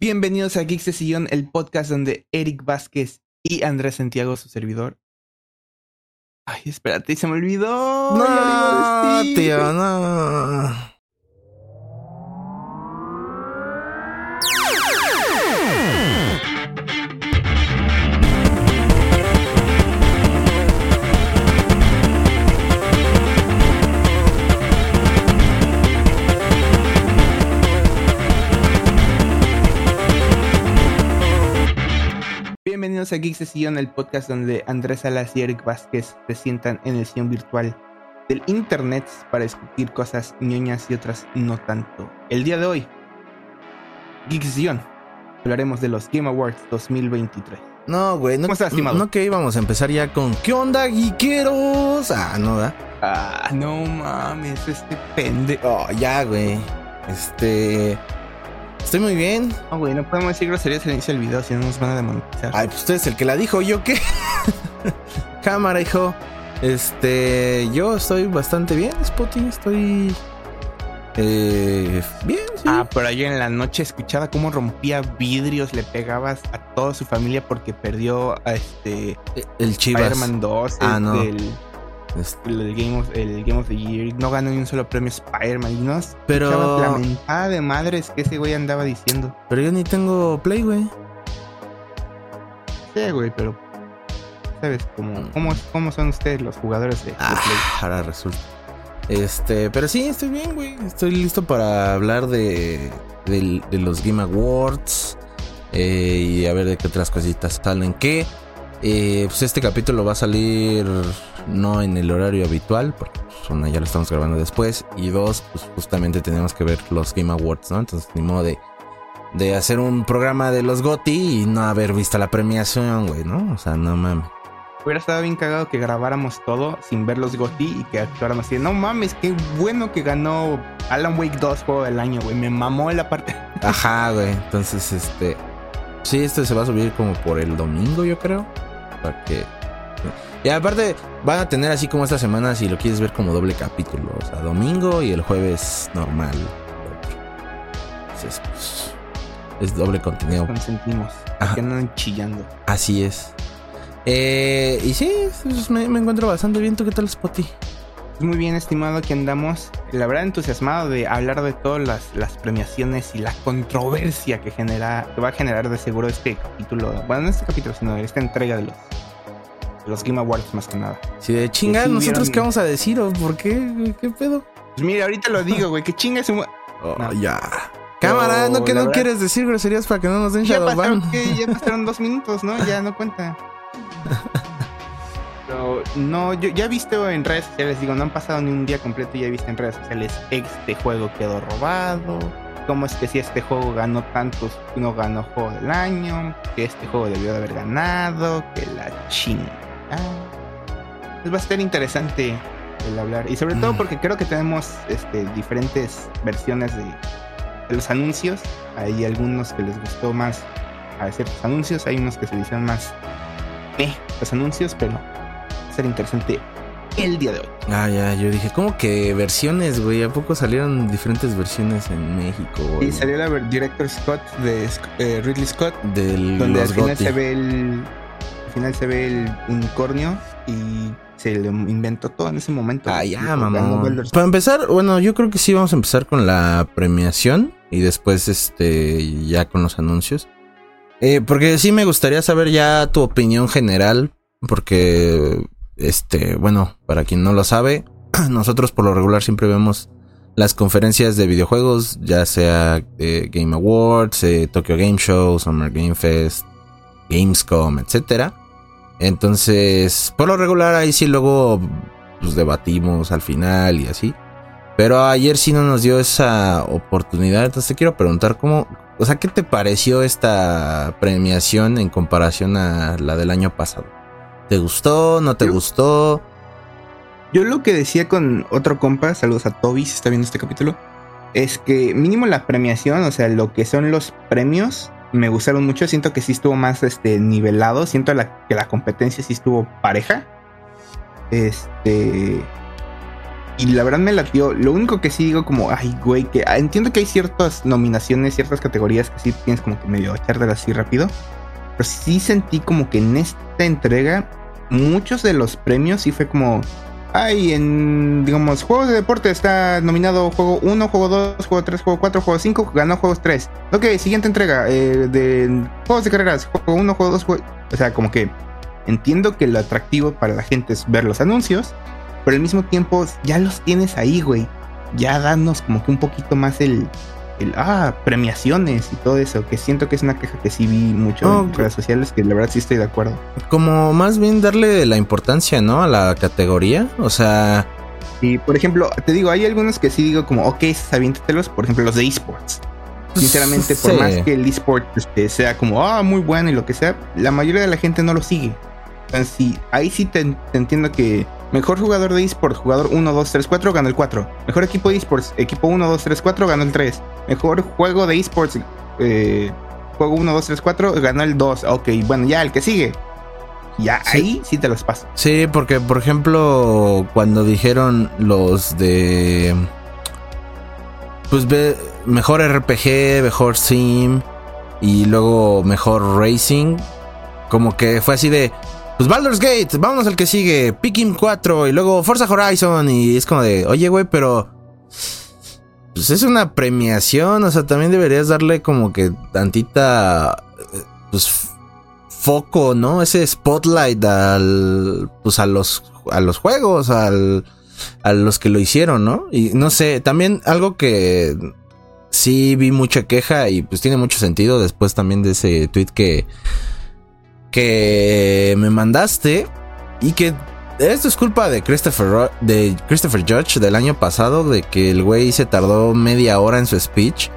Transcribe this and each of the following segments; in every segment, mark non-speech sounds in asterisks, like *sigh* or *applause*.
Bienvenidos a Geeks de Sillón, el podcast donde Eric Vázquez y Andrés Santiago, su servidor. Ay, espérate, se me olvidó. No, tío, no. Bienvenidos a Geeks de Sillón, el podcast donde Andrés Salas y Eric Vázquez se sientan en el sillón virtual del internet para discutir cosas ñoñas y otras no tanto. El día de hoy, Geeks de Sillón, hablaremos de los Game Awards 2023. No, güey. No, ¿Cómo estás, estimado? No que íbamos a empezar ya con ¿Qué onda, guiqueros? Ah, no, ¿verdad? Ah, no mames, este pende. Oh, ya, güey. Este. Estoy muy bien. No, güey, no podemos decir groserías al inicio del video, si no nos van a demonetizar. Ay, pues usted es el que la dijo, ¿yo qué? *laughs* Cámara, hijo. Este. Yo estoy bastante bien, Spotty. Estoy. Eh, bien, sí. Ah, pero ayer en la noche escuchaba cómo rompía vidrios, le pegabas a toda su familia porque perdió a este el Chivas. Spider-Man 2, Ah, el, no. del- Este, el Game of, el Game of the Year. No ganó ni un solo premio Spider-Man. No Pero- escuchaba la mentada de madres que ese güey andaba diciendo. Pero yo ni tengo Play, güey. Sí, güey, pero. ¿Sabes cómo, cómo, cómo son ustedes los jugadores de, de Ah, Play? ahora resulta. Este, pero sí, estoy bien, güey. Estoy listo para hablar de, de los Game Awards eh, y a ver de qué otras cositas salen. Que eh, pues este capítulo va a salir no en el horario habitual, porque pues, una ya lo estamos grabando después. Y dos, pues justamente tenemos que ver los Game Awards, ¿no? Entonces, ni modo de, de hacer un programa de los GOTY y no haber visto la premiación, güey, ¿no? O sea, no mames. Hubiera estado bien cagado que grabáramos todo sin ver los GOTY y que actuáramos así. No mames, qué bueno que ganó Alan Wake 2 Juego del Año, güey. Me mamó la parte. *laughs* Ajá, güey. Entonces, este. Sí, este se va a subir como por el domingo, yo creo. Para que. Y aparte, van a tener así como esta semana, si lo quieres ver como doble capítulo. O sea, domingo y el jueves normal. Entonces, pues, es doble contenido. Consentimos. Ajá. Que andan chillando. Así es. Eh, y sí, pues, me, me encuentro bastante bien. ¿Tú qué tal, Spotty? Muy bien, estimado, que andamos. La verdad, entusiasmado de hablar de todas las, las premiaciones y la controversia que genera, que va a generar de seguro este capítulo. Bueno, no este capítulo, sino esta entrega de los, los Game Awards más que nada. Si de chingada, sí, ¿nosotros vieron- qué vamos a decir? ¿O por qué? ¿Qué pedo? Pues mira, ahorita lo digo, güey, que chingue su. *laughs* Oh, No. ya. Cámara, no que no verdad- quieres decir groserías para que no nos den Ya pasaron, ¿qué? ya *laughs* pasaron dos minutos, ¿no? Ya no cuenta. *laughs* Pero no, yo ya he visto en redes sociales, digo, no han pasado ni un día completo, ya he visto en redes sociales, este juego quedó robado, cómo es que si este juego ganó tantos, no ganó juego del año, que este juego debió de haber ganado, que la chinga. Pues va a ser interesante el hablar, y sobre todo Mm. porque creo que tenemos este, diferentes versiones de, de los anuncios, hay algunos que les gustó más a ciertos anuncios, hay unos que se hicieron más eh, los anuncios, pero va a ser interesante el día de hoy. Ah, ya, yo dije, ¿cómo que versiones, güey? ¿A poco salieron diferentes versiones en México? Y güey? salió la Director Scott de eh, Ridley Scott, Del donde al final se ve el al final se ve el unicornio y se lo inventó todo en ese momento. Ah, ya, mamá. Para empezar, bueno, yo creo que sí vamos a empezar con la premiación y después, este, ya con los anuncios. Eh, porque sí me gustaría saber ya tu opinión general, porque, este, bueno, para quien no lo sabe, *clears throat* nosotros por lo regular siempre vemos las conferencias de videojuegos, ya sea eh, Game Awards, eh, Tokyo Game Show, Summer Game Fest, Gamescom, etcétera. Entonces, por lo regular ahí sí luego pues, debatimos al final y así. Pero ayer sí no nos dio esa oportunidad. Entonces te quiero preguntar cómo, o sea, ¿qué te pareció esta premiación en comparación a la del año pasado? ¿Te gustó? ¿No te Yo- gustó? Yo lo que decía con otro compa, saludos a Toby si está viendo este capítulo, es que mínimo la premiación, o sea, lo que son los premios, me gustaron mucho. Siento que sí estuvo más este, nivelado. Siento que la competencia sí estuvo pareja. Este. Y la verdad me latió. Lo único que sí digo como, ay, güey, que ah, entiendo que hay ciertas nominaciones, ciertas categorías que sí tienes como que medio echártelas así rápido. Pero sí sentí como que en esta entrega muchos de los premios sí fue como, ay, en, digamos, juegos de deporte está nominado juego 1, juego 2, juego 3, juego 4, juego 5, ganó juegos 3. Ok, siguiente entrega eh, de juegos de carreras, juego 1, juego 2, juego... O sea, como que entiendo que lo atractivo para la gente es ver los anuncios, pero al mismo tiempo ya los tienes ahí, güey. Ya danos como que un poquito más el, el, ah, premiaciones y todo eso, que siento que es una queja que sí vi mucho en redes sociales, que la verdad sí estoy de acuerdo. Como más bien darle la importancia, ¿no? A la categoría, o sea... Y por ejemplo, te digo, hay algunos que sí digo como, ok, aviéntatelos, por ejemplo, los de esports. Pues, Sinceramente, por más que el esport este, sea como, ah, muy bueno y lo que sea, la mayoría de la gente no lo sigue. Entonces, sí, ahí sí te entiendo que Mejor jugador de esports, jugador 1, 2, 3, 4, ganó el 4. Mejor equipo de esports, equipo 1, 2, 3, 4, ganó el 3. Mejor juego de esports, eh, juego 1, 2, 3, 4, ganó el 2. Ok, bueno, ya el que sigue. Ya ahí sí te los paso. Sí, porque por ejemplo, cuando dijeron los de. Pues ve, mejor RPG, mejor sim y luego mejor racing. Como que fue así de pues Baldur's Gate, vámonos al que sigue, Pikmin 4 y luego Forza Horizon y es como de, oye güey, pero pues es una premiación, o sea, también deberías darle como que tantita pues foco, ¿no? Ese spotlight al pues a los a los juegos, al a los que lo hicieron, ¿no? Y no sé, también algo que sí vi mucha queja y pues tiene mucho sentido después también de ese tweet que que me mandaste y que esto es culpa de Christopher, de Christopher Judge del año pasado, de que el güey se tardó media hora en su speech.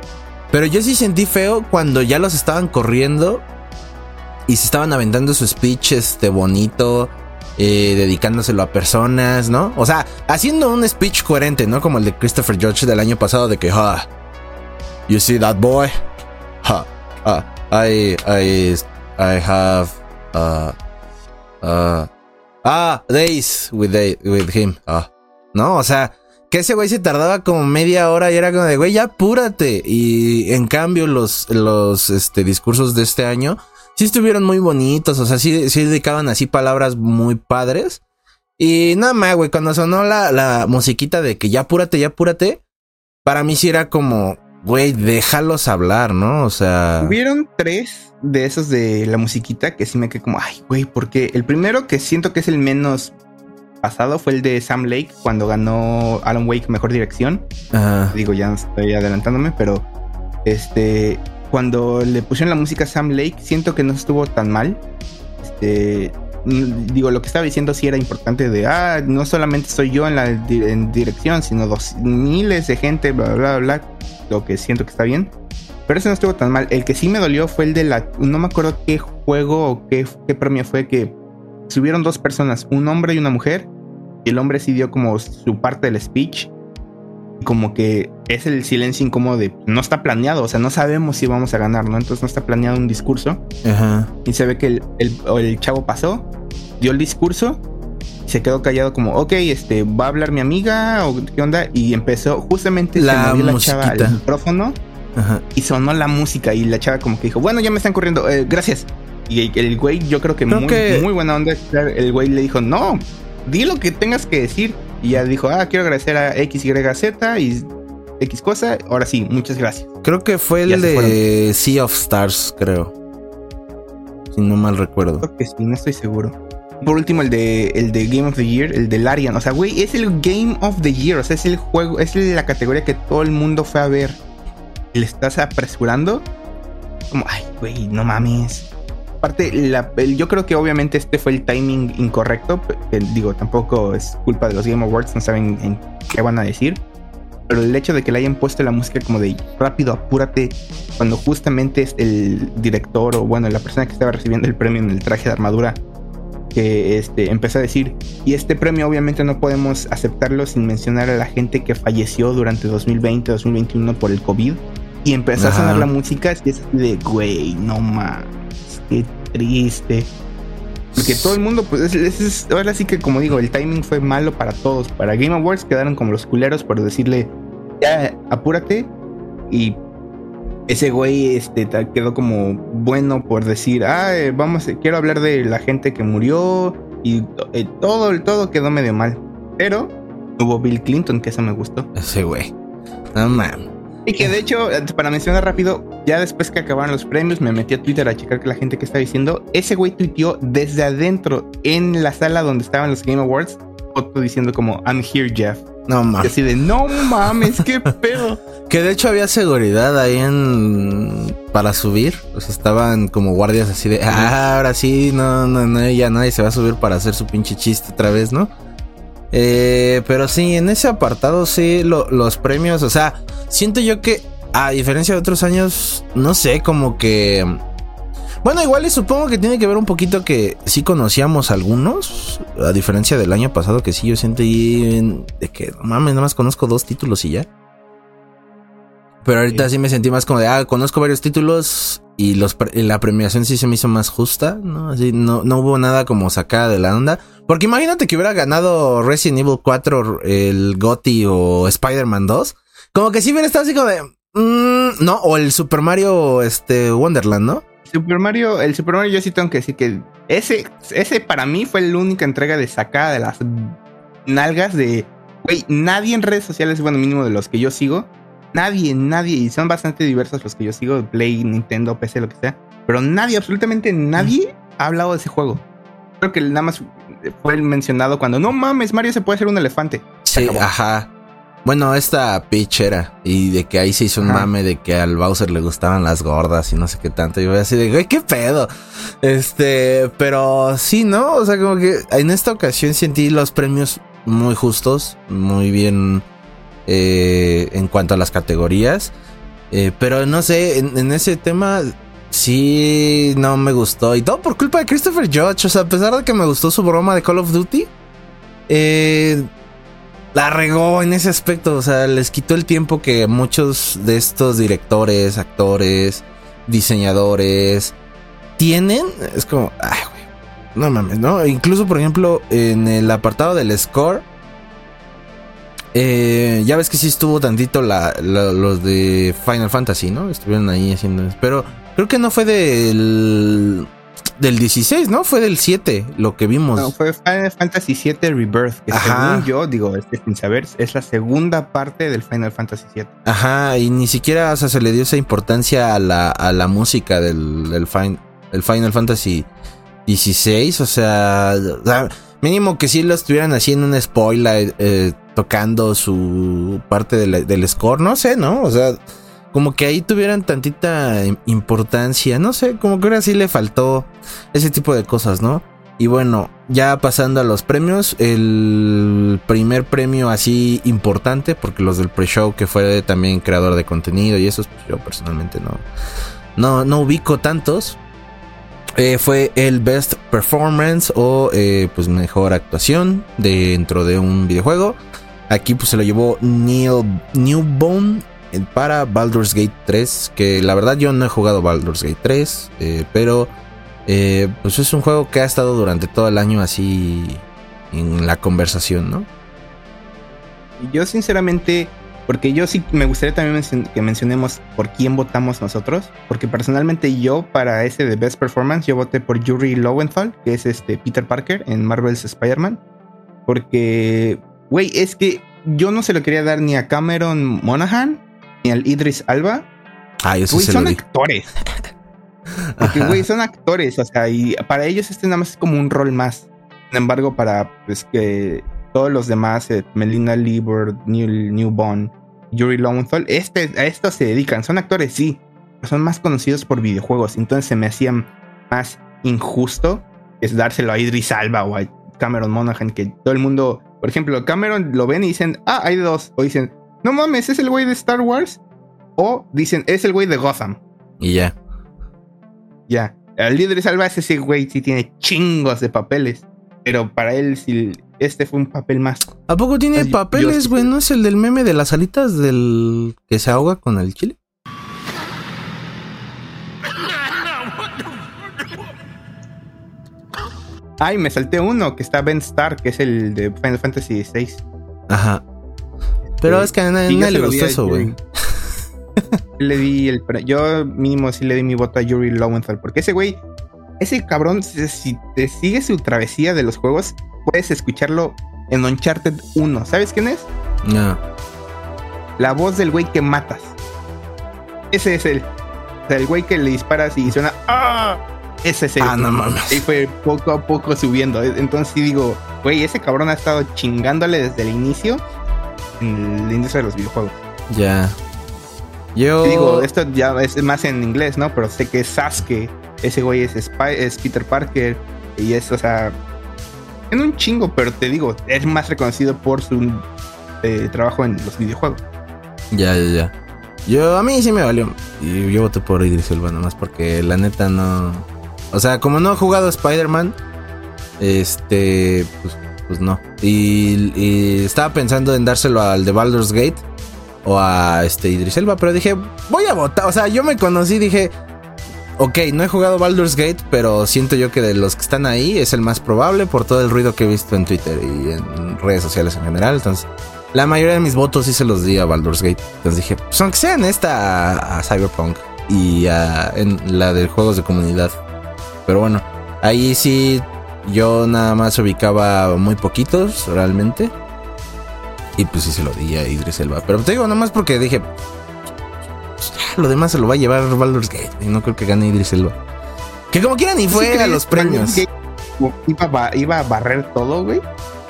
Pero yo sí sentí feo cuando ya los estaban corriendo y se estaban aventando su speech este bonito, eh, dedicándoselo a personas, ¿no? O sea, haciendo un speech coherente, ¿no? Como el de Christopher Judge del año pasado, de que, ha, you see that boy, ha, ah, I, I, I have Uh, uh, ah, Days with, with him. Ah, no, o sea, que ese güey se tardaba como media hora y era como de, güey, ya apúrate. Y en cambio, los, los este, discursos de este año sí estuvieron muy bonitos, o sea, sí, sí dedicaban así palabras muy padres. Y nada más, güey, cuando sonó la, la musiquita de que ya apúrate, ya apúrate, para mí sí era como, güey, déjalos hablar, ¿no? O sea. Hubieron tres de esos de la musiquita que sí me quedé como, ay, güey, porque el primero que siento que es el menos pasado fue el de Sam Lake cuando ganó Alan Wake Mejor Dirección. Digo, ya estoy adelantándome, pero este, cuando le pusieron la música a Sam Lake, siento que no estuvo tan mal. Este, digo, lo que estaba diciendo sí era importante de, ah, no solamente soy yo en la dirección, sino dos miles de gente, bla, bla, bla, lo que siento que está bien. Pero ese no estuvo tan mal. El que sí me dolió fue el de la, no me acuerdo qué juego o qué, qué premio fue, que subieron dos personas, un hombre y una mujer, y el hombre sí dio como su parte del speech, como que es el silencio incómodo de no está planeado, o sea, no sabemos si vamos a ganar, ¿no? Entonces no está planeado un discurso. Y se ve que el, el, chavo pasó, dio el discurso, se quedó callado como, ok, este, va a hablar mi amiga o qué onda, y empezó justamente la, la chava al micrófono y sonó la música y la chava como que dijo, bueno, ya me están corriendo, eh, gracias. Y el, güey, yo creo que, muy, muy buena onda, el güey le dijo, no, di lo que tengas que decir. Y ya dijo, ah, quiero agradecer a XYZ y X cosa. Ahora sí, muchas gracias. Creo que fue el de Sea of Stars, creo. Si no mal recuerdo. Creo que sí, no estoy seguro. Por último, el de, el de Game of the Year, el de Larian. O sea, güey, es el Game of the Year. O sea, es el juego, es la categoria que todo el mundo fue a ver. Le estás apresurando. Como, ay, güey, no mames aparte, yo creo que obviamente este fue el timing incorrecto. digo, tampoco es culpa de los Game Awards, no saben en qué van a decir. Pero el hecho de que le hayan puesto la música como de rápido, apúrate, cuando justamente es el director o bueno, la persona que estaba recibiendo el premio en el traje de armadura, que este, empezó a decir, y este premio obviamente no podemos aceptarlo sin mencionar a la gente que falleció durante 2020-2021 por el COVID. Y empezó a sonar la música y es de, güey, no más qué triste. Porque todo el mundo, pues, es, ahora sí que, como digo, el timing fue malo para todos. Para Game Awards quedaron como los culeros por decirle, ya, apúrate. Y ese güey este, quedó como bueno por decir, ah, eh, vamos, eh, quiero hablar de la gente que murió. Y eh, todo, todo quedó medio mal. Pero hubo Bill Clinton, que eso me gustó. Ese güey. No mames. Y que de hecho, eh, para mencionar rápido, ya después que acabaron los premios, me metí a Twitter a checar que la gente que está diciendo, ese güey tuiteó desde adentro en la sala donde estaban los Game Awards, foto diciendo como, I'm here, Jeff. No mames. Así de, no mames, qué *laughs* pedo. que de hecho había seguridad ahí en. para subir. O sea, estaban como guardias así de, ah, ahora sí, no, no, no, ya nadie se va a subir para hacer su pinche chiste otra vez, ¿no? Eh, pero sí, en ese apartado sí, los premios, o sea, siento yo que a diferencia de otros años, no sé, como que... Bueno, igual y supongo que tiene que ver un poquito que sí conocíamos algunos, a diferencia del año pasado que sí yo siento de que, mames, nada más conozco dos títulos y ya. Pero ahorita sí. me sentí más como de, ah, conozco varios títulos y los la premiación sí se me hizo más justa, ¿no? Así no, no hubo nada como sacada de la onda. Porque imagínate que hubiera ganado Resident Evil 4, el GOTY o Spider-Man 2. Como que sí hubiera estado así como de, mm, no, o el Super Mario este, Wonderland, ¿no? Super Mario, el Super Mario yo sí tengo que decir que ese, ese para mí fue la única entrega de sacada de las nalgas de, güey, nadie en redes sociales, bueno, mínimo de los que yo sigo, Nadie, nadie, y son bastante diversos los que yo sigo, Play, Nintendo, PC, lo que sea, pero nadie, absolutamente nadie ha hablado de ese juego. Creo que nada más fue el mencionado cuando, no mames, Mario se puede hacer un elefante. Sí, ajá. Bueno, esta Peach era, y de que ahí se hizo un mame de que al Bowser le gustaban las gordas y no sé qué tanto. Y voy así de, güey, qué pedo. Este, pero sí, ¿no? O sea, como que en esta ocasión sentí los premios muy justos, muy bien eh, en cuanto a las categorías. Eh, pero no sé, en, ese tema sí no me gustó. Y todo por culpa de Christopher Judge. O sea, a pesar de que me gustó su broma de Call of Duty, eh, la regó en ese aspecto. O sea, les quitó el tiempo que muchos de estos directores, actores, diseñadores tienen. Es como, ay, güey, no mames, ¿no? Incluso, por ejemplo, en el apartado del score eh, ya ves que sí estuvo tantito los de Final Fantasy, ¿no? Estuvieron ahí haciendo. Pero creo que no fue del. Del 16, ¿no? Fue del 7 lo que vimos. No, fue Final Fantasy 7 Rebirth. Que según yo, digo, este, sin saber, es la segunda parte del Final Fantasy 7. Ajá, y ni siquiera o sea, se le dio esa importancia a la, a la música del, del Final Fantasy 16. O sea, mínimo que sí lo estuvieran haciendo un spoiler. Eh, tocando su parte del score, no sé, ¿no? O sea, como que ahí tuvieran tantita importancia, no sé, como que ahora sí le faltó ese tipo de cosas, ¿no? Y bueno, ya pasando a los premios, el primer premio así importante, porque los del pre-show que fue también creador de contenido y esos, pues yo personalmente no, no, no ubico tantos. Eh, fue el Best Performance o eh, pues mejor actuación dentro de un videojuego. Aquí pues se lo llevó Neil Newbone para Baldur's Gate 3, que la verdad yo no he jugado Baldur's Gate 3, eh, pero eh, pues es un juego que ha estado durante todo el año así en la conversación, ¿no? Yo sinceramente, porque yo sí me gustaría también que mencionemos por quién votamos nosotros, porque personalmente yo para ese de Best Performance yo voté por Yuri Lowenthal, que es este Peter Parker en Marvel's Spider-Man, porque Güey, es que yo no se lo quería dar ni a Cameron Monaghan ni al Idris Alba. Ah, se son lo actores. *laughs* Porque, güey, son actores. O sea, y para ellos este nada más es como un rol más. Sin embargo, para pues que todos los demás, eh, Melina Lieber, New, Newborn, Yuri Lowenthal, este, a esto se dedican. Son actores, sí. Pero son más conocidos por videojuegos. Entonces se me hacía más injusto es dárselo a Idris Alba o a Cameron Monaghan, que todo el mundo por ejemplo, Cameron lo ven y dicen, ah, hay dos. O dicen, no mames, es el güey de Star Wars. O dicen, es el güey de Gotham. Y ya. Ya. El líder de Salva ese güey sí tiene chingos de papeles. Pero para él sí, este fue un papel más. ¿A poco tiene papeles, güey? ¿No es el del meme de las alitas del que se ahoga con el chile? Ay, me salté uno que está Ben Star, que es el de Final Fantasy VI. Ajá. Pero es que a nadie, le gustó eso, güey. le di el. Yo mínimo sí le di mi voto a Yuri Lowenthal, porque ese güey, ese cabrón, si te sigue su travesía de los juegos, puedes escucharlo en Uncharted 1. ¿Sabes quién es? No. La voz del güey que matas. Ese es el. O sea, el güey que le disparas y suena. ¡Ah! Ese es el. Ah, no mames. Y fue poco a poco subiendo. Entonces sí digo, güey, ese cabrón ha estado chingándole desde el inicio en la industria de los videojuegos. Ya. Yo. digo, esto ya es más en inglés, ¿no? Pero sé que es Sasuke. Ese güey es, es Peter Parker. Y es, o sea. En un chingo, pero te digo, es más reconocido por su eh, trabajo en los videojuegos. Ya, ya, ya. Yo, a mí sí me valió. Y yo voté por Idris Elba nomás porque la neta no. O sea, como no he jugado Spider-Man, este, pues, pues no. Y, estaba pensando en dárselo al de Baldur's Gate o a este Idris Elba, pero dije, voy a votar. O sea, yo me conocí, dije, ok, no he jugado Baldur's Gate, pero siento yo que de los que están ahí es el más probable por todo el ruido que he visto en Twitter y en redes sociales en general. Entonces, la mayoría de mis votos sí se los di a Baldur's Gate. Entonces dije, pues aunque sea en esta a, Cyberpunk y en la de juegos de comunidad. Pero bueno, ahí sí yo nada más ubicaba muy poquitos realmente. Y pues sí se lo di a Idris Elba. Pero te digo, nada más porque dije, pues, lo demás se lo va a llevar Baldur's Gate. Y no creo que gane Idris Elba. Que como quiera ni fue a los premios. Iba, iba a barrer todo, güey.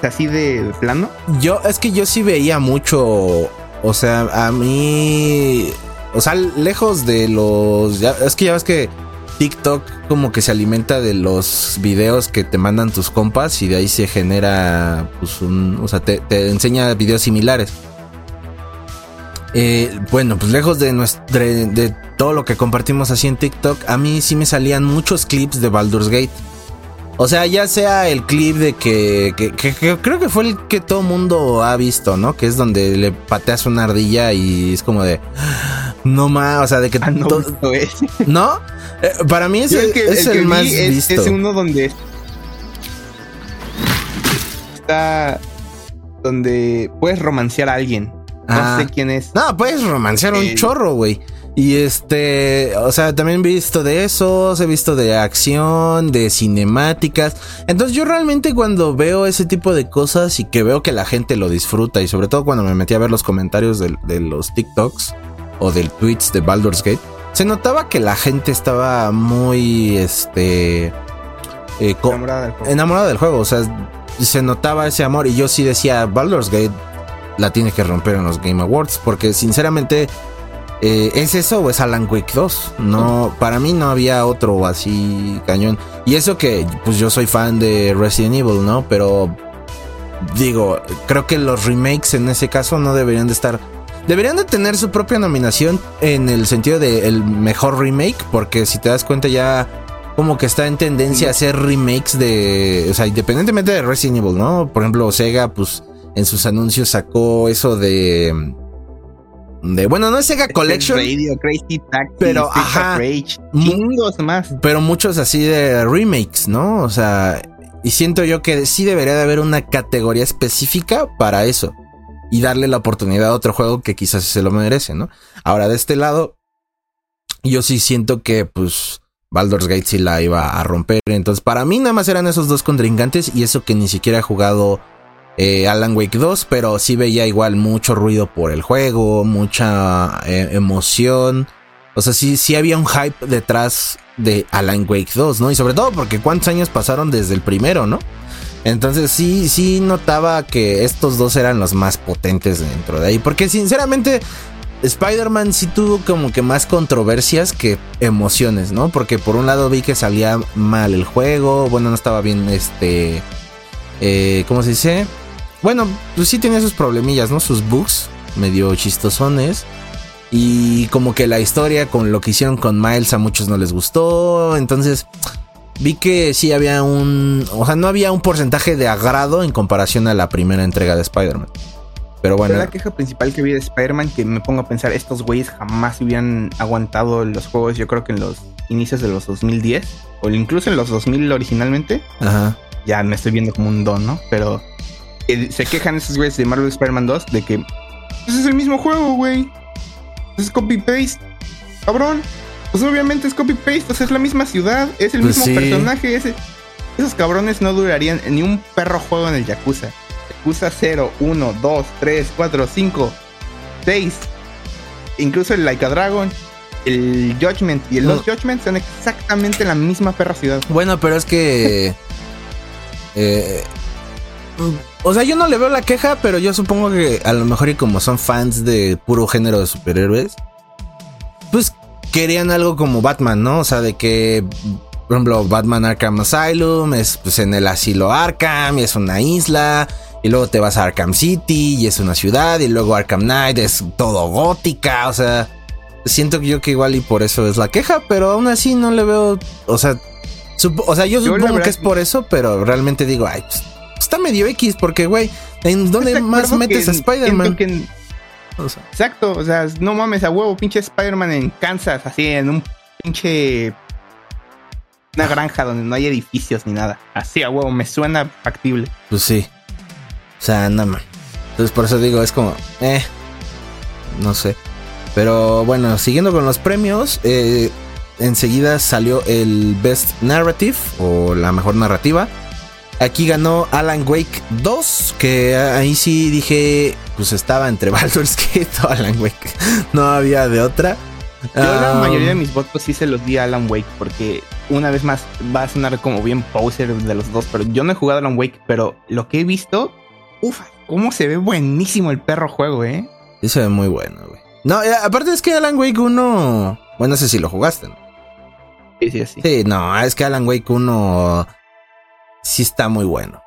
Así de plano. Yo, es que yo sí veía mucho. O sea, a mí. O sea, lejos de los. es que ya ves que TikTok como que se alimenta de los videos que te mandan tus compas y de ahí se genera, pues un, o sea, te, enseña videos similares. Eh, bueno, pues lejos de, nuestro, de todo lo que compartimos así en TikTok, a mí sí me salían muchos clips de Baldur's Gate. O sea, ya sea el clip de que, creo que fue el que todo mundo ha visto, ¿no? Que es donde le pateas una ardilla y es como de no más, o sea, de que ah, no, ¿No? Eh, para mí es, el, más visto. Es uno donde está donde puedes romancear a alguien. No ah. sé quién es. No, puedes romancear a un eh, chorro, güey. Y este, o sea, también he visto de esos, he visto de acción, de cinemáticas. Entonces yo realmente cuando veo ese tipo de cosas y que veo que la gente lo disfruta y sobre todo cuando me metí a ver los comentarios de, los TikToks o del tweets de Baldur's Gate, se notaba que la gente estaba muy, este, eh, enamorada, del juego. enamorada del juego. O sea, se notaba ese amor y yo sí decía, Baldur's Gate la tiene que romper en los Game Awards porque sinceramente eh, ¿Es eso o es Alan Wake 2? No, para mí no había otro así cañón. Y eso que, pues yo soy fan de Resident Evil, ¿no? Pero digo, creo que los remakes en ese caso no deberían de estar. Deberían de tener su propia nominación en el sentido de el mejor remake, porque si te das cuenta ya como que está en tendencia a hacer remakes de, o sea, independientemente de Resident Evil, ¿no? Por ejemplo, Sega, pues en sus anuncios sacó eso de de bueno, no es Sega Collection. pero ajá, más. Pero muchos así de remakes, ¿no? O sea, y siento yo que sí debería de haber una categoría específica para eso y darle la oportunidad a otro juego que quizás se lo merece, ¿no? Ahora de este lado yo sí siento que pues Baldur's Gate sí la iba a romper, entonces para mí nada más eran esos dos contrincantes y eso que ni siquiera he jugado eh, Alan Wake 2, pero sí veía igual mucho ruido por el juego, mucha eh, emoción. O sea, sí, sí había un hype detrás de Alan Wake 2, ¿no? Y sobre todo porque cuántos años pasaron desde el primero, ¿no? Entonces sí, sí notaba que estos dos eran los más potentes dentro de ahí. Porque sinceramente, Spider-Man sí tuvo como que más controversias que emociones, ¿no? Porque por un lado vi que salía mal el juego, bueno, no estaba bien este... Eh, ¿Cómo se dice? Bueno, pues sí tenía sus problemillas, ¿no? Sus bugs medio chistosones. Y como que la historia con lo que hicieron con Miles a muchos no les gustó. Entonces vi que sí había un... O sea, no había un porcentaje de agrado en comparación a la primera entrega de Spider-Man. Pero bueno. la queja principal que vi de Spider-Man que me pongo a pensar, estos güeyes jamás hubieran aguantado los juegos, yo creo que en los inicios de los 2010, o incluso en los 2000 originalmente. Ajá ya me estoy viendo como un don, ¿no? Pero eh, se quejan esos güeyes de Marvel Spider-Man 2 de que pues, es el mismo juego, güey. Es copy-paste. Cabrón. Pues obviamente es copy-paste, o sea, es la misma ciudad, es el Pues mismo sí. personaje. ese- esos cabrones no durarían ni un perro juego en el Yakuza. Yakuza 0, 1, 2, 3, 4, 5, 6. Incluso el Like a Dragon, el Judgment y el No. Judgment son exactamente la misma perra ciudad. Bueno, pero es que. *laughs* eh, o sea, yo no le veo la queja, pero yo supongo que a lo mejor, y como son fans de puro género de superhéroes, pues querían algo como Batman, ¿no? O sea, de que, por ejemplo, Batman Arkham Asylum es pues en el asilo Arkham y es una isla. Y luego te vas a Arkham City y es una ciudad. Y luego Arkham Knight es todo gótica. O sea, siento que yo que igual y por eso es la queja, pero aún así no le veo. O sea, o sea yo, supongo verdad, que es por eso, pero realmente digo, ay, pues, está medio X, porque güey, ¿en dónde ¿Estás de más metes a Spider-Man? O sea, Exacto, o sea, no mames a huevo, pinche Spider-Man en Kansas, así en un pinche. Una granja donde no hay edificios ni nada. Así a huevo, me suena factible. pues sí. O sea, nada más. Entonces por eso digo, es como, eh, no sé. Pero bueno, siguiendo con los premios, eh, enseguida salió el Best Narrative o la mejor narrativa. Aquí ganó Alan Wake 2, que ahí sí dije, pues estaba entre *laughs* Baldur's Gate o Alan Wake. No había de otra. Yo la Um, mayoría de mis votos sí se los di a Alan Wake, porque una vez más va a sonar como bien poser de los dos, pero yo no he jugado Alan Wake, pero lo que he visto, ufa, cómo se ve buenísimo el perro juego, eh. Sí se ve muy bueno, güey. No, eh, aparte es que Alan Wake 1... Bueno, no sé si lo jugaste, ¿no? Sí, sí, sí. Sí, no, es que Alan Wake 1 sí está muy bueno.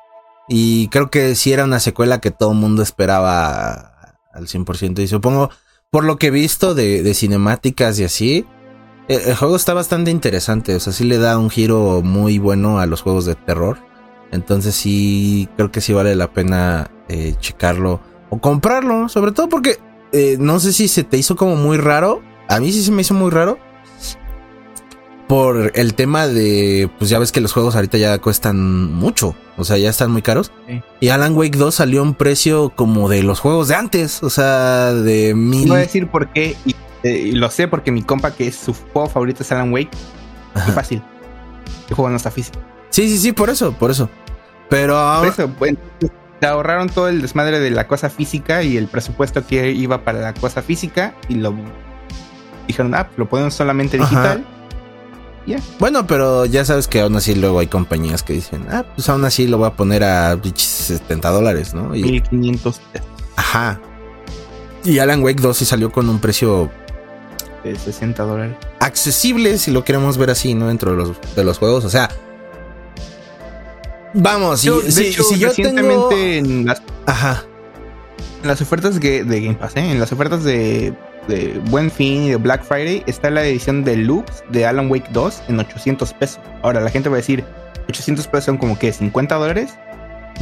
Y creo que sí era una secuela que todo el mundo esperaba al 100%. Y supongo, por lo que he visto de, cinemáticas y así, el, el juego está bastante interesante. O sea, sí le da un giro muy bueno a los juegos de terror. Entonces sí, creo que sí vale la pena eh, checarlo o comprarlo. Sobre todo porque eh, no sé si se te hizo como muy raro. A mí sí se me hizo muy raro por el tema de, pues ya ves que los juegos ahorita ya cuestan mucho, o sea, ya están muy caros. Sí. Y Alan Wake 2 salió a un precio como de los juegos de antes, o sea, de mil. Voy a decir por qué, y, eh, y lo sé porque mi compa, que es su juego favorito, es Alan Wake. Ajá. Es fácil. El juego no está físico. Sí, sí, sí, por eso, por eso. Pero Por ahora, eso, bueno, se ahorraron todo el desmadre de la cosa física y el presupuesto que iba para la cosa física y lo dijeron, ah, lo ponemos solamente Ajá. Bueno, pero ya sabes que aún así luego hay compañías que dicen, ah, pues aún así lo voy a poner a pinches 70 dólares, ¿no? Y, 1500 pesos ajá. Y Alan Wake 2 sí salió con un precio de 60 dólares. accesible, si lo queremos ver así, ¿no? Dentro de los, de los juegos. O sea, vamos, si, Yo, de si- hecho, si yo tengo. recientemente en, las, Ajá. en las ofertas de, de Game Pass, ¿eh? en las ofertas de, de Buen Fin y de Black Friday, está la edición deluxe de Alan Wake 2 en 800 pesos. Ahora, la gente va a decir, 800 pesos son como que 50 dólares.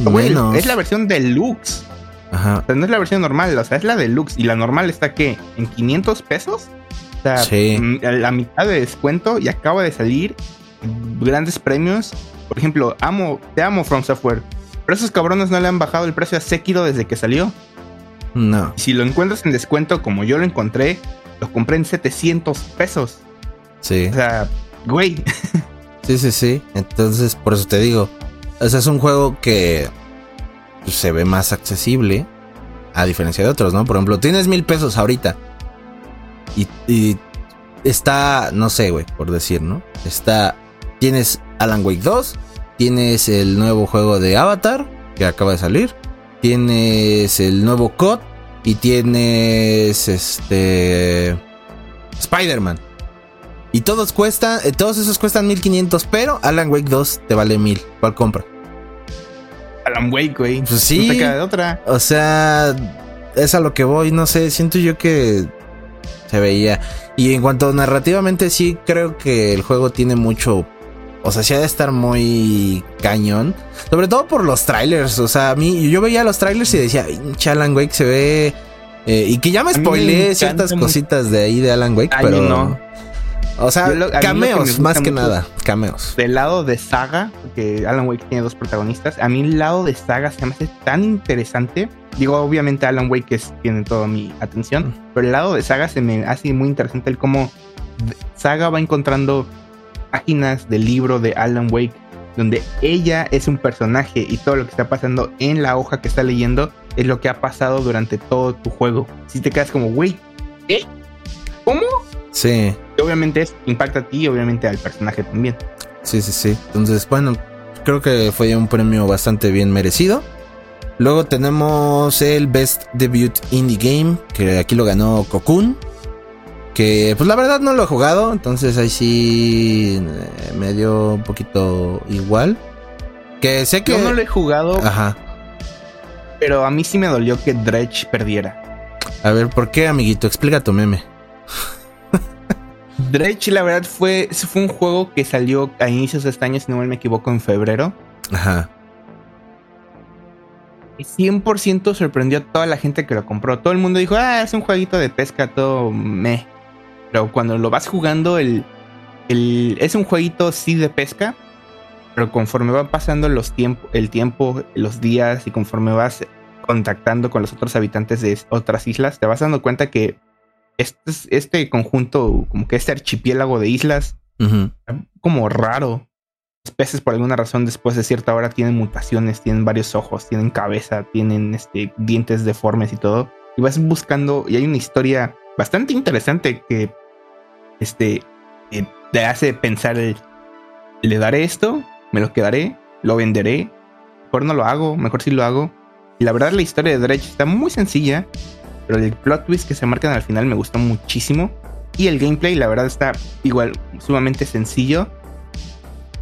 Menos. es la versión deluxe. Ajá. O sea, no es la versión normal, o sea, es la deluxe. Y la normal está que en 500 pesos. O sea, Sí. mm, la mitad de descuento y acaba de salir grandes premios. Por ejemplo, amo, te amo From Software. Pero esos cabrones no le han bajado el precio a Sekiro desde que salió. No. Y si lo encuentras en descuento como yo lo encontré, lo compré en 700 pesos. Sí. O sea, güey. Sí, sí, sí. Entonces, por eso te digo. O sea, es un juego que pues, se ve más accesible. A diferencia de otros, ¿no? Por ejemplo, tienes mil pesos ahorita. Y, y está, no sé, güey, por decir, ¿no? Está. Tienes Alan Wake 2. Tienes el nuevo juego de Avatar. Que acaba de salir. Tienes el nuevo COD. Y tienes este. Spider-Man. Y todos cuestan, eh, todos esos cuestan 1500, pero Alan Wake 2 te vale 1000. ¿Cuál compra? Alan Wake, güey. Pues sí. No te queda de otra. O sea, es a lo que voy, no sé, siento yo que se veía. Y en cuanto narrativamente sí creo que el juego tiene mucho o sea, sí ha de estar muy cañón. Sobre todo por los trailers. O sea, a mí, yo veía los trailers y decía, "Pinche Alan Wake se ve. eh, y que ya me spoileé ciertas cositas de ahí de Alan Wake, Ay, pero. no. O sea, cameos, más que nada. Cameos. Del lado de Saga, porque Alan Wake tiene dos protagonistas. A mí el lado de Saga se me hace tan interesante. Digo, obviamente Alan Wake es, tiene toda mi atención. Mm. Pero el lado de Saga se me hace muy interesante el cómo Saga va encontrando páginas del libro de Alan Wake donde ella es un personaje y todo lo que está pasando en la hoja que está leyendo es lo que ha pasado durante todo tu juego. Si te quedas como, güey, ¿eh? ¿Cómo? Sí. Y obviamente es, impacta a ti y obviamente al personaje también. Sí, sí, sí. Entonces, bueno, creo que fue un premio bastante bien merecido. Luego tenemos el Best Debut Indie Game, que aquí lo ganó Cocoon. Que pues la verdad no lo he jugado, entonces ahí sí eh, me dio un poquito igual. Que sé que... Yo no lo he jugado. Ajá. Pero a mí sí me dolió que Dredge perdiera. A ver, ¿por qué, amiguito? Explica tu meme. *laughs* Dredge, la verdad, fue, fue un juego que salió a inicios de este año, si no me equivoco, en febrero. Ajá. 100% sorprendió a toda la gente que lo compró. Todo el mundo dijo, ah, es un jueguito de pesca, todo me. Pero cuando lo vas jugando, el, es un jueguito sí de pesca, pero conforme va pasando los tiempo, el tiempo, los días y conforme vas contactando con los otros habitantes de otras islas, te vas dando cuenta que este, este conjunto, como que este archipiélago de islas, como raro. Los peces por alguna razón después de cierta hora tienen mutaciones, tienen varios ojos, tienen cabeza, tienen este, dientes deformes y todo. Y vas buscando, y hay una historia bastante interesante que este, eh, te hace pensar, le daré esto, me lo quedaré, lo venderé, mejor no lo hago, mejor si lo hago. La verdad la historia de Dredge está muy sencilla, pero el plot twist que se marcan al final me gustó muchísimo. Y el gameplay, la verdad, está igual sumamente sencillo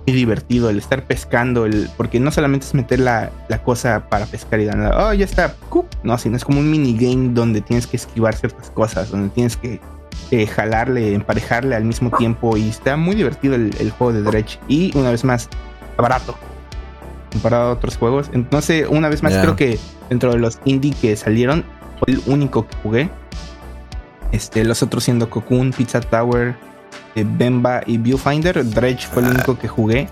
y divertido. El estar pescando, el, porque no solamente es meter la, cosa para pescar y ganar, oh, ya está, no, sino es como un minigame donde tienes que esquivar ciertas cosas, donde tienes que eh, jalarle, emparejarle al mismo tiempo y está muy divertido el, juego de Dredge y una vez más barato comparado a otros juegos. Entonces, una vez más creo que dentro de los indie que salieron fue el único que jugué. Este, los otros siendo Cocoon, Pizza Tower, eh, Bemba y Viewfinder. Dredge fue el ah. único que jugué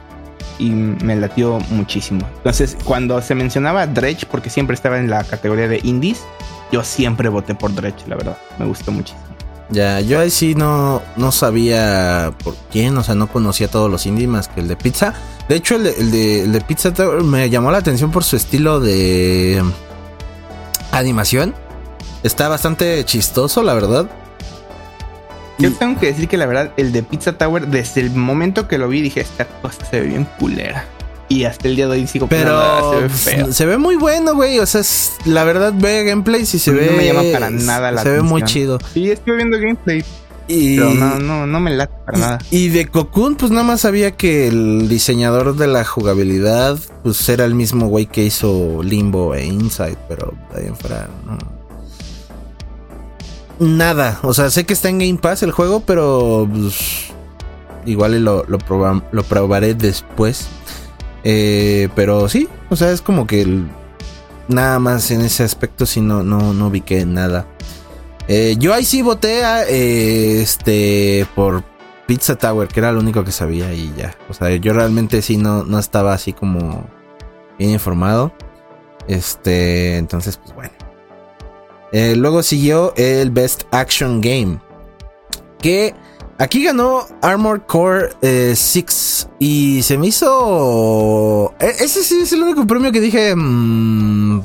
y me latió muchísimo. Entonces, cuando se mencionaba Dredge, porque siempre estaba en la categoría de indies, yo siempre voté por Dredge, la verdad. Me gustó muchísimo. Ya, yo ahí sí no, no sabía por quién, o sea, no conocía todos los indies más que el de pizza. De hecho, el de, el de, Pizza me llamó la atención por su estilo de animación. Está bastante chistoso, la verdad. Yo tengo que decir que la verdad, el de Pizza Tower, desde el momento que lo vi, dije, esta cosa se ve bien culera. Y hasta el día de hoy sigo Pero se ve feo. Se ve muy bueno, güey. O sea, la verdad ve gameplay y se ve. No me llama para nada la Se ve muy chido. Sí, estoy viendo gameplay. Y, pero no, no, no me late para nada. Y de Cocoon, pues nada más sabía que el diseñador de la jugabilidad, pues era el mismo güey que hizo Limbo e Inside, pero ahí en fuera, no. Nada. O sea, sé que está en Game Pass el juego, pero pues, igual lo, lo, lo probaré después. Eh, pero sí, o sea, es como que nada más en ese aspecto sí no, no, no vi que nada. Eh, yo ahí sí voté a, eh, este por Pizza Tower, que era lo único que sabía y ya. O sea, yo realmente sí no, no estaba así como bien informado. Este, entonces, pues bueno. luego siguió el Best Action Game. Que Aquí ganó Armored Core 6 eh, y se me hizo... E, ese sí es el único premio que dije... Mm,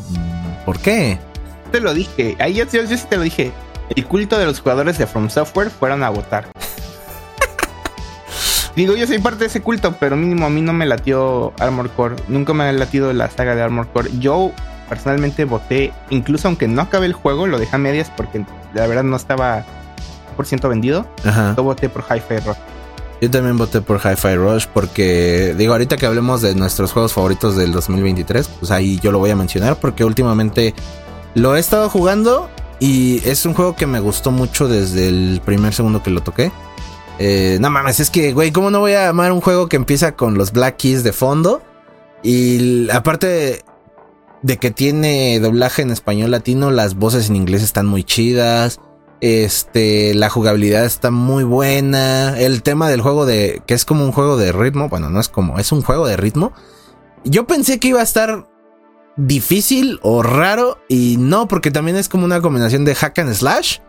¿Por qué? Te lo dije, ahí yo, sí te lo dije. El culto de los jugadores de From Software fueron a votar. *laughs* Digo, yo soy parte de ese culto, pero mínimo a mí no me latió Armored Core. Nunca me ha latido la saga de Armored Core. Yo personalmente voté, incluso aunque no acabé el juego, lo dejé a medias porque la verdad no estaba ciento vendido. Yo voté por Hi-Fi Rush. Yo también voté por Hi-Fi Rush porque, digo, ahorita que hablemos de nuestros juegos favoritos del 2023, pues ahí yo lo voy a mencionar porque últimamente lo he estado jugando y es un juego que me gustó mucho desde el primer segundo que lo toqué. Eh, no mames, es que, güey, ¿cómo no voy a amar un juego que empieza con los Black Keys de fondo? Y aparte de que tiene doblaje en español latino, las voces en inglés están muy chidas. Este, la jugabilidad está muy buena. El tema del juego de, que es como un juego de ritmo, bueno, no es como, es un juego de ritmo. Yo pensé que iba a estar difícil o raro y no, porque también es como una combinación de hack and slash.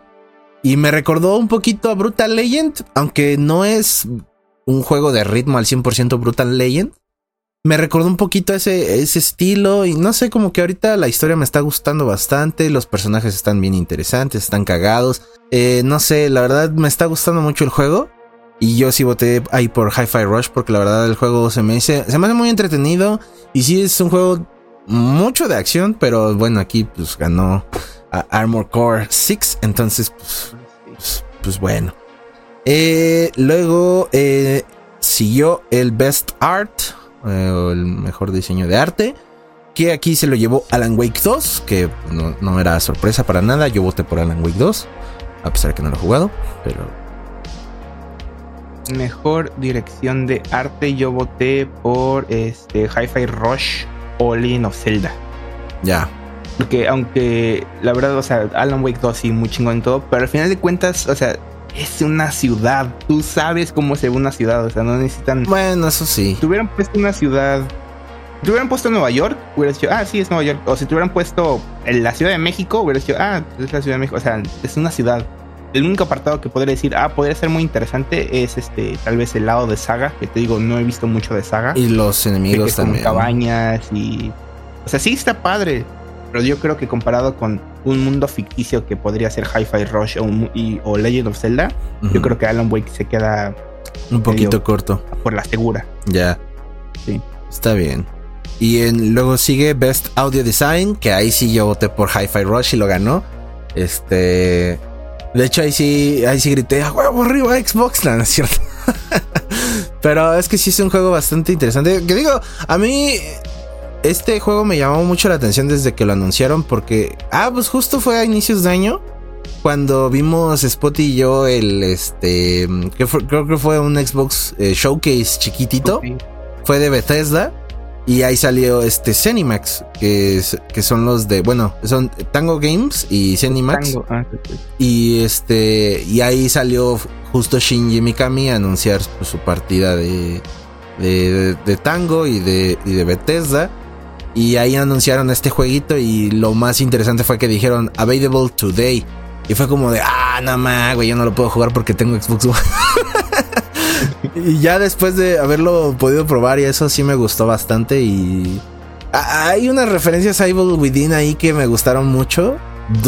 Y me recordó un poquito a Brutal Legend, aunque no es un juego de ritmo al 100% Brutal Legend. Me recordó un poquito ese, ese estilo y no sé, como que ahorita la historia me está gustando bastante, los personajes están bien interesantes, están cagados. Eh, no sé, la verdad me está gustando mucho el juego. Y yo sí voté ahí por Hi-Fi Rush porque la verdad el juego se me, se me hace muy entretenido. Y sí es un juego mucho de acción, pero bueno, aquí pues ganó Armor Core 6, entonces pues, pues, pues bueno. Eh, luego eh, siguió el Best Art, eh, o el mejor diseño de arte, que aquí se lo llevó Alan Wake 2, que no, no era sorpresa para nada, yo voté por Alan Wake 2, a pesar de que no lo he jugado, pero mejor dirección de arte yo voté por este Hi-Fi Rush o Legend of Zelda. Ya. Porque aunque la verdad, o sea, Alan Wake 2 sí, muy chingón en todo, pero al final de cuentas, o sea, es una ciudad. Tú sabes cómo se ve una ciudad, o sea, no necesitan... Bueno, eso sí. Si hubieran puesto una ciudad... Si te hubieran puesto Nueva York, hubieras dicho, ah, sí, es Nueva York. O si te hubieran puesto en la Ciudad de México, hubieras dicho, ah, es la Ciudad de México. O sea, es una ciudad el único apartado que podría decir, ah, podría ser muy interesante es este, tal vez el lado de Saga, que te digo, no he visto mucho de Saga. Y los enemigos también. Cabañas y. O sea, sí está padre, pero yo creo que comparado con un mundo ficticio que podría ser Hi-Fi Rush o, Legend of Zelda, yo creo que Alan Wake se queda. Un poquito corto. Por la segura. Ya. Sí. Está bien. Y en, luego sigue Best Audio Design, que ahí sí yo voté por Hi-Fi Rush y lo ganó. Este. De hecho, ahí sí, ahí sí grité, ¡a huevo arriba Xbox! No, es cierto. *laughs* Pero es que sí es un juego bastante interesante. Que digo, a mí este juego me llamó mucho la atención desde que lo anunciaron porque, ah, pues justo fue a inicios de año cuando vimos Spot y yo el, este, que creo que fue un Xbox eh, Showcase chiquitito. Fue de Bethesda. Y ahí salió este Cenimax, que, que son los de, bueno, son Tango Games y Cenimax. Ah, y este, y ahí salió justo Shinji Mikami a anunciar pues, su partida de, de, Tango y de, y de Bethesda. Y ahí anunciaron este jueguito y lo más interesante fue que dijeron Available Today. Y fue como de, ah, no más, güey, yo no lo puedo jugar porque tengo Xbox One. *laughs* y ya después de haberlo podido probar y eso sí me gustó bastante y... Hay unas referencias a Evil Within ahí que me gustaron mucho.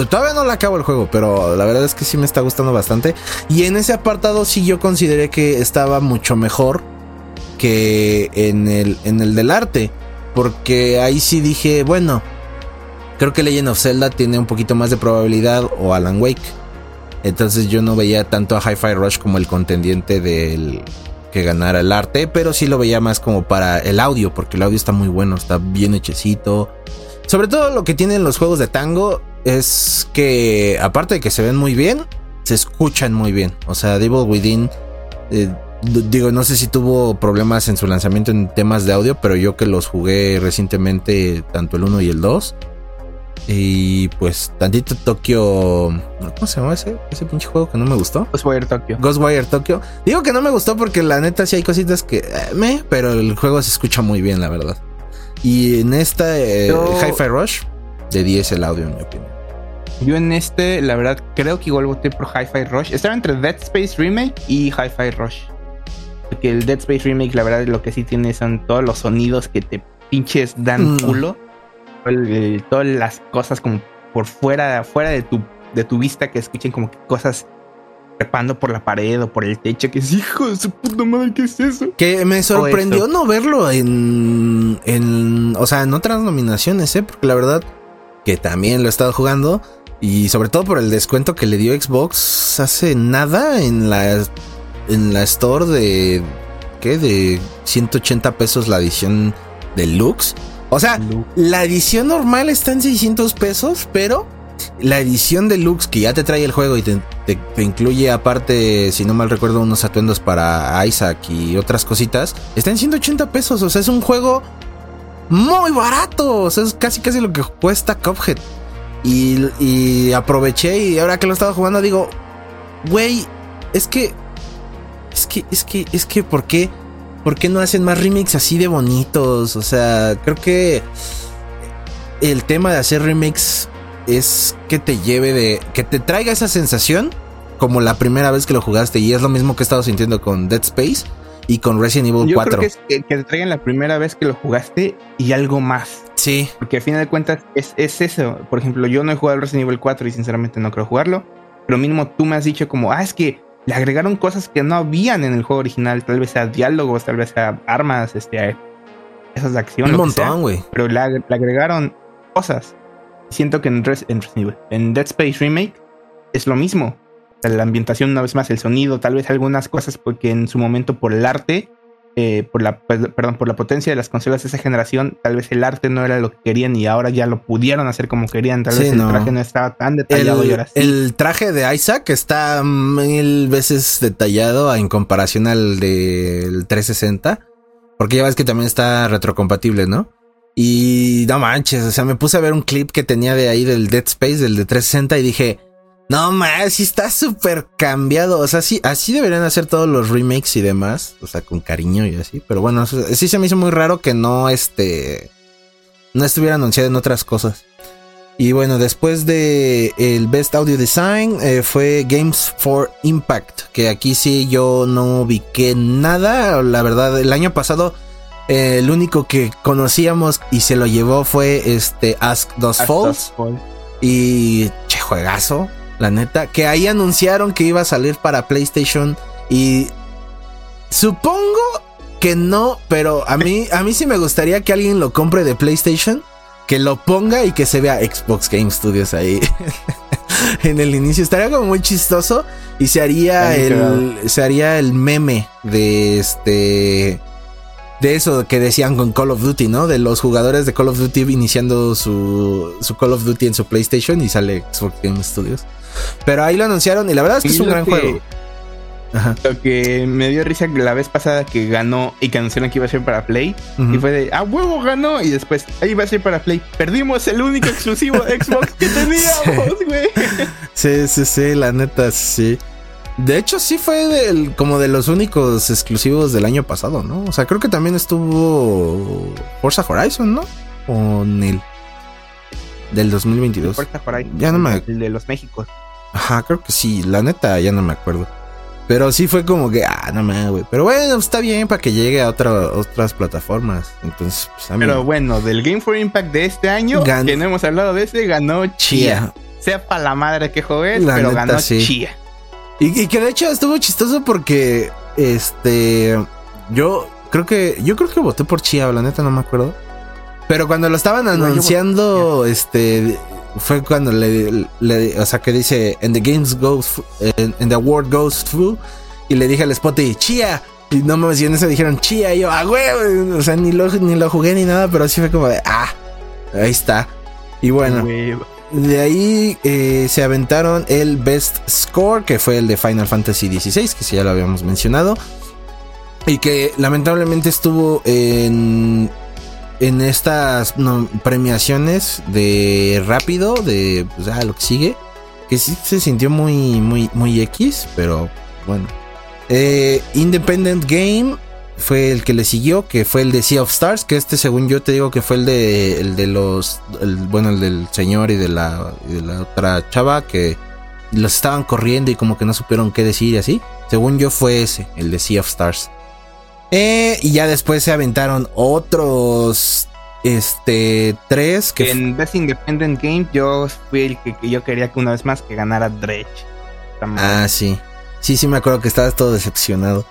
Todavía no la acabo el juego, pero la verdad es que sí me está gustando bastante. Y en ese apartado sí yo consideré que estaba mucho mejor que en el, en el del arte. Porque ahí sí dije, bueno, creo que Legend of Zelda tiene un poquito más de probabilidad o Alan Wake. Entonces yo no veía tanto a Hi-Fi Rush como el contendiente del que ganara el arte, pero sí lo veía más como para el audio, porque el audio está muy bueno, está bien hechecito. Sobre todo lo que tienen los juegos de tango es que, aparte de que se ven muy bien, se escuchan muy bien. O sea, Devil Within, eh, digo, no sé si tuvo problemas en su lanzamiento en temas de audio, pero yo que los jugué recientemente, tanto el 1 y el 2, y pues tantito Tokio. ¿Cómo se llama ese? Ese pinche juego que no me gustó. Ghostwire Tokyo. Ghostwire Tokyo. Digo que no me gustó porque la neta sí hay cositas que eh, me, pero el juego se escucha muy bien, la verdad. Y en esta eh, Hi-Fi Rush, de 10 el audio, en mi opinión. Yo en este, la verdad, creo que igual voté por Hi-Fi Rush. Estaba entre Dead Space Remake y Hi-Fi Rush. Porque el Dead Space Remake, la verdad, lo que sí tiene son todos los sonidos que te pinches dan mm. culo todas las cosas como por fuera, fuera de tu, de tu vista que escuchen como que cosas trepando por la pared o por el techo, que es hijo de su puta madre, ¿qué es eso? Que me sorprendió no verlo en, en, o sea, en otras nominaciones, ¿eh? Porque la verdad que también lo he estado jugando y sobre todo por el descuento que le dio Xbox hace nada en la, en la store de, ¿qué? De 180 pesos la edición deluxe. O sea, la edición normal está en 600 pesos, pero la edición deluxe que ya te trae el juego y te, incluye aparte, si no mal recuerdo, unos atuendos para Isaac y otras cositas, está en 180 pesos. O sea, es un juego muy barato. O sea, es casi casi lo que cuesta Cuphead. Y, aproveché y ahora que lo estaba jugando digo, güey, es que, es que, es que, es que, ¿por qué? ¿Por qué no hacen más remakes así de bonitos? O sea, creo que el tema de hacer remakes es que te lleve de, que te traiga esa sensación como la primera vez que lo jugaste y es lo mismo que he estado sintiendo con Dead Space y con Resident Evil 4. Creo que, es que, te traigan la primera vez que lo jugaste y algo más. Sí. Porque al final de cuentas es, es eso. Por ejemplo, yo no he jugado Resident Evil 4 y sinceramente no creo jugarlo. Pero mínimo tú me has dicho como, ah, es que le agregaron cosas que no habían en el juego original. Tal vez sea diálogos, tal vez sea armas, este, esas de acción. Un montón, güey. Pero le, agregaron cosas. Siento que en, en, en Dead Space Remake es lo mismo la ambientación una vez más, el sonido, tal vez algunas cosas porque en su momento por el arte, eh, por la perdón, por la potencia de las consolas de esa generación, tal vez el arte no era lo que querían y ahora ya lo pudieron hacer como querían, tal vez el traje no estaba tan detallado el, y ahora sí. El traje de Isaac está mil veces detallado en comparación al del 360, porque ya ves que también está retrocompatible, ¿no? Y no manches, o sea, me puse a ver un clip que tenía de ahí del Dead Space, del de 360 y dije, no más, sí está súper cambiado. O sea, sí, así deberían hacer todos los remakes y demás. O sea, con cariño y así. Pero bueno, sí se me hizo muy raro que no este. No estuviera anunciado en otras cosas. Y bueno, después de el Best Audio Design eh, fue Games for Impact. Que aquí sí yo no ubiqué nada. La verdad, el año pasado. Eh, el único que conocíamos y se lo llevó fue este Ask Dos Falls. Y che, juegazo la neta, que ahí anunciaron que iba a salir para PlayStation y supongo que no, pero a mí a mí sí me gustaría que alguien lo compre de PlayStation, que lo ponga y que se vea Xbox Game Studios ahí. *laughs* en el inicio estaría como muy chistoso y se haría el se haría el meme de este de eso que decían con Call of Duty, ¿no? De los jugadores de Call of Duty iniciando su, su Call of Duty en su PlayStation y sale Xbox Game Studios. Pero ahí lo anunciaron y la verdad es que es un gran juego. Lo que me dio risa la vez pasada que ganó y que anunciaron que iba a ser para Play. Y fue de, ah, huevo ganó. Y después, ahí va a ser para Play. Perdimos el único exclusivo *laughs* Xbox que teníamos, güey. Sí. sí, sí, la neta, sí. De hecho, sí fue del, como de los únicos exclusivos del año pasado, ¿no? O sea, creo que también estuvo Forza Horizon, ¿no? O Neil. Del 2022. Forza Horizon. Ya no me... El de los Méxicos. Ajá, creo que sí. La neta, ya no me acuerdo. Pero sí fue como que, ah, no me, güey. Pero bueno, está bien para que llegue a otras plataformas. Entonces, pues a mí... Pero bueno, del Game for Impact de este año, que no hemos hablado de ese, ganó Chia. Sepa la madre que juegues, pero ganó Chia. Y, que de hecho estuvo chistoso porque, este, yo creo que, yo creo que voté por Chia, la neta no me acuerdo. Pero cuando lo estaban anunciando, este, fue cuando le, o sea, que dice, and the games goes, and the world goes through, y le dije al Spotty, Chia, y no me y en eso dijeron Chia, y yo, ah, güey, o sea, ni lo, ni lo jugué ni nada, pero sí fue como de, ah, ahí está. Y bueno, de ahí eh, se aventaron el Best Score, que fue el de Final Fantasy XVI, que sí ya lo habíamos mencionado, y que lamentablemente estuvo en en estas premiaciones de rápido, de pues, ah, lo que sigue, que sí se sintió muy, muy, muy X, pero bueno. Eh, Independent Game fue el que le siguió, que fue el de Sea of Stars, que este según yo te digo que fue el de, el de los, bueno, el del señor y de la, y de la otra chava que los estaban corriendo y como que no supieron qué decir y así. Según yo fue ese, el de Sea of Stars. Eh, y ya después se aventaron otros. Este. Tres que. En Best Independent Game, yo fui el que, yo quería que una vez más que ganara Dredge. Ah, sí. Sí, sí, me acuerdo que estabas todo decepcionado.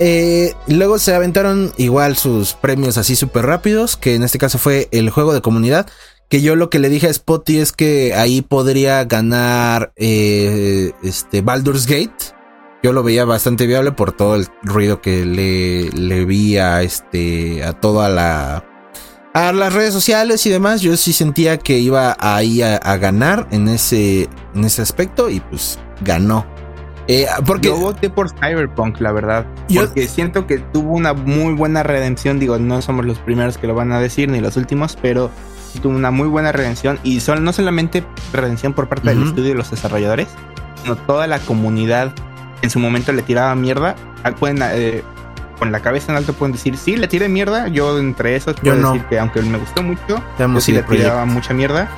Eh, luego se aventaron igual sus premios así súper rápidos, que en este caso fue el juego de comunidad. Que yo lo que le dije a Spotty es que ahí podría ganar eh, este Baldur's Gate yo lo veía bastante viable por todo el ruido que le, le vi a este a toda la a las redes sociales y demás. Yo sí sentía que iba ahí a, ganar en ese en ese aspecto y pues ganó. Eh, porque yo voté por Cyberpunk la verdad porque siento que tuvo una muy buena redención. Digo no somos los primeros que lo van a decir ni los últimos pero tuvo una muy buena redención. Y son, no solamente redención por parte del estudio y los desarrolladores, sino toda la comunidad en su momento le tiraba mierda. Ah, pueden, eh, con la cabeza en alto pueden decir, sí, le tiré mierda. Yo entre esos puedo decir que aunque me gustó mucho, yo sí le tiraba mucha mierda.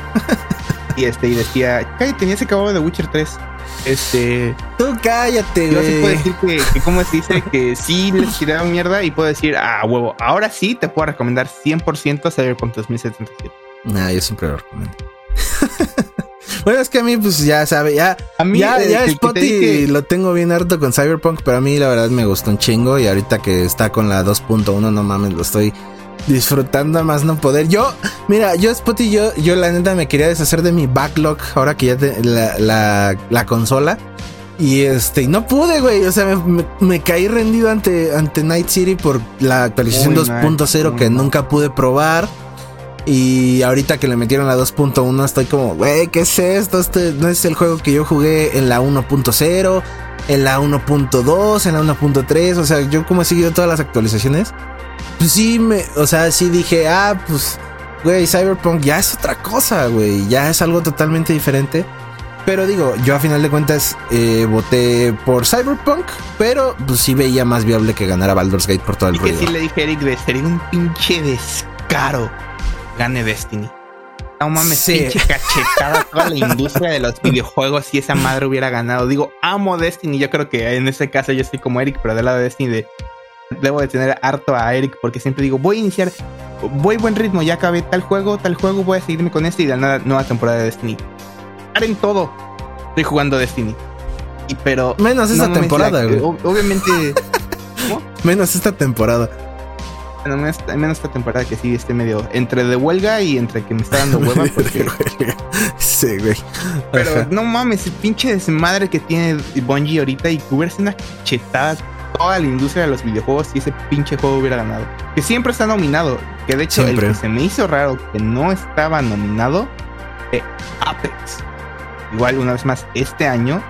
*laughs* y este, y decía, cállate, tenías acabado de Witcher 3. Este. Tú cállate, Yo sí puedo decir que, que como se dice, que sí les tiraba mierda y puedo decir, ah, huevo, ahora sí te puedo recomendar 100% Cyberpunk 2077. Nah, yo siempre lo recomiendo. *laughs* bueno, es que a mí, pues ya sabe, ya, a mí, ya, ya Spotty lo tengo bien harto con Cyberpunk, pero a mí la verdad me gustó un chingo y ahorita que está con la 2.1, no mames, lo estoy disfrutando a más no poder. Yo, mira, yo Spotty, yo, yo la neta me quería deshacer de mi backlog ahora que ya te, la, la, consola. Y este, y no pude, güey. O sea, me, caí rendido ante, ante Night City por la actualización 2.0 que nunca pude probar. Y ahorita que le metieron la 2.1 estoy como, güey, ¿qué es esto? Este no es el juego que yo jugué en la 1.0, en la 1.2, en la 1.3. O sea, yo como he seguido todas las actualizaciones. Pues sí, me, o sea, sí dije, ah, pues, güey, Cyberpunk ya es otra cosa, güey. Ya es algo totalmente diferente. Pero digo, yo a final de cuentas eh, voté por Cyberpunk, pero pues sí veía más viable que ganara Baldur's Gate por todo el y ruido. Que sí le dije a Eric de sería un pinche descaro gane Destiny. No mames, pinche cachetada toda la industria de los videojuegos si esa madre hubiera ganado. Digo, amo Destiny. Yo creo que en este caso yo estoy como Eric, pero del lado de Destiny de, debo de tener harto a Eric porque siempre digo, voy a iniciar, voy buen ritmo, ya acabé tal juego, tal juego, voy a seguirme con este y de nada, nueva temporada de Destiny. en todo. Estoy jugando Destiny. Y pero. Menos esta temporada, güey. Obviamente. *laughs* Menos esta temporada menos, menos esta temporada que sí esté medio entre de huelga y entre que me está dando hueva. *laughs* Porque... sí, güey. Pero no mames, el pinche desmadre que tiene Bungie ahorita y que hubiera sido una chetada toda la industria de los videojuegos si ese pinche juego hubiera ganado. Que siempre está nominado. Que de hecho, el que se me hizo raro que no estaba nominado, de Apex. Igual, una vez más, este año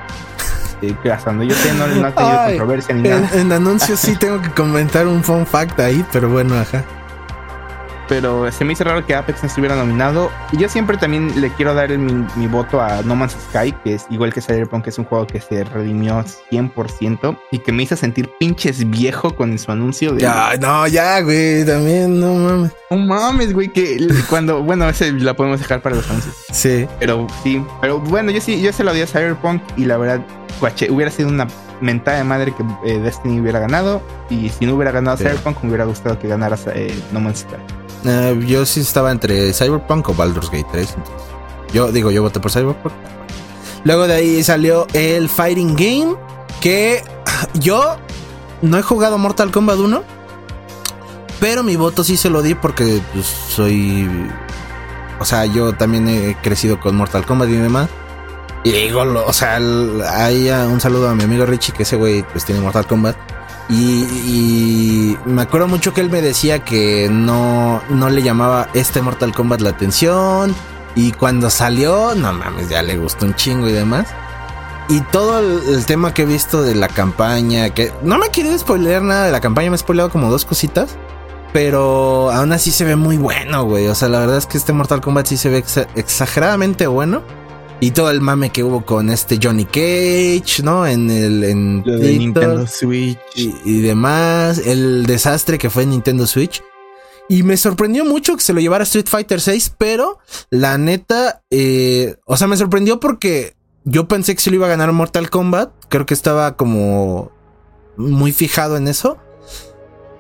hasta donde yo sé no, no ha tenido controversia ni nada. En anuncios sí tengo que comentar un fun fact ahí, pero bueno, ajá pero se me hizo raro que Apex no estuviera nominado. Y yo siempre también le quiero dar mi, voto a No Man's Sky, que es igual que Cyberpunk, que es un juego que se redimió 100% y que me hizo sentir pinches viejo con su anuncio de. Ya, no, ya, güey, también, no mames. No mames, güey, que cuando. Bueno, ese la podemos dejar para los anuncios. Sí. Pero sí, pero bueno, yo sí, yo se lo di a Cyberpunk y la verdad, hubiera sido una mentada de madre que eh, Destiny hubiera ganado. Y si no hubiera ganado Cyberpunk, me hubiera gustado que ganara eh, No Man's Sky. Eh, yo sí estaba entre Cyberpunk o Baldur's Gate 3. yo digo, yo voté por Cyberpunk. Luego de ahí salió el Fighting Game. Que yo no he jugado Mortal Kombat 1. Pero mi voto sí se lo di porque pues, soy. O sea, yo también he crecido con Mortal Kombat y demás. Y digo, o sea, ahí un saludo a mi amigo Richie, que ese güey pues tiene Mortal Kombat. Y, me acuerdo mucho que él me decía que no, no le llamaba este Mortal Kombat la atención. Y cuando salió, no mames, ya le gustó un chingo y demás. Y todo el, tema que he visto de la campaña, que no me quiero spoilear nada de la campaña, me he spoileado como dos cositas. Pero aún así se ve muy bueno, güey. O sea, la verdad es que este Mortal Kombat sí se ve exageradamente bueno. Y todo el mame que hubo con este Johnny Cage, ¿no? En el en Nintendo Switch y, demás. El desastre que fue en Nintendo Switch. Y me sorprendió mucho que se lo llevara Street Fighter 6, pero la neta, eh, o sea, me sorprendió porque yo pensé que se lo iba a ganar Mortal Kombat. Creo que estaba como muy fijado en eso.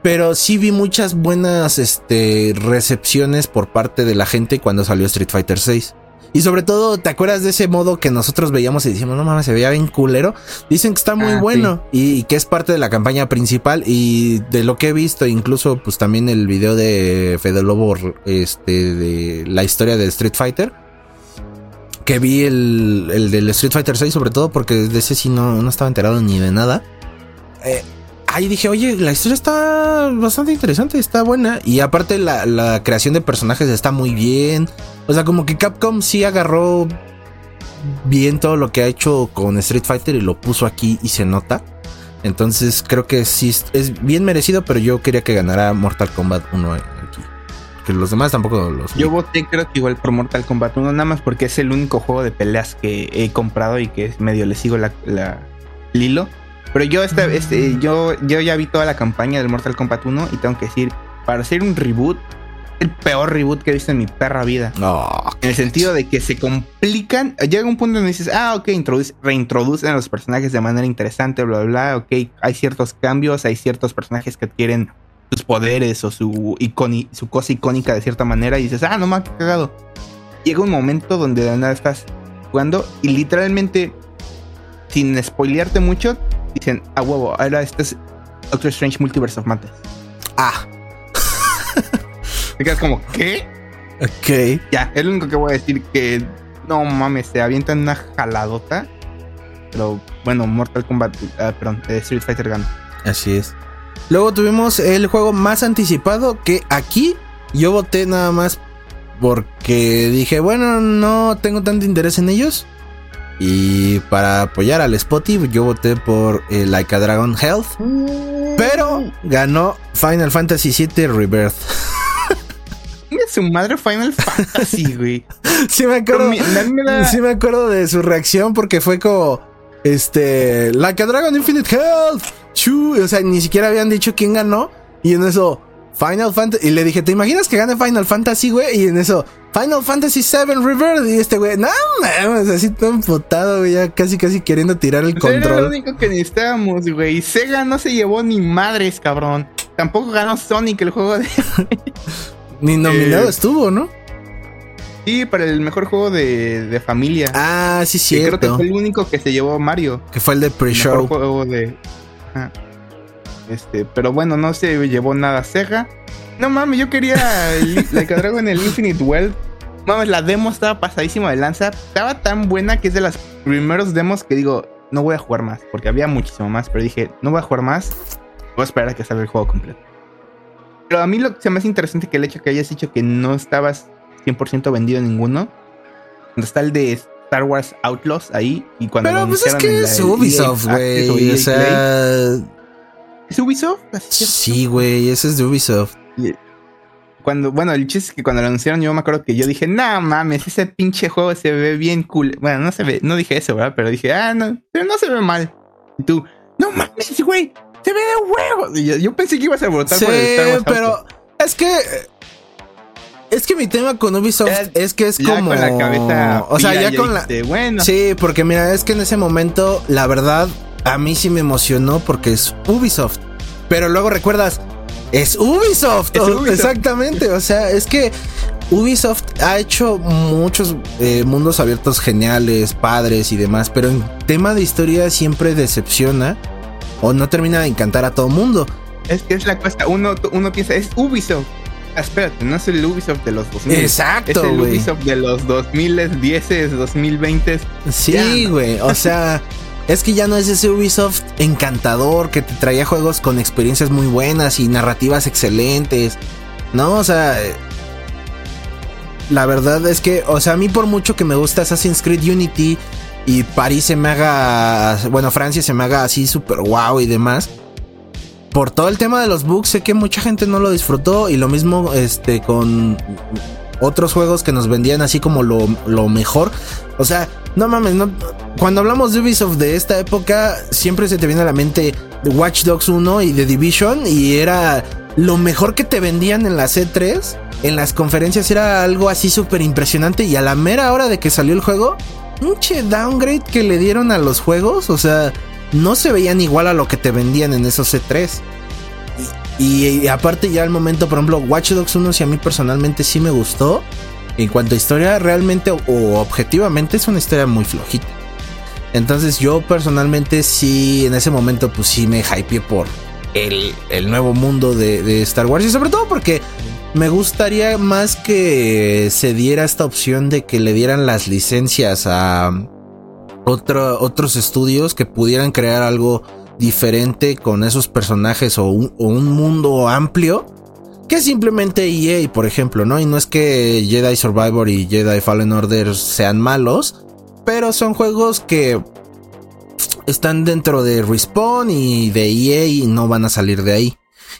Pero sí vi muchas buenas este, recepciones por parte de la gente cuando salió Street Fighter 6. Y sobre todo, ¿te acuerdas de ese modo que nosotros veíamos y decíamos, no mames, se veía bien culero? Dicen que está muy ah, bueno y, que es parte de la campaña principal y de lo que he visto, incluso pues también el video de Fede Lobo, este, de la historia de Street Fighter. Que vi el, el del Street Fighter 6 sobre todo porque de ese sí no, no estaba enterado ni de nada. Eh, ahí dije, oye, la historia está bastante interesante, está buena. Y aparte la, la creación de personajes está muy bien. O sea, como que Capcom sí agarró bien todo lo que ha hecho con Street Fighter y lo puso aquí y se nota. Entonces creo que sí es bien merecido, pero yo quería que ganara Mortal Kombat 1 aquí. porque los demás tampoco los. Yo voté, creo que igual por Mortal Kombat 1, nada más porque es el único juego de peleas que he comprado y que medio le sigo la, la Lilo. Pero yo, esta, este, yo, yo ya vi toda la campaña del Mortal Kombat 1 y tengo que decir, para hacer un reboot, el peor reboot que he visto en mi perra vida. No. En el sentido de que se complican. Llega un punto donde dices, ah, ok, reintroducen a los personajes de manera interesante, bla, bla, bla. Ok, hay ciertos cambios, hay ciertos personajes que adquieren sus poderes o su, su cosa icónica de cierta manera y dices, ah, no me ha cagado. Llega un momento donde de nada estás jugando y literalmente, sin spoilearte mucho, dicen, ah, huevo, ahora este es Doctor Strange Multiverse of Madness. Ah. Te quedas como, ¿qué? Ok. Ya, es lo único que voy a decir que no mames, se avientan una jaladota. Pero bueno, Mortal Kombat, uh, perdón, Street Fighter gana. Así es. Luego tuvimos el juego más anticipado que aquí yo voté nada más porque dije, bueno, no tengo tanto interés en ellos. Y para apoyar al Spotify, yo voté por eh, Like a Dragon Health. Pero ganó Final Fantasy VII Rebirth. su madre Final Fantasy, *laughs* güey. sí me acuerdo. Sí me acuerdo de su reacción porque fue como este Like a Dragon Infinite Health. o sea, ni siquiera habían dicho quién ganó y en eso Final Fantasy y le dije, ¿te imaginas que gane Final Fantasy, güey? Y en eso Final Fantasy VII Rebirth y este güey, no mames, así todo empotado, güey, ya casi casi queriendo tirar el control. Era lo único que necesitábamos, güey. Sega no se llevó ni madres, cabrón. Tampoco ganó Sonic el juego de *laughs* Ni nominado eh, estuvo, ¿no? Sí, para el mejor juego de, familia. Ah, sí, sí. Creo que fue el único que se llevó Mario. Que fue el de pre-show. juego de. Este, pero bueno, no se llevó nada Sega. No mames, yo quería la que en el Infinite World. Mames, la demo estaba pasadísima de lanza. Estaba tan buena que es de los primeros demos que digo, no voy a jugar más. Porque había muchísimo más. Pero dije, no voy a jugar más. Voy a esperar a que salga el juego completo. Pero a mí lo que se me hace interesante que el hecho que hayas dicho que no estabas 100% vendido ninguno. Cuando está el de Star Wars Outlaws ahí y cuando Pero pues es que es Ubisoft, güey. O sea, ¿Es Ubisoft? Sí, güey, ese es de Ubisoft. Cuando, bueno, el chiste es que cuando lo anunciaron yo me acuerdo que yo dije, no mames, ese pinche juego se ve bien cool. Bueno, no se ve, no dije eso, ¿verdad? Pero dije, ah, no, pero no se ve mal. Y tú, no mames, güey, se ve de huevo. yo, pensé que ibas a votar por el Star Wars pero es que es que mi tema con Ubisoft es que es como con la cabeza o sea, ya con la bueno. Sí, porque mira, es que en ese momento la verdad a mí sí me emocionó porque es Ubisoft. Pero luego recuerdas es *laughs* Ubisoft, exactamente, o sea, es que Ubisoft ha hecho muchos eh, mundos abiertos geniales, padres y demás, pero en tema de historia siempre decepciona o no termina de encantar a todo mundo. Es que es la cosa, uno, uno piensa, es Ubisoft. Ah, espérate, no es el Ubisoft de los 2000. Exacto, Es el Ubisoft de los 2010, 2020. Sí, güey, o sea... *laughs* Es que ya no es ese Ubisoft encantador que te traía juegos con experiencias muy buenas y narrativas excelentes. No, o sea, la verdad es que, o sea, a mí por mucho que me gusta Assassin's Creed Unity y París se me haga, bueno, Francia se me haga así súper guau y demás. Por todo el tema de los bugs, sé que mucha gente no lo disfrutó y lo mismo este con otros juegos que nos vendían así como lo, lo mejor. O sea, no mames, no, cuando hablamos de Ubisoft de esta época, siempre se te viene a la mente Watch Dogs 1 y The Division y era lo mejor que te vendían en la C3. En las conferencias era algo así súper impresionante y a la mera hora de que salió el juego, pinche downgrade que le dieron a los juegos, o sea, no se veían igual a lo que te vendían en esos C3. Y, aparte ya al momento, por ejemplo, Watch Dogs 1 si a mí personalmente sí me gustó. En cuanto a historia, realmente o objetivamente es una historia muy flojita. Entonces yo personalmente sí, en ese momento pues sí me hypeé por el, nuevo mundo de, Star Wars. Y sobre todo porque me gustaría más que se diera esta opción de que le dieran las licencias a otros estudios que pudieran crear algo diferente con esos personajes o un, mundo amplio que simplemente EA, por ejemplo, ¿no? Y no es que Jedi Survivor y Jedi Fallen Order sean malos, pero son juegos que están dentro de Respawn y de EA y no van a salir de ahí.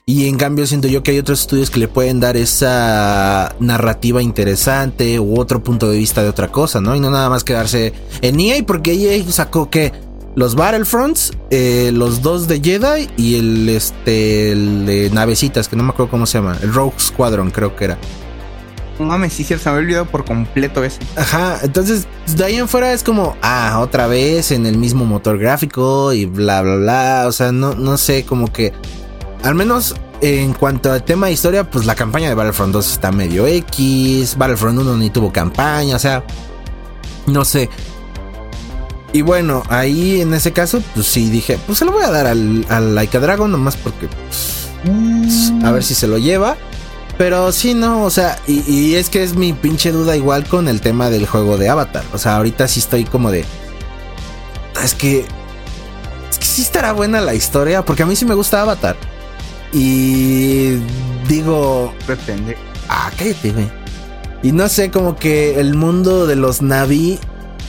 Y en cambio siento yo que hay otros estudios que le pueden dar esa narrativa interesante u otro punto de vista de otra cosa, ¿no? Y no nada más quedarse en EA porque EA sacó que los Battlefronts, eh, los dos de Jedi y el, este, el de navecitas, que no me acuerdo cómo se llama, el Rogue Squadron creo que era. No mames, sí, se me había olvidado por completo ese. Ajá, entonces de ahí en fuera es como, ah, otra vez en el mismo motor gráfico y bla, bla, bla. O sea, no, no sé, como que, al menos en cuanto al tema de historia, pues la campaña de Battlefront 2 está medio X, Battlefront 1 ni tuvo campaña, o sea, no sé. Y bueno, ahí en ese caso, pues sí dije, pues se lo voy a dar al, al Laika Dragon, nomás porque, pues, a ver si se lo lleva. Pero sí, no, o sea, y, es que es mi pinche duda igual con el tema del juego de Avatar. O sea, ahorita sí estoy como de. Es que. Es que sí estará buena la historia, porque a mí sí me gusta Avatar. Y digo. Pretende. Ah, cállate, güey. Y no sé, como que el mundo de los Navi.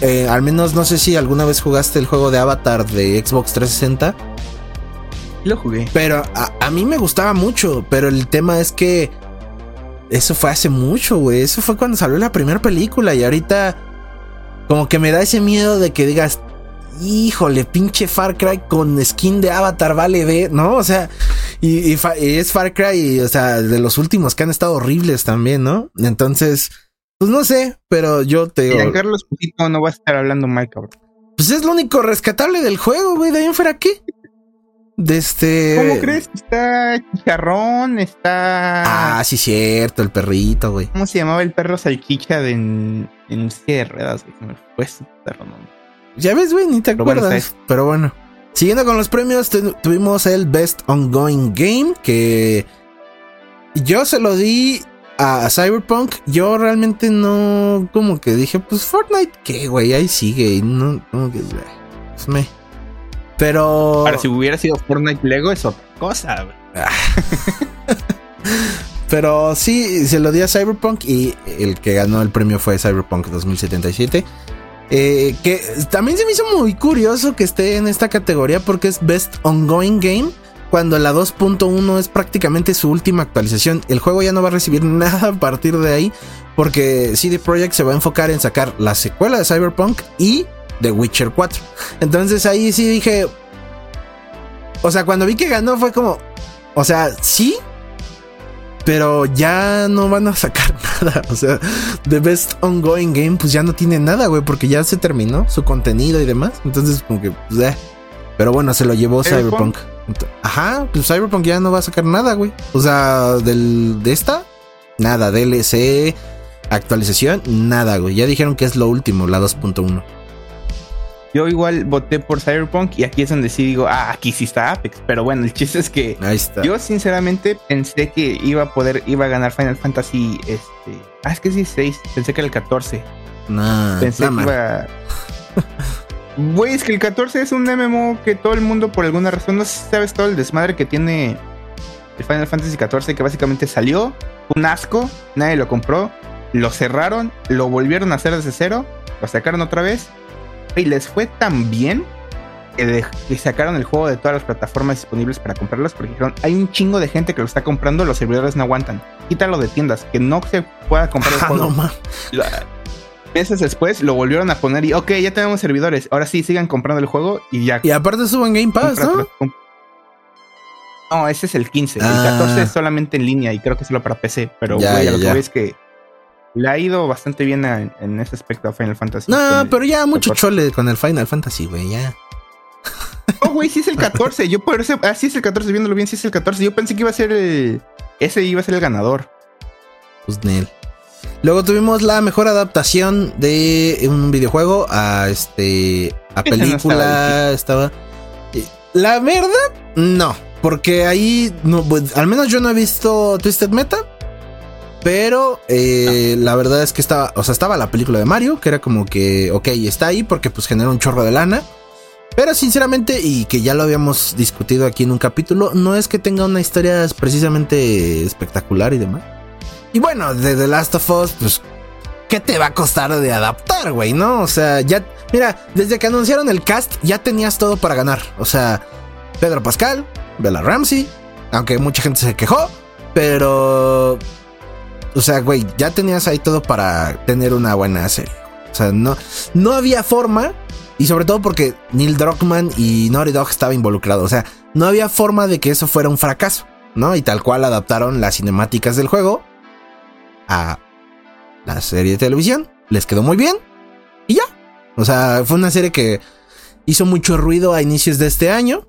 Eh, al menos no sé si alguna vez jugaste el juego de Avatar de Xbox 360. Lo jugué. Pero a, a mí me gustaba mucho. Pero el tema es que eso fue hace mucho, güey. Eso fue cuando salió la primera película y ahorita como que me da ese miedo de que digas, híjole, pinche Far Cry con skin de Avatar, vale, ve, ¿no? O sea, y, es Far Cry, o sea, de los últimos que han estado horribles también, ¿no? Entonces, pues no sé, pero yo te digo... Carlos Pujito no va a estar hablando mal, cabrón. Pues es lo único rescatable del juego, güey, de ahí en fuera, ¿qué? De este. ¿Cómo crees? Está chicharrón, está. Ah, sí, cierto, el perrito, güey. ¿Cómo se llamaba el perro salchicha de en, en ruedas, güey? Perro, ¿no? Ya ves, güey, ni te acuerdas. Pero bueno. Siguiendo con los premios, tuvimos el Best Ongoing Game, que yo se lo di a, Cyberpunk. Yo realmente no, como que dije, pues Fortnite, ¿qué, güey? Ahí sigue. Y no, como que, pues me. Pero. Para si hubiera sido Fortnite Lego es otra cosa. *laughs* Pero sí, se lo di a Cyberpunk y el que ganó el premio fue Cyberpunk 2077. Eh, que también se me hizo muy curioso que esté en esta categoría porque es Best Ongoing Game. Cuando la 2.1 es prácticamente su última actualización. El juego ya no va a recibir *laughs* nada a partir de ahí. Porque CD Projekt se va a enfocar en sacar la secuela de Cyberpunk y The Witcher 4. *laughs* Entonces ahí sí dije. O sea, cuando vi que ganó fue como. O sea, sí. Pero ya no van a sacar *laughs* nada. O sea, The Best Ongoing Game, pues ya no tiene nada, güey. Porque ya se terminó su contenido y demás. Entonces, como que, pues, eh. Pero bueno, se lo llevó Cyberpunk. Ajá, pues Cyberpunk ya no va a sacar nada, güey. O sea, del, de esta, nada. DLC, actualización, nada, güey. Ya dijeron que es lo último, la 2.1. Yo igual voté por Cyberpunk y aquí es donde sí digo, ah, aquí sí está Apex. Pero bueno, el chiste es que yo sinceramente pensé que iba a poder, iba a ganar Final Fantasy, este, ah, es que sí, 6, pensé que era el 14. No, pensé que iba... *laughs* *laughs* Güey, es que el 14 es un MMO que todo el mundo por alguna razón, no sabes todo el desmadre que tiene el Final Fantasy 14, que básicamente salió, un asco, nadie lo compró, lo cerraron, lo volvieron a hacer desde cero, lo sacaron otra vez y les fue tan bien que, sacaron el juego de todas las plataformas disponibles para comprarlas porque dijeron, hay un chingo de gente que lo está comprando, los servidores no aguantan. Quítalo de tiendas, que no se pueda comprar el *laughs* ah, juego. Meses después lo volvieron a poner y, ok, ya tenemos servidores, ahora sí, sigan comprando el juego y ya. Y aparte suben Game Pass, ¿no? No, ese es el 15. El 14 es ah. solamente en línea y creo que es solo para PC. Pero, ya, lo que es que le ha ido bastante bien en ese aspecto a Final Fantasy. No, pero ya mucho chole con el Final Fantasy, güey, ya. *laughs* Oh, güey, sí es el 14. Yo por eso, ah, sí es el 14, viéndolo bien, sí es el 14. Yo pensé que iba a ser el. Ese iba a ser el ganador. Pues Nel. Luego tuvimos la mejor adaptación de un videojuego a este. a *laughs* película. estaba. Eh, la verdad, no. Porque ahí. No, pues, al menos yo no he visto Twisted Meta. Pero eh, la verdad es que estaba, o sea, estaba la película de Mario, que era como que, ok, está ahí porque pues genera un chorro de lana. Pero sinceramente, y que ya lo habíamos discutido aquí en un capítulo, no es que tenga una historia precisamente espectacular y demás. Y bueno, de The Last of Us, pues, ¿qué te va a costar de adaptar, güey? ¿No? O sea, ya, mira, desde que anunciaron el cast, ya tenías todo para ganar. O sea, Pedro Pascal, Bella Ramsey, Aunque mucha gente se quejó, pero... O sea, güey, ya tenías ahí todo para tener una buena serie. O sea, no, no había forma. Y sobre todo porque Neil Druckmann y Naughty Dog estaban involucrados. O sea, no había forma de que eso fuera un fracaso, ¿no? Y tal cual adaptaron las cinemáticas del juego a la serie de televisión. Les quedó muy bien. Y ya. O sea, fue una serie que hizo mucho ruido a inicios de este año.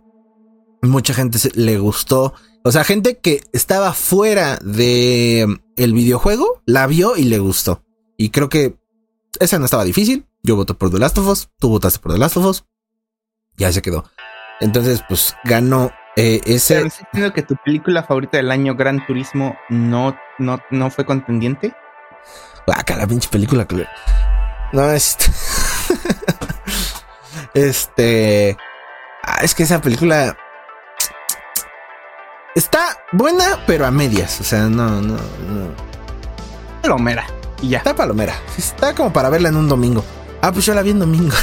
Mucha gente le gustó. O sea, gente que estaba fuera de mm, el videojuego la vio y le gustó. Y creo que esa no estaba difícil. Yo voté por The Last of Us, tú votaste por The Last of Us. Ya se quedó. Entonces, pues ganó eh, ese. ¿Estás que tu película favorita del año, Gran Turismo, no, no, no fue contendiente? Acá la pinche película. No, este. *laughs* este. Ah, es que esa película. Está buena, pero a medias. O sea, no, no, no. Palomera. Y ya. Está palomera. Está como para verla en un domingo. Ah, pues yo la vi en domingo.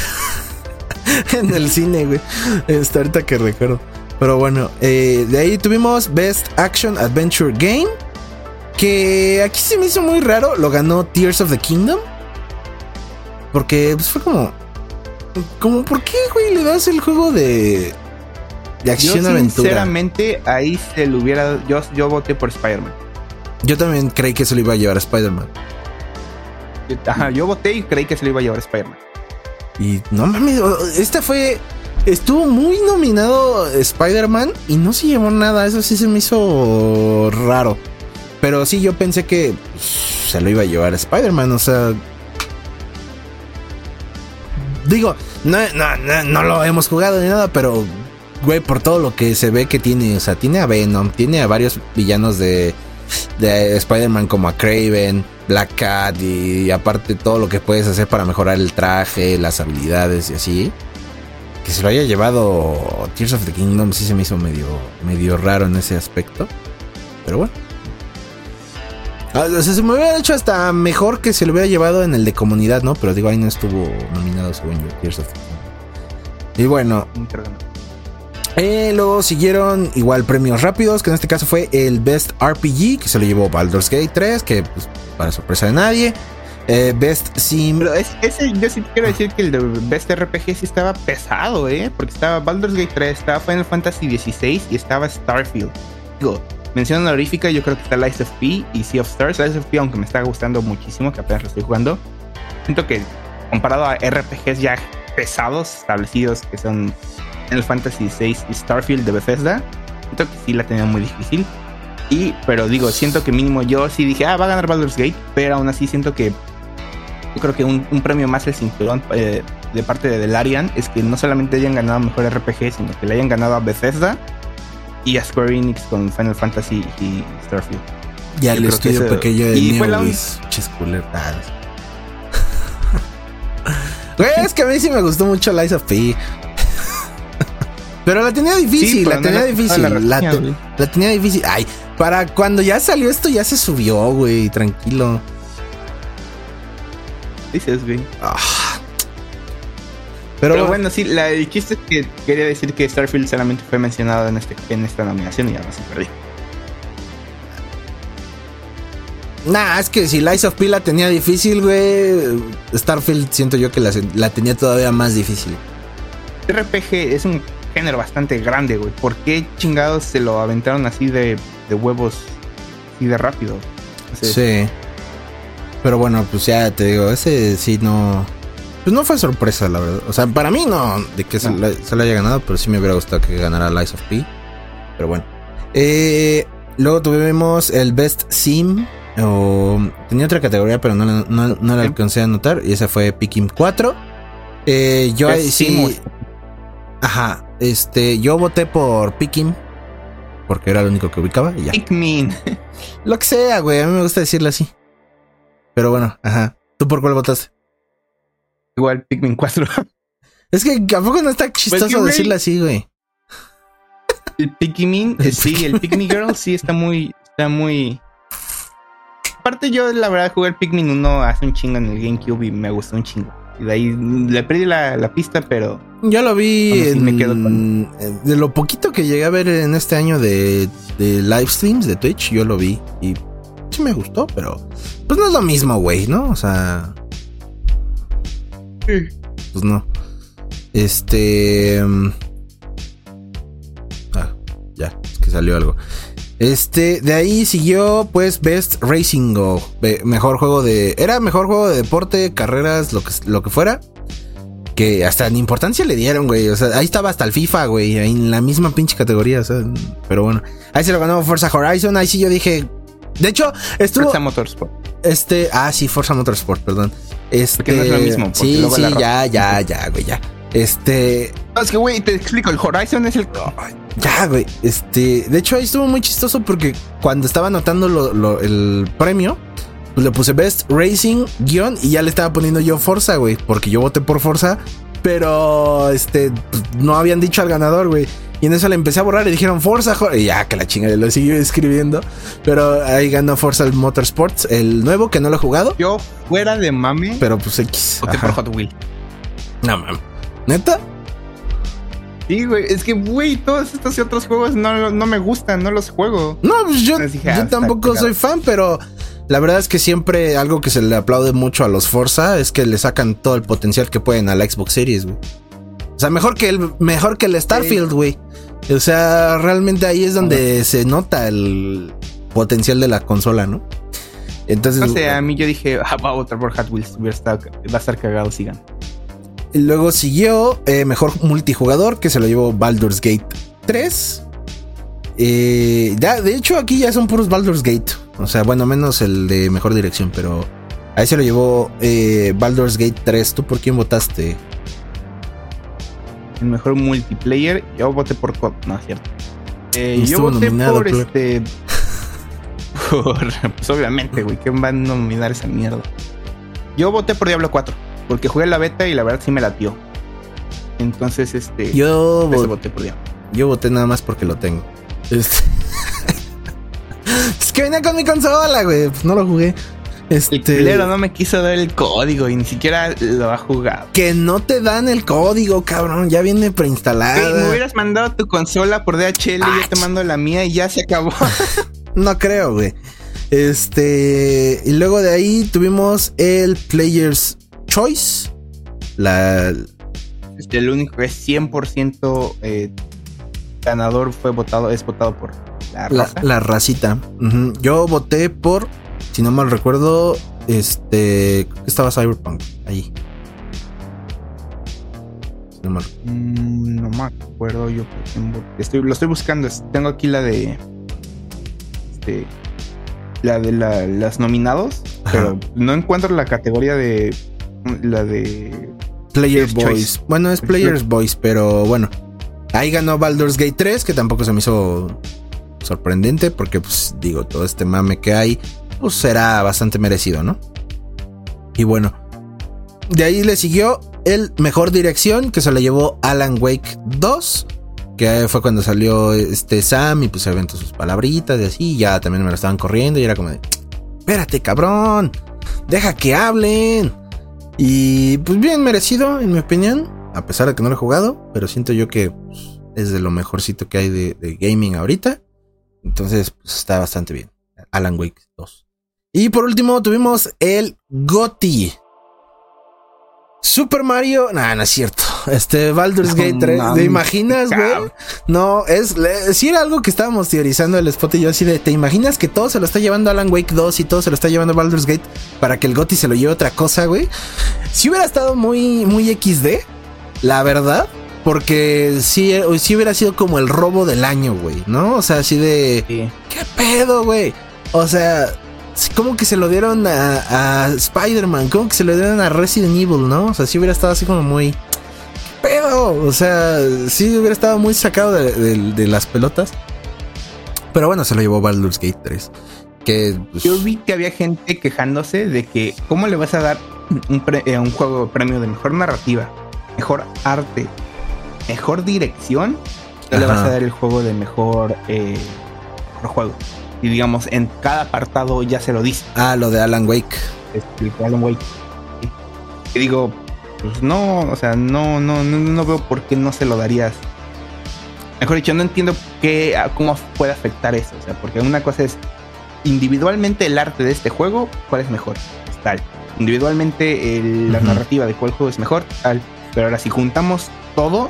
*laughs* en el cine, güey. Está ahorita que recuerdo. Pero bueno, eh, de ahí tuvimos Best Action Adventure Game. Que aquí se me hizo muy raro. Lo ganó Tears of the Kingdom. Porque pues, fue como. Como, ¿por qué, güey, le das el juego de. De acción yo, aventura? Sinceramente, ahí se lo hubiera. Yo, yo voté por Spider-Man. Yo también creí que se lo iba a llevar a Spider-Man. Ajá, yo voté y creí que se lo iba a llevar a Spider-Man. Y no mames, esta fue. Estuvo muy nominado Spider-Man y no se llevó nada. Eso sí se me hizo raro. Pero sí, yo pensé que se lo iba a llevar Spider-Man. O sea. Digo, no, no, no, lo hemos jugado ni nada, pero. Güey, por todo lo que se ve que tiene. O sea, tiene a Venom, tiene a varios villanos de. De Spider-Man como a Craven, Black Cat y, aparte todo lo que puedes hacer para mejorar el traje, las habilidades y así. Que se lo haya llevado Tears of the Kingdom sí se me hizo medio, medio raro en ese aspecto. Pero bueno. Ah, se me hubiera hecho hasta mejor que se lo hubiera llevado en el de comunidad, ¿no? Pero digo, ahí no estuvo nominado según yo. Y bueno. Eh, luego siguieron igual premios rápidos, que en este caso fue el Best RPG, que se lo llevó Baldur's Gate 3, que pues, para sorpresa de nadie. Eh, Best Sim. Ese, yo sí quiero decir que el de Best RPG sí estaba pesado, ¿eh? Porque estaba Baldur's Gate 3, estaba Final Fantasy XVI y estaba Starfield. Digo, mención honorífica, yo creo que está Lies of P y Sea of Stars. Lies of P, aunque me está gustando muchísimo, que apenas lo estoy jugando, siento que comparado a RPGs ya pesados, establecidos, que son Final Fantasy VI y Starfield de Bethesda, siento que sí la tenía muy difícil. Y, pero digo, siento que mínimo yo sí dije, ah, va a ganar Baldur's Gate, pero aún así siento que yo creo que un, premio más el cinturón eh, de parte de Delarian es que no solamente hayan ganado mejor RPG, sino que le hayan ganado a Bethesda y a Square Enix con Final Fantasy y Starfield. Ya el estudio pequeño de y fue la *laughs* Güey, es que a mí sí me gustó mucho Lies of P. *laughs* Pero la tenía difícil, la tenía difícil. La, la, tenía difícil. Ay, para cuando ya salió esto ya se subió, güey, tranquilo. Dices, güey. Ah. Pero, bueno, sí, la, el chiste es que quería decir que Starfield solamente fue mencionado en, este, en esta nominación y ya no se perdí. Nah, es que si Lies of P la tenía difícil, güey, Starfield siento yo que la, la tenía todavía más difícil. RPG es un género bastante grande, güey. ¿Por qué chingados se lo aventaron así de, de huevos y de rápido? sí. Pero bueno, pues ya te digo, ese sí no. Pues no fue sorpresa, la verdad. O sea, para mí no, de que se, le, haya ganado, pero sí me hubiera gustado que ganara Lies of P. Pero bueno. Eh, luego tuvimos el Best Sim. O, tenía otra categoría, pero no, no, no la alcancé a anotar. Y esa fue Pikmin 4. Eh, yo ahí sí. Ajá. Este, yo voté por Pikmin. Porque era lo único que ubicaba y ya. Pikmin. *laughs* Lo que sea, güey. A mí me gusta decirlo así. Pero bueno, ajá. ¿Tú por cuál votaste? Igual Pikmin 4. *laughs* Es que ¿a poco no está chistoso decirlo así, güey? El Pikmin, sí, el *laughs* Pikmin Girl sí está muy, está muy. Aparte yo la verdad jugué el Pikmin 1 hace un chingo en el GameCube y me gustó un chingo. Y de ahí le perdí la, la pista, pero. Yo lo vi. En- me quedo con- De lo poquito que llegué a ver en este año de, de live streams de Twitch, yo lo vi. Y sí me gustó, pero. Pues no es lo mismo, güey, ¿no? O sea. Pues no. Este. mm, Ah, ya, es que salió algo. Este, de ahí siguió, pues, Best Racing o be- mejor juego de. Era mejor juego de deporte, carreras, lo que, lo que fuera. Que hasta en importancia le dieron, güey. O sea, ahí estaba hasta el FIFA, güey. ahí En la misma pinche categoría. o sea, pero bueno. Ahí se lo ganó Forza Horizon. Ahí sí yo dije. De hecho, estuvo. Forza Motorsport. Este, ah, sí, Forza Motorsport, perdón. Este, Porque no es lo mismo, porque Sí, sí, ya, ya, ya, güey, ya. Este, No, es que, güey, te explico. El Horizon es el. ya, güey. Este, de hecho, ahí estuvo muy chistoso porque cuando estaba anotando lo- lo- el premio, pues le puse Best Racing guion y ya le estaba poniendo yo Forza, güey, porque yo voté por Forza, pero este, pues, no habían dicho al ganador, güey. Y en eso le empecé a borrar y dijeron Forza, jo-", y ya que la chingada lo siguió escribiendo. Pero ahí ganó Forza Motorsports, el nuevo que no lo he jugado, Yo, fuera de mame, pero pues X. voté por Hot Wheels. No mames. ¿Neta? Sí, güey. Es que, güey, todos estos y otros juegos no, no me gustan, no los juego. No, pues yo, dije, ah, tampoco soy fan, pero la verdad es que siempre algo que se le aplaude mucho a los Forza es que le sacan todo el potencial que pueden a la Xbox Series, güey. O sea, mejor que el, mejor que el Starfield, güey. O sea, realmente ahí es donde se nota el potencial de la consola, ¿no? Entonces, No sé, a mí yo dije, *laughs* ah, va a votar por Hot Wheels. Va a estar cagado, sigan. Y luego siguió eh, mejor multijugador, que se lo llevó Baldur's Gate 3. Eh, ya, de hecho, aquí ya son puros Baldur's Gate. O sea, bueno, menos el de mejor dirección, pero ahí se lo llevó eh, Baldur's Gate 3. ¿Tú por quién votaste? El mejor multiplayer, yo voté por COD, no es cierto. Eh, yo voté nominado, por claro. este. *laughs* por- pues obviamente, güey, ¿quién va a nominar esa mierda? Yo voté por Diablo 4, porque jugué la beta y la verdad sí me latió. Entonces, este. Yo, por eso vo- voté por Diablo. yo voté nada más porque lo tengo. Este- *laughs* es que venía con mi consola, güey. Pues no lo jugué. El Este. culero no me quiso dar el código y ni siquiera lo ha jugado. Que no te dan el código, cabrón. Ya viene preinstalada. Güey, me hubieras mandado tu consola por DHL y yo te mando la mía y ya se acabó. *laughs* No creo, güey. Este. Y luego de ahí tuvimos el Player's Choice. La. Este, el único que es 100% eh, ganador fue votado, es votado por la raza. la racita. Yo voté por. Si no mal recuerdo. Este. Estaba Cyberpunk. Ahí. Si no mal- Mm, no me acuerdo yo. Estoy, lo estoy buscando. Tengo aquí la de. Este. La de la- las nominados. Pero no encuentro la categoría de. La de. Player's Voice. Bueno, es Player's Voice, pero bueno. Ahí ganó Baldur's Gate 3, que tampoco se me hizo sorprendente, porque pues digo, todo este mame que hay, pues será bastante merecido, ¿no? Y bueno, de ahí le siguió el mejor dirección, que se lo llevó Alan Wake 2, que fue cuando salió este Sam y pues se aventó sus palabritas y así, ya también me lo estaban corriendo y era como de, espérate cabrón, deja que hablen. Y pues bien merecido, en mi opinión. A pesar de que no lo he jugado, pero siento yo que pues, es de lo mejorcito que hay de, de gaming ahorita. Entonces, pues está bastante bien. Alan Wake 2. Y por último, tuvimos el GOTY. Super Mario. Nah, no es cierto. Este Baldur's Gate 3. ¿Te imaginas, güey? cabrón. No, es. Sí, era algo que estábamos teorizando el spot y yo así de. ¿Te imaginas que todo se lo está llevando Alan Wake 2 y todo se lo está llevando Baldur's Gate para que el GOTY se lo lleve otra cosa, güey? Si hubiera estado muy, muy XD, la verdad. Porque sí, sí hubiera sido como el robo del año, güey, ¿no? O sea, así de. Sí. ¿Qué pedo, güey? O sea, como que se lo dieron a, a Spider-Man, como que se lo dieron a Resident Evil, ¿no? O sea, sí hubiera estado así como muy. ¿Qué pedo? O sea, sí hubiera estado muy sacado de, de- de las pelotas. Pero bueno, se lo llevó Baldur's Gate 3. Que. pues, Yo vi que había gente quejándose de que cómo le vas a dar un, pre- eh, un juego premio de mejor narrativa, mejor arte, mejor dirección, no le vas a dar el juego de mejor, eh, mejor juego. Y digamos, en cada apartado ya se lo dice. Ah, lo de Alan Wake. este, el Alan Wake. Y digo, pues no, o sea, no, no, no, no veo por qué no se lo darías. Mejor dicho, no entiendo qué, cómo puede afectar eso. O sea, porque una cosa es individualmente el arte de este juego, ¿cuál es mejor? Tal. Individualmente la narrativa de cuál juego es mejor, tal. Pero ahora si juntamos todo,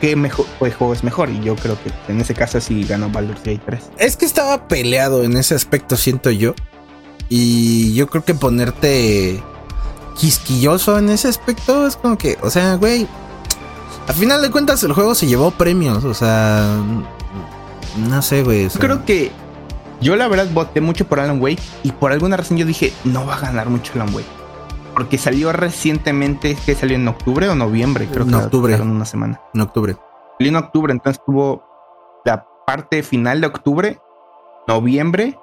¿qué mejor, juego es mejor? Y yo creo que en ese caso sí ganó Baldur's Gate 3. Es que estaba peleado en ese aspecto, siento yo. Y yo creo que ponerte quisquilloso en ese aspecto es como que, o sea, güey, a final de cuentas el juego se llevó premios, o sea, no sé, güey. Creo que yo la verdad voté mucho por Alan Wake y por alguna razón yo dije, no va a ganar mucho Alan Wake. Porque salió recientemente, que salió en octubre o noviembre, creo que en octubre. En una semana. En octubre. Salió en octubre, entonces tuvo la parte final de octubre, noviembre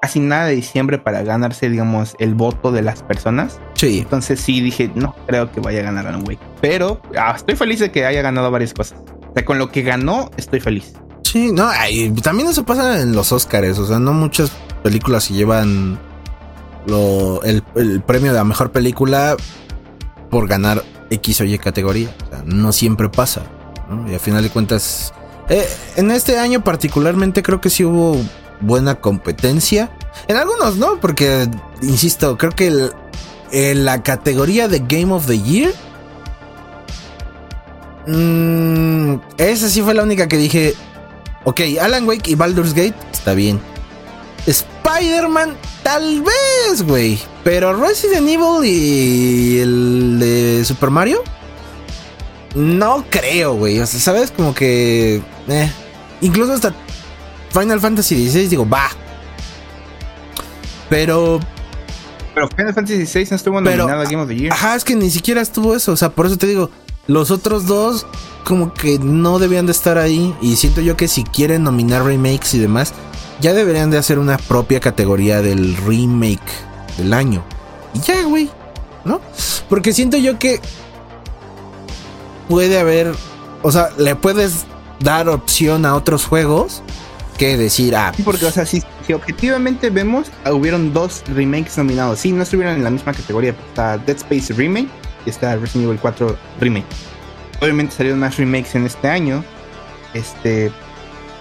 casi nada de diciembre para ganarse, digamos, el voto de las personas. Sí. Entonces sí dije, no creo que vaya a ganar Alan Wake. Pero ah, estoy feliz de que haya ganado varias cosas. O sea, con lo que ganó, estoy feliz. Sí, no, también eso pasa en los Oscars. O sea, no muchas películas se llevan el, premio de la mejor película por ganar X o Y categoría. O sea, no siempre pasa. Y a final de cuentas, eh, en este año particularmente creo que sí hubo buena competencia. En algunos no, porque, insisto, creo que la categoría de Game of the Year... Mmm, esa sí fue la única que dije, ok, Alan Wake y Baldur's Gate está bien. Spider-Man, tal vez, güey. Pero Resident Evil y el de Super Mario, no creo, güey. O sea, ¿sabes? Como que... Eh. Incluso hasta Final Fantasy XVI, digo, va. Pero. Pero Final Fantasy XVI no estuvo nominado a Game of the Year. Ajá, es que ni siquiera estuvo eso. O sea, por eso te digo, los otros dos, como que no debían de estar ahí. Y siento yo que si quieren nominar remakes y demás, ya deberían de hacer una propia categoría del remake del año. Y ya, güey. ¿No? Porque siento yo que puede haber. O sea, le puedes dar opción a otros juegos que decir, ah. porque, o sea, si, objetivamente vemos, ah, hubieron dos remakes nominados. Sí, no estuvieron en la misma categoría. Está Dead Space Remake y está Resident Evil 4 Remake. Obviamente salieron más remakes en este año. Este,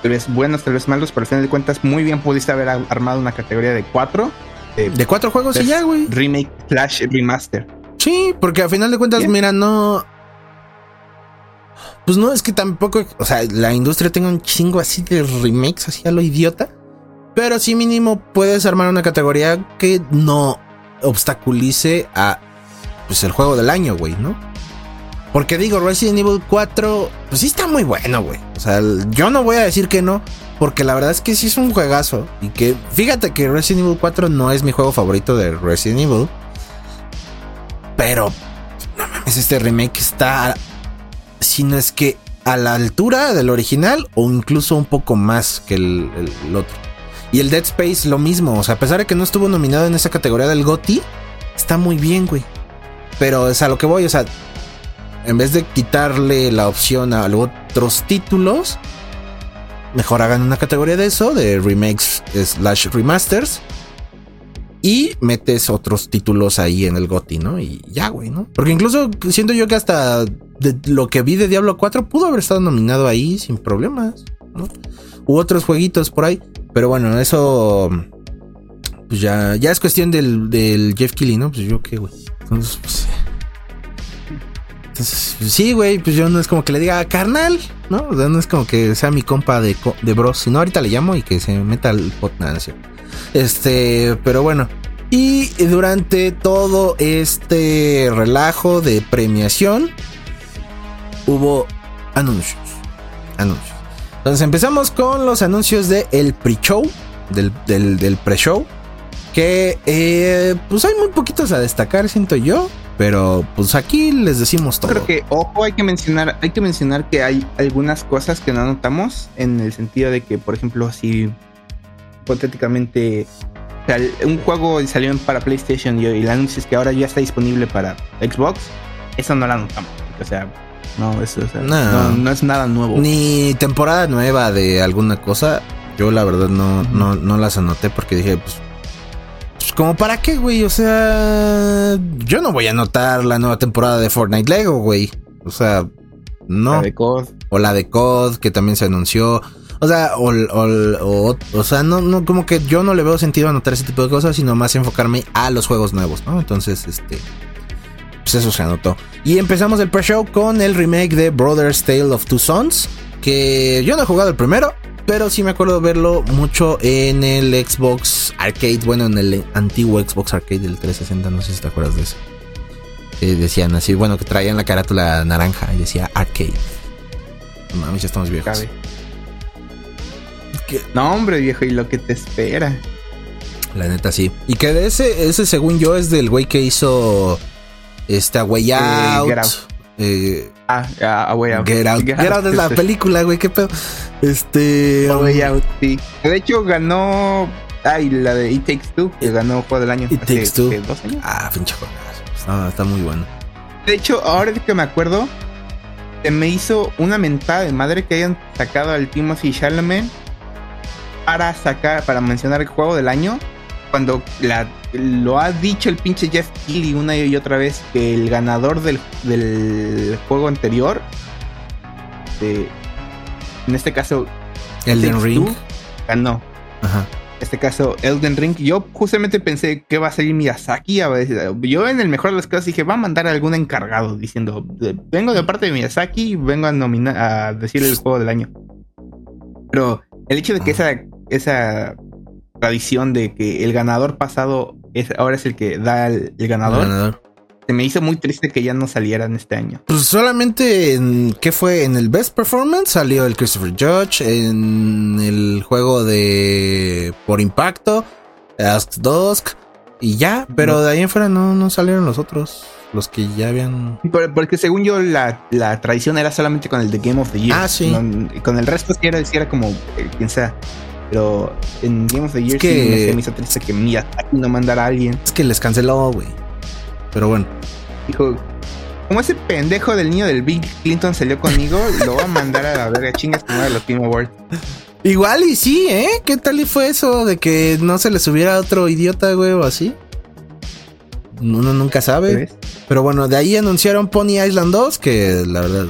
tal vez buenos, tal vez malos, pero al final de cuentas, muy bien pudiste haber armado una categoría de cuatro. De, cuatro juegos y ya, güey. Remake slash remaster. Sí, porque al final de cuentas, mira, no pues no, es que tampoco, o sea, la industria tenga un chingo así de remakes, así a lo idiota. Pero sí mínimo puedes armar una categoría que no obstaculice a pues el juego del año, güey, ¿no? Porque digo, Resident Evil 4, pues sí está muy bueno, güey. O sea, yo no voy a decir que no, porque la verdad es que sí es un juegazo. Y que fíjate que Resident Evil 4 no es mi juego favorito de Resident Evil. Pero, no mames, este remake está sino es que a la altura del original o incluso un poco más que el, otro. Y el Dead Space lo mismo, o sea, a pesar de que no estuvo nominado en esa categoría del GOTY, está muy bien, güey. Pero es a lo que voy, o sea, en vez de quitarle la opción a otros títulos, mejor hagan una categoría de eso, de remakes slash remasters, y metes otros títulos ahí en el GOTI, ¿no? Y ya, güey, ¿no? Porque incluso siento yo que hasta de lo que vi de Diablo 4 pudo haber estado nominado ahí sin problemas, ¿no? U otros jueguitos por ahí. Pero bueno, eso pues ya, ya es cuestión del, Jeff Kelly, ¿no? Pues yo qué, güey. Entonces, pues, sí, güey, pues yo no es como que le diga carnal, ¿no? No es como que sea mi compa de, de bros, sino ahorita le llamo y que se meta al Este, pero bueno. Y durante todo este relajo de premiación, hubo anuncios. Anuncios. Entonces empezamos con los anuncios del el pre-show, del, del, pre-show. Que eh, pues hay muy poquitos a destacar, siento yo. Pero pues aquí les decimos todo. Creo que, ojo, hay que mencionar, hay que mencionar que hay algunas cosas que no notamos. En el sentido de que, por ejemplo, si hipotéticamente un juego salió para PlayStation y, el anuncio es que ahora ya está disponible para Xbox, eso no lo notamos. O sea, no, eso, no, es nada nuevo. Ni temporada nueva de alguna cosa. Yo la verdad no, no, no las anoté porque dije, pues como para qué, güey. O sea, yo no voy a anotar la nueva temporada de Fortnite Lego, güey. O sea, no. La de COD. O la de COD, que también se anunció. O sea, o, o, o, sea, no, no, como que yo no le veo sentido anotar ese tipo de cosas, sino más enfocarme a los juegos nuevos, ¿no? Entonces, este. Pues eso se anotó. Y empezamos el pre-show con el remake de Brothers Tale of Two Sons. Que yo no he jugado el primero, pero sí me acuerdo verlo mucho en el Xbox Arcade, bueno, en el antiguo Xbox Arcade del 360, no sé si te acuerdas de eso. Eh, decían así, bueno, que traían la carátula naranja y decía Arcade. Mami, ya estamos viejos. No, hombre, viejo, y lo que te espera. La neta, sí. Y que de ese, ese según yo, es del güey que hizo esta Way Out. Eh, ah, ah, Way Out. Get Out. Get, Out, es la *laughs* película, güey, qué pedo. Este. Way um, Out, sí. De hecho, ganó. Ay, la de It Takes Two, que ganó Juego del Año. It Takes Two. Ah, pinche juego. Está, está muy bueno. De hecho, ahora que me acuerdo, se me hizo una mentada de madre que hayan sacado al Timothy Chalamet para sacar, para mencionar el juego del año, cuando la, lo ha dicho el pinche Jeff Keighley una y otra vez que el ganador del, del juego anterior, en este caso, Elden Ring, ganó. Ajá. En este caso, Elden Ring. Yo justamente pensé que va a salir Miyazaki. Yo, en el mejor de los casos, dije: va a mandar a algún encargado diciendo: Vengo de parte de Miyazaki, vengo a nominar a decir el juego del año. Pero el hecho de que esa esa tradición de que el ganador pasado es, ahora es el que da el, ganador. Se me hizo muy triste que ya no salieran este año. Pues solamente en ¿qué fue? En el Best Performance salió el Christopher Judge, en el juego de Por Impacto, Ask Dusk y ya, pero de ahí en fuera no, no salieron los otros, los que ya habían. Porque según yo la, la tradición era solamente con el de Game of the Year. Ah, sí. Con, el resto sí era, era como eh, quien sea. Pero en Game of the Year que... sí me, hizo triste que Miyazaki no mandara a alguien. Es que les canceló, güey. Pero bueno. Dijo, como ese pendejo del niño del Bill Clinton salió conmigo, *laughs* lo va a mandar a la verga chingas como de los Team Awards. Igual y sí, ¿eh? ¿Qué tal y fue eso de que no se le subiera otro idiota, güey, o así? Uno nunca sabe. Pero bueno, de ahí anunciaron Pony Island 2, que la verdad...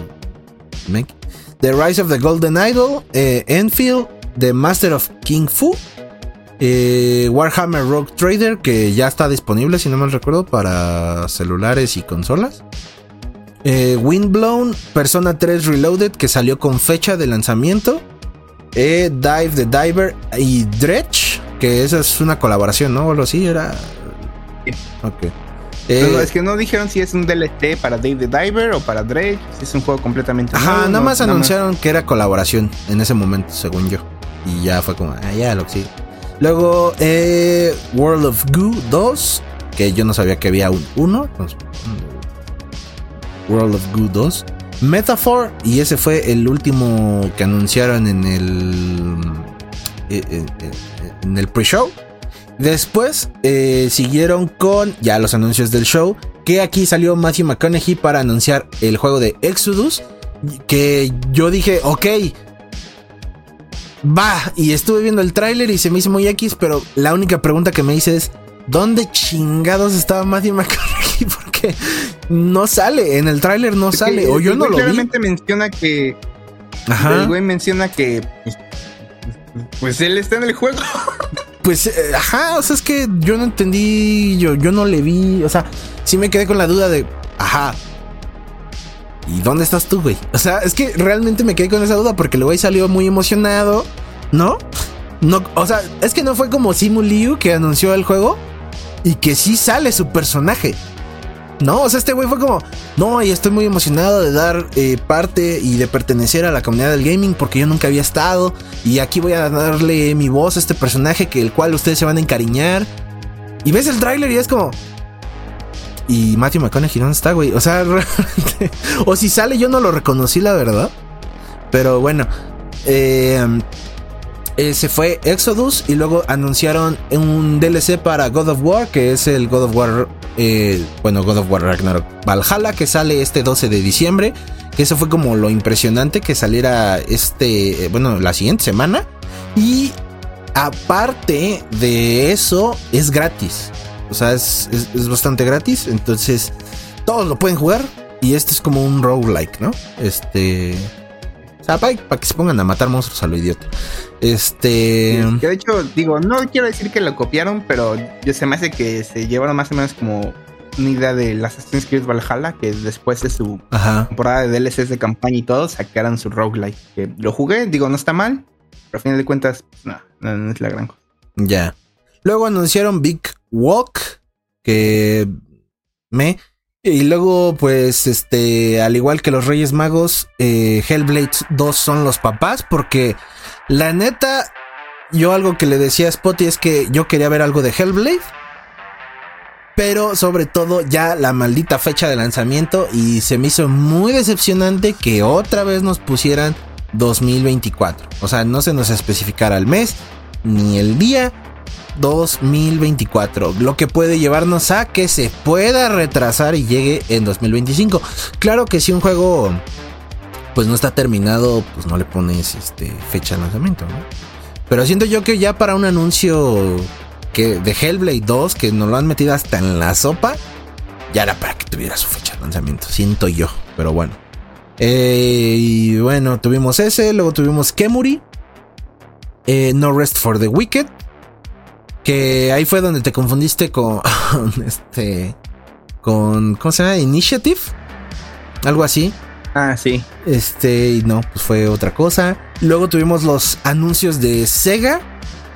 The Rise of the Golden Idol, eh, Enfield, The Master of King Fu, eh, Warhammer Rogue Trader, que ya está disponible, si no mal recuerdo, para celulares y consolas. Eh, Windblown, Persona 3 Reloaded, que salió con fecha de lanzamiento. Eh, Dive the Diver y Dredge, que esa es una colaboración, ¿no? O algo así, era. Ok. es que no dijeron si es un DLC para Dave the Diver o para Dredge, si es un juego completamente Ajá, nada más anunciaron que era colaboración en ese momento, según yo. Y ya fue como, ah, ya lo que Luego, eh, World of Goo 2, que yo no sabía que había un 1. World of Goo 2. Metaphor, y ese fue el último que anunciaron en el. Eh, eh, en el pre-show. Después siguieron con ya los anuncios del show. Que aquí salió Matthew McConaughey para anunciar el juego de Exodus. Que yo dije, ok, va. Y estuve viendo el tráiler y se me hizo muy X, pero la única pregunta que me hice es, ¿dónde chingados estaba Matthew McConaughey? *laughs* Porque no sale, en el tráiler no sale, o yo no lo vi. Realmente menciona que... Ajá. El güey menciona que... Pues, pues él está en el juego. *laughs* Pues, eh, ajá, o sea, es que yo no entendí, yo, yo no le vi, o sea, sí me quedé con la duda de, ajá, ¿y dónde estás tú, güey? O sea, es que realmente me quedé con esa duda porque el güey salió muy emocionado, ¿no? No, o sea, es que no fue como Simu Liu que anunció el juego y que sí sale su personaje. No, o sea, este güey fue como, no, y estoy muy emocionado de dar eh, parte y de pertenecer a la comunidad del gaming porque yo nunca había estado y aquí voy a darle mi voz a este personaje que el cual ustedes se van a encariñar. Y ves el tráiler y es como, y Matthew McConaughey, ¿dónde está, güey? O sea, *laughs* realmente. O si sale, yo no lo reconocí, la verdad. Pero bueno. Eh, se fue Exodus y luego anunciaron un DLC para God of War, que es el God of War, eh, bueno, God of War Ragnarok Valhalla, que sale este 12 de diciembre. Eso fue como lo impresionante que saliera este, eh, bueno, la siguiente semana. Y aparte de eso, es gratis. O sea, es, es, bastante gratis. Entonces, todos lo pueden jugar. Y este es como un roguelike, ¿no? Este. O sea, para, que se pongan a matar monstruos a lo idiota. Este. que de hecho, digo, no quiero decir que lo copiaron, pero yo se me hace que se llevaron más o menos como una idea de Assassin's Creed Valhalla, que después de su temporada de DLCs de campaña y todo, sacaron su roguelike. Que lo jugué, digo, no está mal, pero a final de cuentas, no, no, es la gran cosa. Ya. Luego anunciaron Big Walk, que me. Y luego, pues, este, al igual que los Reyes Magos, eh, Hellblade 2 son los papás, porque la neta, yo algo que le decía a Spotty es que yo quería ver algo de Hellblade pero sobre todo ya la maldita fecha de lanzamiento y se me hizo muy decepcionante que otra vez nos pusieran 2024. O sea, no se nos especificara el mes ni el día 2024, lo que puede llevarnos a que se pueda retrasar y llegue en 2025. Claro que si un juego pues no está terminado, pues no le pones este fecha de lanzamiento. Pero siento yo que ya para un anuncio que de Hellblade 2, que nos lo han metido hasta en la sopa, ya era para que tuviera su fecha de lanzamiento, siento yo, pero bueno. Eh, y bueno, tuvimos ese, luego tuvimos Kemuri, eh, No Rest for the Wicked, que ahí fue donde te confundiste con *laughs* este, con, ¿cómo se llama? Initiative, algo así. Ah, sí. Este, y no, pues fue otra cosa. Luego tuvimos los anuncios de Sega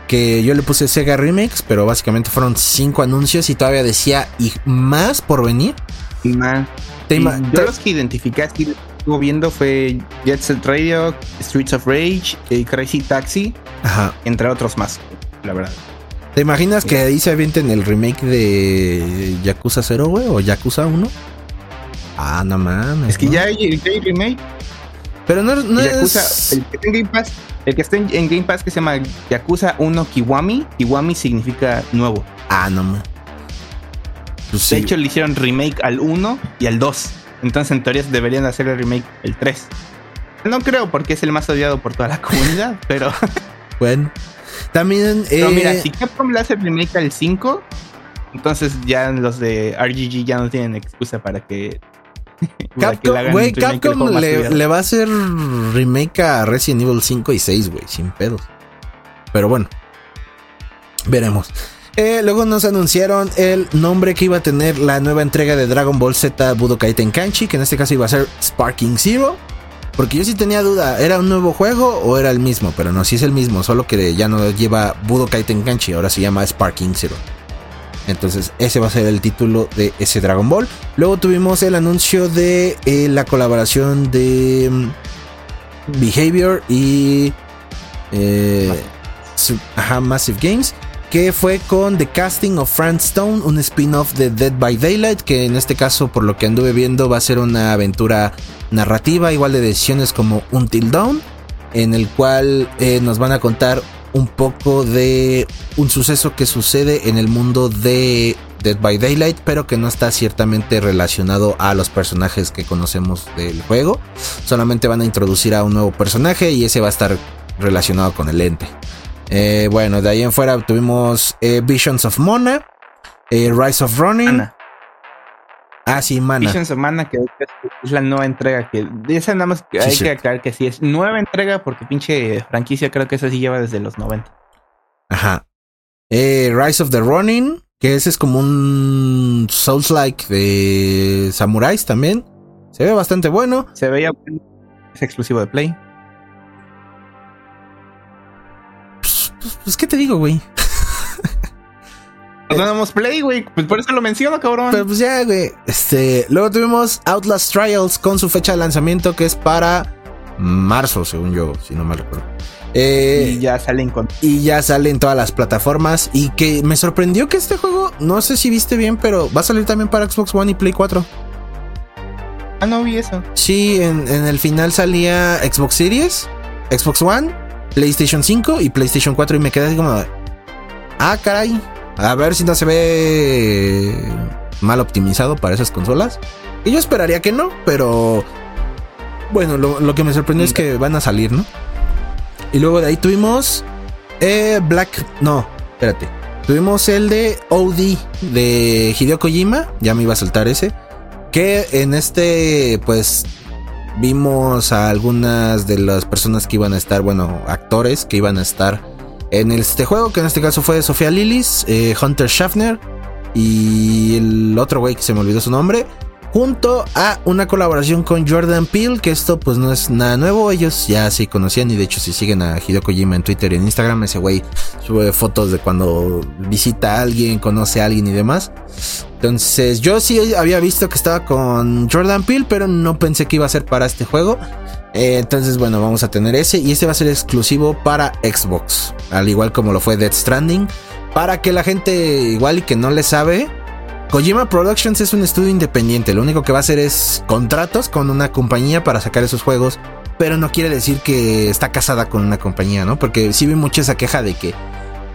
que yo le puse Sega Remakes, pero básicamente fueron cinco anuncios y todavía decía y más por venir. Y más. yo los que identifiqué así estuvo viendo fue Jet Set Radio, Streets of Rage, y Crazy Taxi, Ajá. entre otros más, la verdad. ¿Te imaginas que ahí se avienten el remake de Yakuza 0, güey? ¿O Yakuza 1? Ah, no mames. Es que ya, hay, remake. Pero no, no es... El que tenga Game Pass el que está en, Game Pass que se llama Yakuza 1 Kiwami. Kiwami significa nuevo. Ah, no man. Pues de hecho, le hicieron remake al 1 y al 2. Entonces, en teoría, deberían hacer el remake el 3. No creo porque es el más odiado por toda la comunidad, *laughs* pero. bueno. También. Pero mira, eh, si Capcom le hace remake al 5, entonces ya los de RGG ya no tienen excusa para que *laughs* Capcom, le, va a hacer remake a Resident Evil 5 y 6, güey, sin pedos. Pero bueno, veremos. Eh, luego nos anunciaron el nombre que iba a tener la nueva entrega de Dragon Ball Z Budokai Tenkaichi, que en este caso iba a ser Sparking Zero. Porque yo sí tenía duda, ¿era un nuevo juego o era el mismo? Pero no, sí es el mismo, solo que ya no lleva Budokai Tenkaichi, ahora se llama Sparking Zero. Entonces ese va a ser el título de ese Dragon Ball. Luego tuvimos el anuncio de eh, la colaboración de mm, Behavior y eh, Massive Games. Que fue con The Casting of Frank Stone, un spin-off de Dead by Daylight. Que en este caso, por lo que anduve viendo, va a ser una aventura narrativa, igual de decisiones como Until Dawn. En el cual eh, nos van a contar un poco de un suceso que sucede en el mundo de Dead by Daylight, pero que no está ciertamente relacionado a los personajes que conocemos del juego. Solamente van a introducir a un nuevo personaje y ese va a estar relacionado con el ente. Eh, bueno, de ahí en fuera tuvimos eh, Visions of Mona, eh, Rise of Running. Ah, sí, Mana. Visions of Mana, que es la nueva entrega. Que esa nada más hay que aclarar que sí es nueva entrega, porque pinche franquicia creo que esa sí lleva desde los 90. Ajá. Rise of the Running, que ese es como un Souls-like de Samuráis también. Se ve bastante bueno. Se veía es exclusivo de Play. Pues, pues, pues ¿qué te digo, güey? *laughs* No tenemos Play, güey. Pues por eso lo menciono, cabrón. Pero pues ya, güey. Este, luego tuvimos Outlast Trials con su fecha de lanzamiento que es para marzo, según yo, si no me recuerdo. Eh, y ya salen con. Y ya salen todas las plataformas. Y que me sorprendió que este juego, no sé si viste bien, pero va a salir también para Xbox One y Play 4. Ah, no vi eso. Sí, en, en el final salía Xbox Series, Xbox One, PlayStation 5 y PlayStation 4. Y me quedé así como. Ah, caray. A ver si no se ve mal optimizado para esas consolas. Y yo esperaría que no, pero bueno, lo, que me sorprendió es que van a salir, ¿no? Y luego de ahí tuvimos eh, Black. No, espérate. Tuvimos el de OD de Hideo Kojima. Ya me iba a saltar ese. Que en este, pues, vimos a algunas de las personas que iban a estar, bueno, actores que iban a estar en este juego, que en este caso fue Sofía Lillis, eh, Hunter Schaffner y el otro güey que se me olvidó su nombre junto a una colaboración con Jordan Peele, que esto pues no es nada nuevo, ellos ya se conocían y de hecho si siguen a Hideo Kojima en Twitter y en Instagram, ese güey sube fotos de cuando visita a alguien, conoce a alguien y demás. Entonces yo sí había visto que estaba con Jordan Peele, pero no pensé que iba a ser para este juego. Eh, entonces bueno, vamos a tener ese y este va a ser exclusivo para Xbox, al igual como lo fue Dead Stranding. Para que la gente igual y que no le sabe, Kojima Productions es un estudio independiente, lo único que va a hacer es contratos con una compañía para sacar esos juegos, pero no quiere decir que está casada con una compañía, ¿no? Porque sí vi mucho esa queja de que,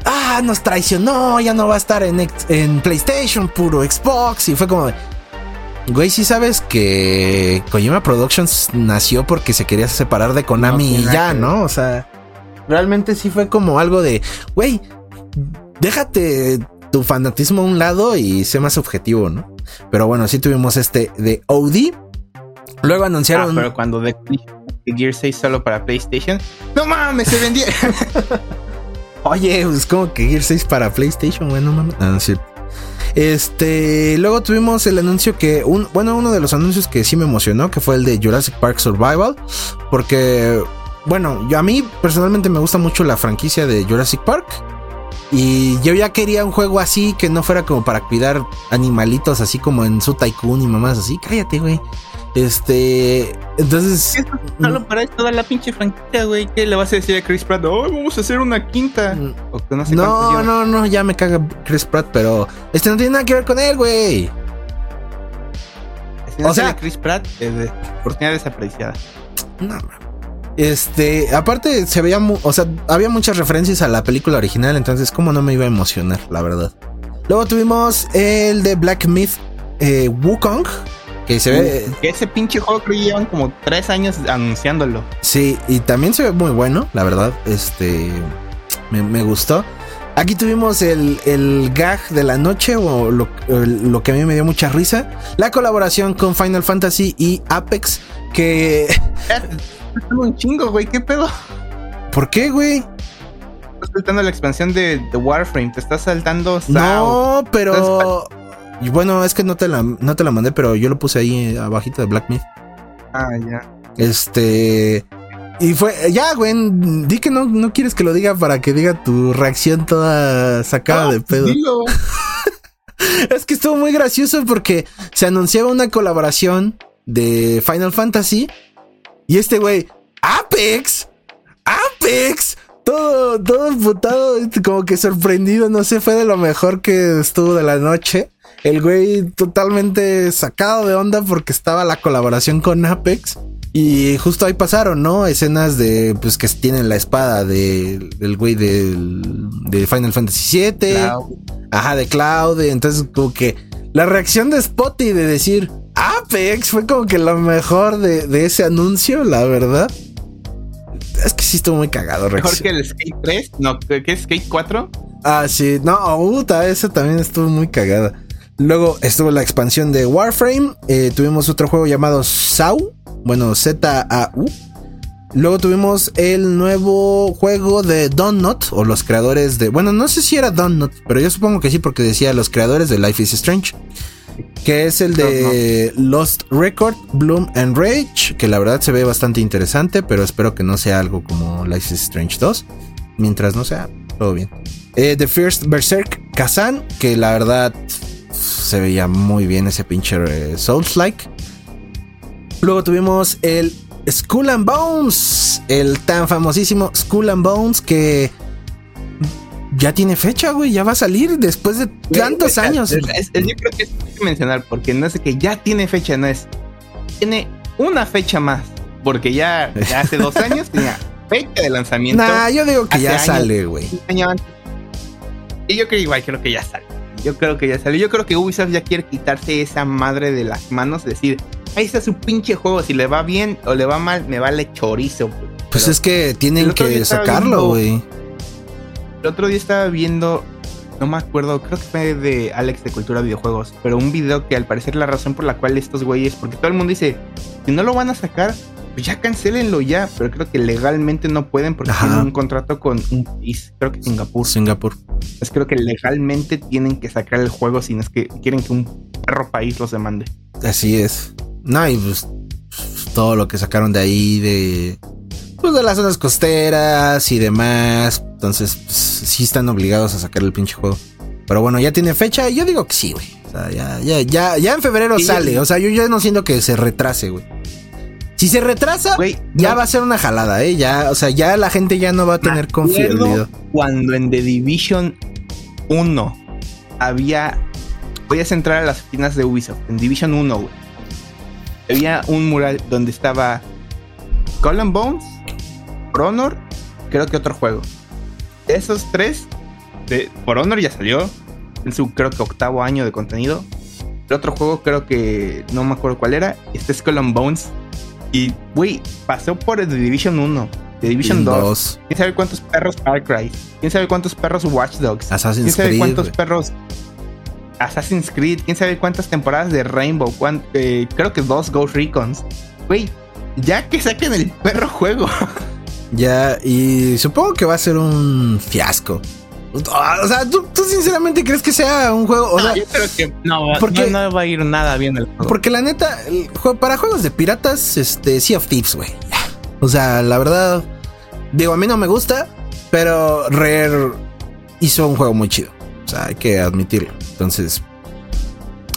ah, nos traicionó, ya no va a estar en, en PlayStation, puro Xbox, y fue como, güey, sí sabes que Kojima Productions nació porque se quería separar de Konami y ya, ¿no? O sea, realmente sí fue como algo de, güey, déjate tu fanatismo a un lado y sé más objetivo, ¿no? Pero bueno, sí tuvimos este de OD. Luego anunciaron. Ah, pero cuando de Gear 6 solo para PlayStation. ¡No mames! Se vendía. *laughs* Oye, es pues, como que Gear 6 para PlayStation, bueno, mames. Ah, sí. Este, luego tuvimos el anuncio que, un, bueno, uno de los anuncios que sí me emocionó, que fue el de Jurassic Park Survival, porque, bueno, yo a mí personalmente me gusta mucho la franquicia de Jurassic Park. Y yo ya quería un juego así que no fuera como para cuidar animalitos, así como en su Tycoon y mamás así. Cállate, güey. Este. Entonces. solo para toda la pinche franquicia, güey. ¿Qué le vas a decir a Chris Pratt? Oh, vamos a hacer una quinta. Mm. no, no, no, ya me caga Chris Pratt, pero. Este no tiene nada que ver con él, güey. o sea, Chris Pratt es de oportunidad desapreciada. No, este, aparte se veía, o sea, había muchas referencias a la película original, entonces como no me iba a emocionar, la verdad. Luego tuvimos el de Black Myth eh, Wukong, que se ve... Que ese pinche juego creo que llevan como tres años anunciándolo. Sí, y también se ve muy bueno, la verdad, este, me, gustó. Aquí tuvimos el, el, gag de la noche, o lo, lo, que a mí me dio mucha risa. La colaboración con Final Fantasy y Apex, que un chingo, güey. ¿Qué pedo? ¿Por qué, güey? Estás saltando la expansión de, The Warframe. Te estás saltando. No, pero. Y bueno, es que no te, la, no te la mandé, pero yo lo puse ahí abajito de Black Myth. Ah, ya. Este. Y fue, ya, güey, di que no, no quieres que lo diga para que diga tu reacción toda sacada de pedo. *laughs* es que estuvo muy gracioso porque se anunciaba una colaboración de Final Fantasy y este güey, Apex, Apex, todo, todo emputado, como que sorprendido, no sé, fue de lo mejor que estuvo de la noche. El güey totalmente sacado de onda porque estaba la colaboración con Apex. Y justo ahí pasaron, ¿no? Escenas de, pues, que tienen la espada de, del güey de, de Final Fantasy VII. Ajá, de Cloud. Entonces, como que la reacción de Spotty de decir, Apex fue como que lo mejor de, ese anuncio, la verdad. Es que sí estuvo muy cagado, Mejor que el Skate 3, no, ¿qué es Skate 4? Ah, sí, no, puta, ese también estuvo muy cagada. Luego estuvo la expansión de Warframe. Eh, tuvimos otro juego llamado SAU. Bueno, Z-A-U. Luego tuvimos el nuevo juego de Donut, o los creadores de. Bueno, no sé si era Donut, pero yo supongo que sí, porque decía los creadores de Life is Strange que es el de Lost Record, Bloom and Rage, que la verdad se ve bastante interesante, pero espero que no sea algo como Life is Strange 2. Mientras no sea, todo bien. Eh, The First Berserk Kazan, que la verdad se veía muy bien ese pinche eh, Souls-like. Luego tuvimos el Skull and Bones, el tan famosísimo Skull and Bones que ya tiene fecha, güey, ya va a salir después de tantos años. yo creo que es que mencionar, porque no sé que ya tiene fecha, no es. Tiene una fecha más, porque ya, hace dos *laughs* años tenía fecha de lanzamiento. Nah, yo digo que ya sale, güey. Y yo creo igual, creo que ya sale. Yo creo que ya sale. Yo creo que Ubisoft ya quiere quitarse esa madre de las manos, decir, ahí está su pinche juego, si le va bien o le va mal, me vale chorizo. Pues es que tienen que sacarlo, güey. El otro día estaba viendo, no me acuerdo, creo que fue de Alex de Cultura Videojuegos, pero un video que al parecer la razón por la cual estos güeyes, porque todo el mundo dice, si no lo van a sacar, pues ya cancelenlo ya, pero creo que legalmente no pueden porque tienen un contrato con un país, creo que Singapur. Singapur. Pues creo que legalmente tienen que sacar el juego si no es que quieren que un perro país los demande. Así es. No, y pues todo lo que sacaron de ahí, de pues de las zonas costeras y demás. Entonces, pues, sí están obligados a sacar el pinche juego. Pero bueno, ya tiene fecha. Yo digo que sí, güey. O sea, ya, ya, ya, ya en febrero sale. O sea, yo ya no siento que se retrase, güey. Si se retrasa, ya va a ser una jalada, ¿eh? Ya, o sea, ya la gente ya no va a tener confianza. Cuando en The Division 1 había. Voy a centrar a las oficinas de Ubisoft. En Division 1, güey. Había un mural donde estaba Colin Bones, For Honor, creo que otro juego. Esos tres, de, For Honor ya salió. En su creo que octavo año de contenido. El otro juego creo que no me acuerdo cuál era. Este es Colin Bones y, güey, pasó por The Division 1, The Division 2. ¿Quién sabe cuántos perros Far Cry? ¿Quién sabe cuántos perros Watch Dogs? Assassin's ¿Quién sabe cuántos perros Assassin's Creed? ¿Quién sabe cuántas temporadas de Rainbow? Eh, creo que dos Ghost Recons. Güey, ya que saquen el perro juego. *laughs* ya, y supongo que va a ser un fiasco. O sea, ¿tú, sinceramente crees que sea un juego. O no, yo creo que no, porque, no, va a ir nada bien el juego. Porque la neta, para juegos de piratas, este, Sea of Thieves, güey. O sea, la verdad, digo, a mí no me gusta, pero Rare hizo un juego muy chido. O sea, hay que admitirlo. Entonces,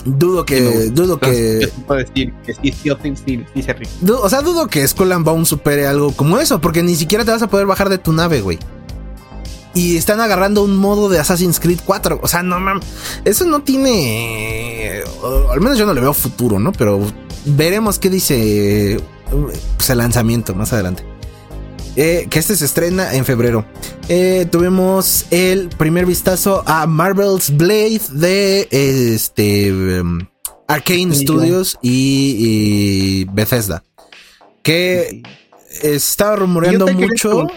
dudo que. dudo que. Puedo decir que sí, sí, sí se ríe. O sea, dudo que Skull and Bone supere algo como eso, porque ni siquiera te vas a poder bajar de tu nave, güey y están agarrando un modo de Assassin's Creed 4. O sea, no mames, eso no tiene, al menos yo no le veo futuro, ¿no? Pero veremos qué dice pues, el lanzamiento más adelante. Eh, que este se estrena en febrero. Eh, tuvimos el primer vistazo a Marvel's Blade de este um, Arcane Studios y, Bethesda. Que estaba rumoreando mucho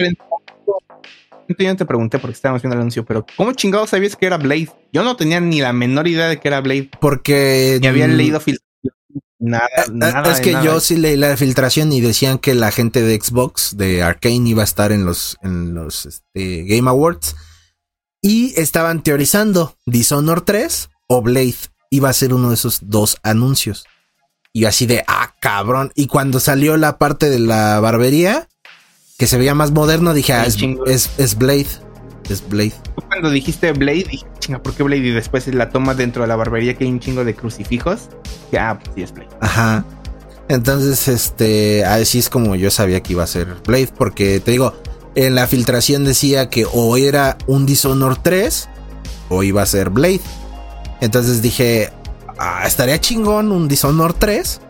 yo te pregunté porque estábamos viendo el anuncio, pero ¿cómo chingados sabías que era Blade? Yo no tenía ni la menor idea de que era Blade. Porque. Ni habían leído Nada, eh, eh, nada. Es que yo sí leí la filtración y decían que la gente de Xbox, de Arkane, iba a estar en los, en los este, Game Awards. Y estaban teorizando Dishonor 3 o Blade. Iba a ser uno de esos dos anuncios. Y así de, ah, cabrón. Y cuando salió la parte de la barbería, que se veía más moderno, dije, ah, es, es, Blade. Es Blade. Cuando dijiste Blade, dije, chinga, ¿por qué Blade? Y después la toma dentro de la barbería que hay un chingo de crucifijos. Que, ah, pues sí es Blade. Ajá. Entonces, este, así es como yo sabía que iba a ser Blade, porque te digo, en la filtración decía que o era un Dishonor 3 o iba a ser Blade. Entonces dije, ah, estaría chingón un Dishonor 3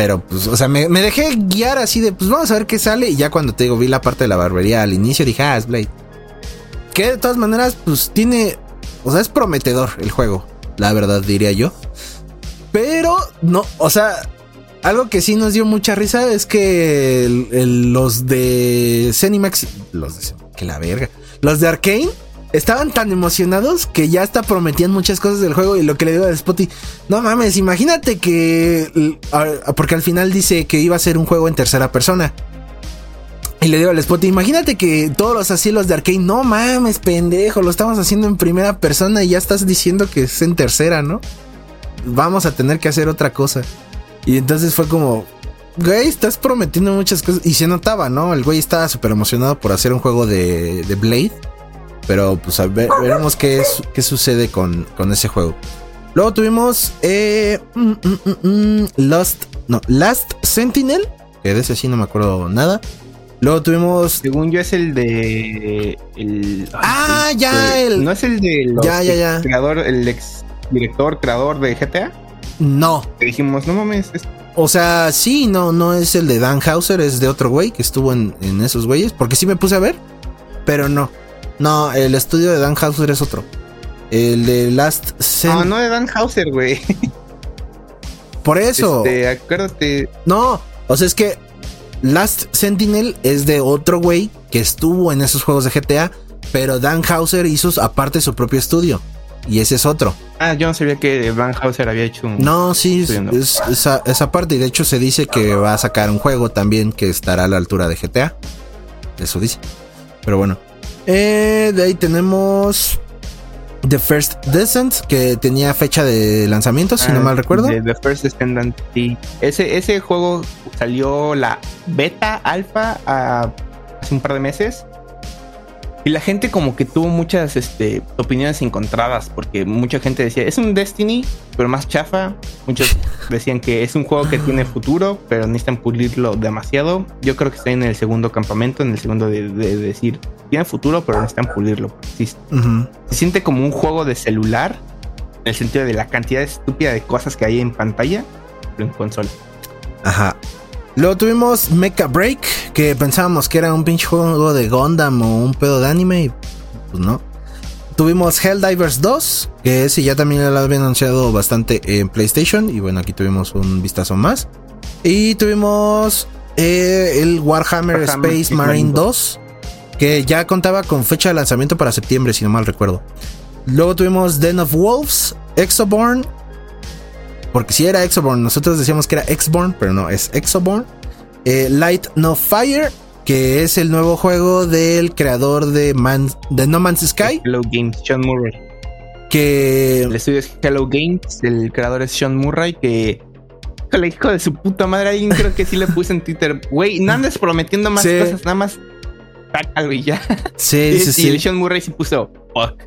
pero pues, o sea, me, dejé guiar así de, pues vamos a ver qué sale. Y ya cuando te digo, vi la parte de la barbería al inicio, dije, ah, es Blade. Que de todas maneras, pues tiene, o sea, es prometedor el juego, la verdad diría yo. Pero no, o sea, algo que sí nos dio mucha risa es que los de Cenimax, los de que la verga, los de Arkane estaban tan emocionados que ya hasta prometían muchas cosas del juego y lo que le digo a Spotty, no mames, imagínate que porque al final dice que iba a ser un juego en tercera persona. Y le digo al Spotty, imagínate que todos los asilos de Arkane, no mames, pendejo, lo estamos haciendo en primera persona y ya estás diciendo que es en tercera, ¿no? Vamos a tener que hacer otra cosa. Y entonces fue como, güey, estás prometiendo muchas cosas. Y se notaba, ¿no? El güey estaba súper emocionado por hacer un juego de, de Blade. Pero pues a ver, veremos qué, qué sucede con, con ese juego. Luego tuvimos eh, mm, mm, mm, Lost, no, Last Sentinel, que de ese sí no me acuerdo nada. Luego tuvimos. Según yo es el de. El, ah, ya, el. ¿No es el de ya, ya, ya. creador, el ex director, creador de GTA? No. Que dijimos, no mames. O sea, sí, no, no es el de Dan Hauser, es de otro güey que estuvo en, en esos güeyes. Porque sí me puse a ver, pero no. No, el estudio de Dan Hauser es otro. El de Last No, no de Dan Hauser, güey. Por eso. Este, acuérdate. No, o sea, es que Last Sentinel es de otro güey que estuvo en esos juegos de GTA, pero Dan Hauser hizo aparte su propio estudio. Y ese es otro. Ah, yo no sabía que Dan Hauser había hecho un. No, sí, es, esa, esa, parte. Y de hecho se dice que va a sacar un juego también que estará a la altura de GTA. Eso dice. Pero bueno. Eh, de ahí tenemos The First Descent, que tenía fecha de lanzamiento, si no ah, mal recuerdo. The, First Descendant, sí. Ese, ese juego salió la beta, alfa, hace un par de meses. Y la gente como que tuvo muchas este, opiniones encontradas, porque mucha gente decía, es un Destiny, pero más chafa. Muchos *laughs* decían que es un juego que tiene futuro, pero necesitan pulirlo demasiado. Yo creo que está en el segundo campamento, en el segundo de, decir, tiene futuro, pero necesitan pulirlo. Se siente como un juego de celular, en el sentido de la cantidad estúpida de cosas que hay en pantalla, pero en consola. Ajá. Luego tuvimos Mecha Break, que pensábamos que era un pinche juego de Gundam o un pedo de anime, y pues no. Tuvimos Helldivers 2, que ese ya también lo había anunciado bastante en PlayStation, y bueno, aquí tuvimos un vistazo más. Y tuvimos eh, el Warhammer, Space Marine 2, que ya contaba con fecha de lanzamiento para septiembre, si no mal recuerdo. Luego tuvimos Den of Wolves, Exoborn, porque si era Exoborn, nosotros decíamos que era Exborn, pero no, es Exoborn. Eh, Light No Fire, que es el nuevo juego del creador de, de No Man's Sky. Hello Games, Sean Murray. Que. El estudio es Hello Games, el creador es Sean Murray, que. El hijo de su puta madre, alguien creo que sí le puse en Twitter. Güey, no andes prometiendo más *laughs* cosas, nada más. Sácalo *laughs* y ya. Sí, sí, sí. Y Sean Murray sí puso. Fuck.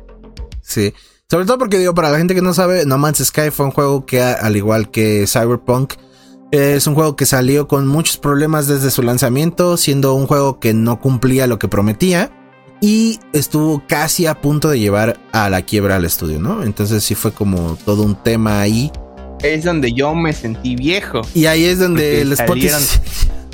Sí. Sobre todo porque digo, para la gente que no sabe, No Man's Sky fue un juego que, al igual que Cyberpunk, es un juego que salió con muchos problemas desde su lanzamiento, siendo un juego que no cumplía lo que prometía y estuvo casi a punto de llevar a la quiebra al estudio, ¿no? Entonces sí fue como todo un tema ahí. Es donde yo me sentí viejo. Y ahí es donde el spot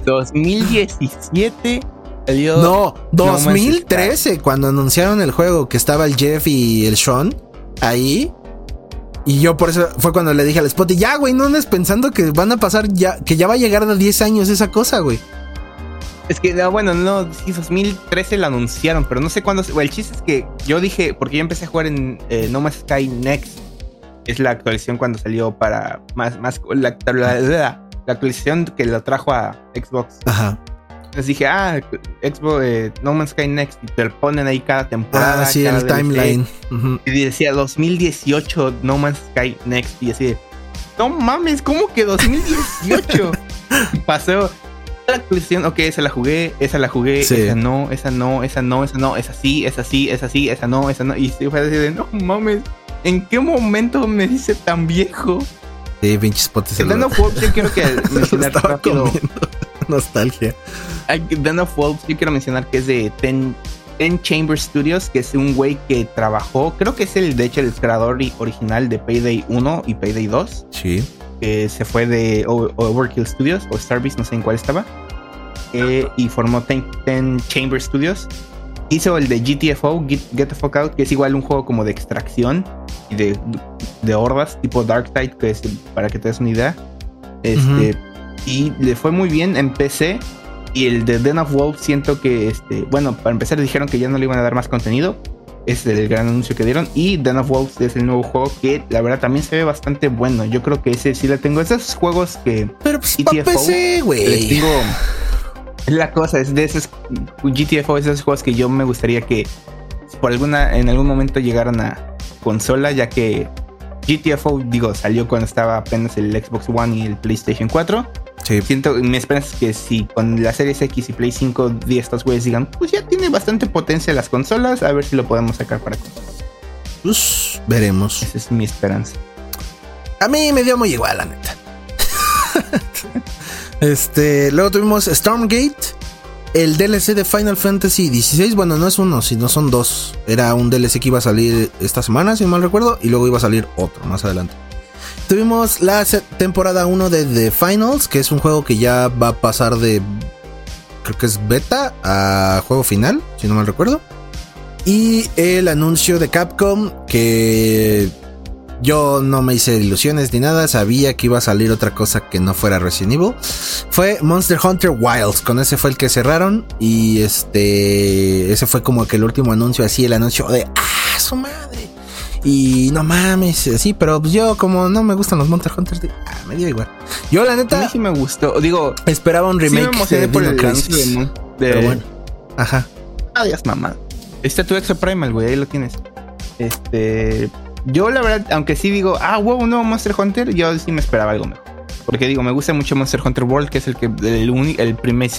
2017 *laughs* no, 2013, cuando anunciaron el juego que estaba el Jeff y el Sean ahí. Y yo por eso fue cuando le dije al spot, ya, güey, no andes pensando que van a pasar ya, que ya va a llegar a 10 años esa cosa, güey. Es que, ah, bueno, no, sí, 2013 lo anunciaron, pero no sé cuándo. el chiste es que yo dije, porque yo empecé a jugar en eh, No Más Sky Next. Es la actualización cuando salió para más, más, la, la actualización que lo trajo a Xbox. Ajá. Les dije, ah, Xbox eh, No Man's Sky Next, y te ponen ahí cada temporada. Ah, sí, el timeline. Y decía 2018 No Man's Sky Next. Y así, no mames, ¿cómo que 2018? *laughs* y pasó la actualización, ok, esa la jugué, esa la jugué, esa no, esa no, esa no, esa no, esa sí, esa sí, esa sí, esa no, esa no. Y se fue a decir, no mames, ¿en qué momento me dice tan viejo? Sí, pinches potes. Wolves, yo quiero que *laughs* mencionar rápido. Nostalgia. Den of Wolves, yo quiero mencionar que es de Ten, Chamber Studios, que es un güey que trabajó, creo que es el, de hecho, el creador original de Payday 1 y Payday 2. Sí. Que se fue de Overkill Studios o Starbeast, no sé en cuál estaba. Eh, y formó Ten, Chamber Studios. Hizo el de GTFO, Get, the Fuck Out, que es igual un juego como de extracción y de, de hordas, tipo Dark Tide, que es para que te des una idea. Este, Y le fue muy bien en PC. Y el de Den of Wolves siento que, este, bueno, para empezar dijeron que ya no le iban a dar más contenido. Es el gran anuncio que dieron. Y Den of Wolves es el nuevo juego que la verdad también se ve bastante bueno. Yo creo que ese sí le tengo. Esos juegos que... Pero pues PC, güey. digo... La cosa es de esos GTFO, esos juegos que yo me gustaría que por alguna en algún momento llegaran a consola, ya que GTFO, digo, salió cuando estaba apenas el Xbox One y el PlayStation 4. Sí. Siento, me esperas que si con la Series X y Play 5 de estos güeyes digan, pues ya tiene bastante potencia las consolas, a ver si lo podemos sacar para consolas. Pues veremos. Esa es mi esperanza. A mí me dio muy igual, la neta. *laughs* este, luego tuvimos Stormgate, el DLC de Final Fantasy XVI. Bueno, no es uno, sino son dos. Era un DLC que iba a salir esta semana, si mal recuerdo, y luego iba a salir otro más adelante. Tuvimos la temporada 1 de The Finals, que es un juego que ya va a pasar de. Creo que es beta a juego final, si no mal recuerdo. Y el anuncio de Capcom que yo no me hice ilusiones ni nada, sabía que iba a salir otra cosa que no fuera Resident Evil. Fue Monster Hunter Wilds, con ese fue el que cerraron y este ese fue como que el último anuncio así el anuncio de ah, su madre. Y no mames, sí, pero pues yo como no me gustan los Monster Hunters, ah, me dio igual. Yo la neta A mí sí me gustó, digo, esperaba un sí me remake de por Dino el Crisis. de, Pero bueno. Ajá. Adiós, mamá. Este tu Exo Primal, güey, ahí lo tienes. Este. Yo, la verdad, aunque sí digo, ah, wow, un nuevo Monster Hunter, yo sí me esperaba algo mejor. Porque digo, me gusta mucho Monster Hunter World, que es el que el, el primer.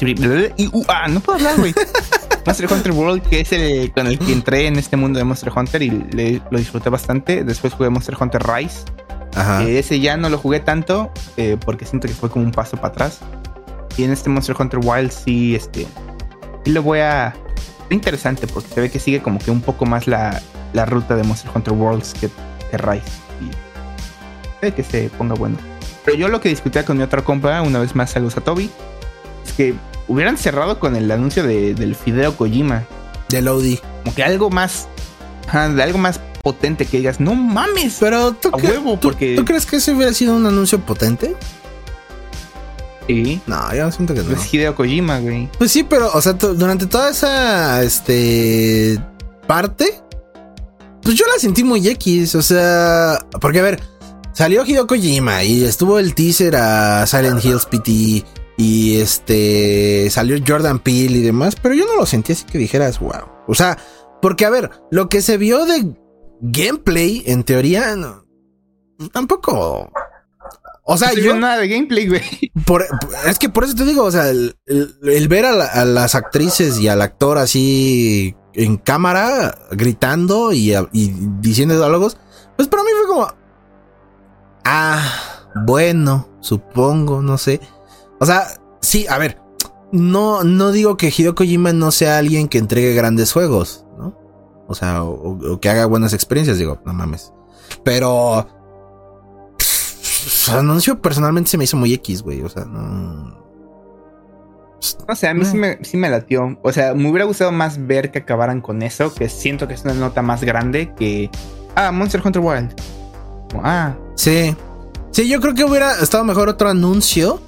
Y, uh, ah, no puedo hablar, güey. *laughs* Monster Hunter World, que es el con el que entré en este mundo de Monster Hunter y le- lo disfruté bastante. Después jugué Monster Hunter Rise. Ajá. Eh, ese ya no lo jugué tanto eh, porque siento que fue como un paso para atrás. Y en este Monster Hunter Wild sí, este, sí lo voy a... Interesante porque se ve que sigue como que un poco más la, la ruta de Monster Hunter Worlds que, Rise. Y puede que se ponga bueno. Pero yo lo que discutía con mi otra compa, una vez más saludos a Toby, es que hubieran cerrado con el anuncio de- del Fideo Kojima. De Lodi. Como que algo más... de algo más potente que digas, no mames. Pero tú, A huevo, tú- porque- ¿tú crees que ese hubiera sido un anuncio potente? Sí. No, yo siento que no. Es Hideo Kojima, güey. Pues sí, pero, o sea, durante toda esa este parte, pues yo la sentí muy X. O sea, porque a ver, salió Hideo Kojima y estuvo el teaser a Silent Hills PT y este salió Jordan Peele y demás, pero yo no lo sentí así que dijeras, wow. O sea, porque a ver, lo que se vio de gameplay, en teoría, no, tampoco. O sea, no se yo nada de gameplay, güey. *laughs* por- es que por eso te digo, o sea, el, el- el ver a, la- a las actrices y al actor así en cámara gritando y, diciendo diálogos, pues para mí fue como, ah, bueno, supongo, no sé. O sea, sí, a ver, no, no digo que Hideo Kojima no sea alguien que entregue grandes juegos, ¿no? O sea, o, que haga buenas experiencias, digo, no mames. Pero anuncio personalmente se me hizo muy X, güey. O sea, no. No sé, a mí sí me, sí me latió. O sea, me hubiera gustado más ver que acabaran con eso, que siento que es una nota más grande que. Ah, Monster Hunter Wild. Ah, Sí. Sí, yo creo que hubiera estado mejor otro anuncio.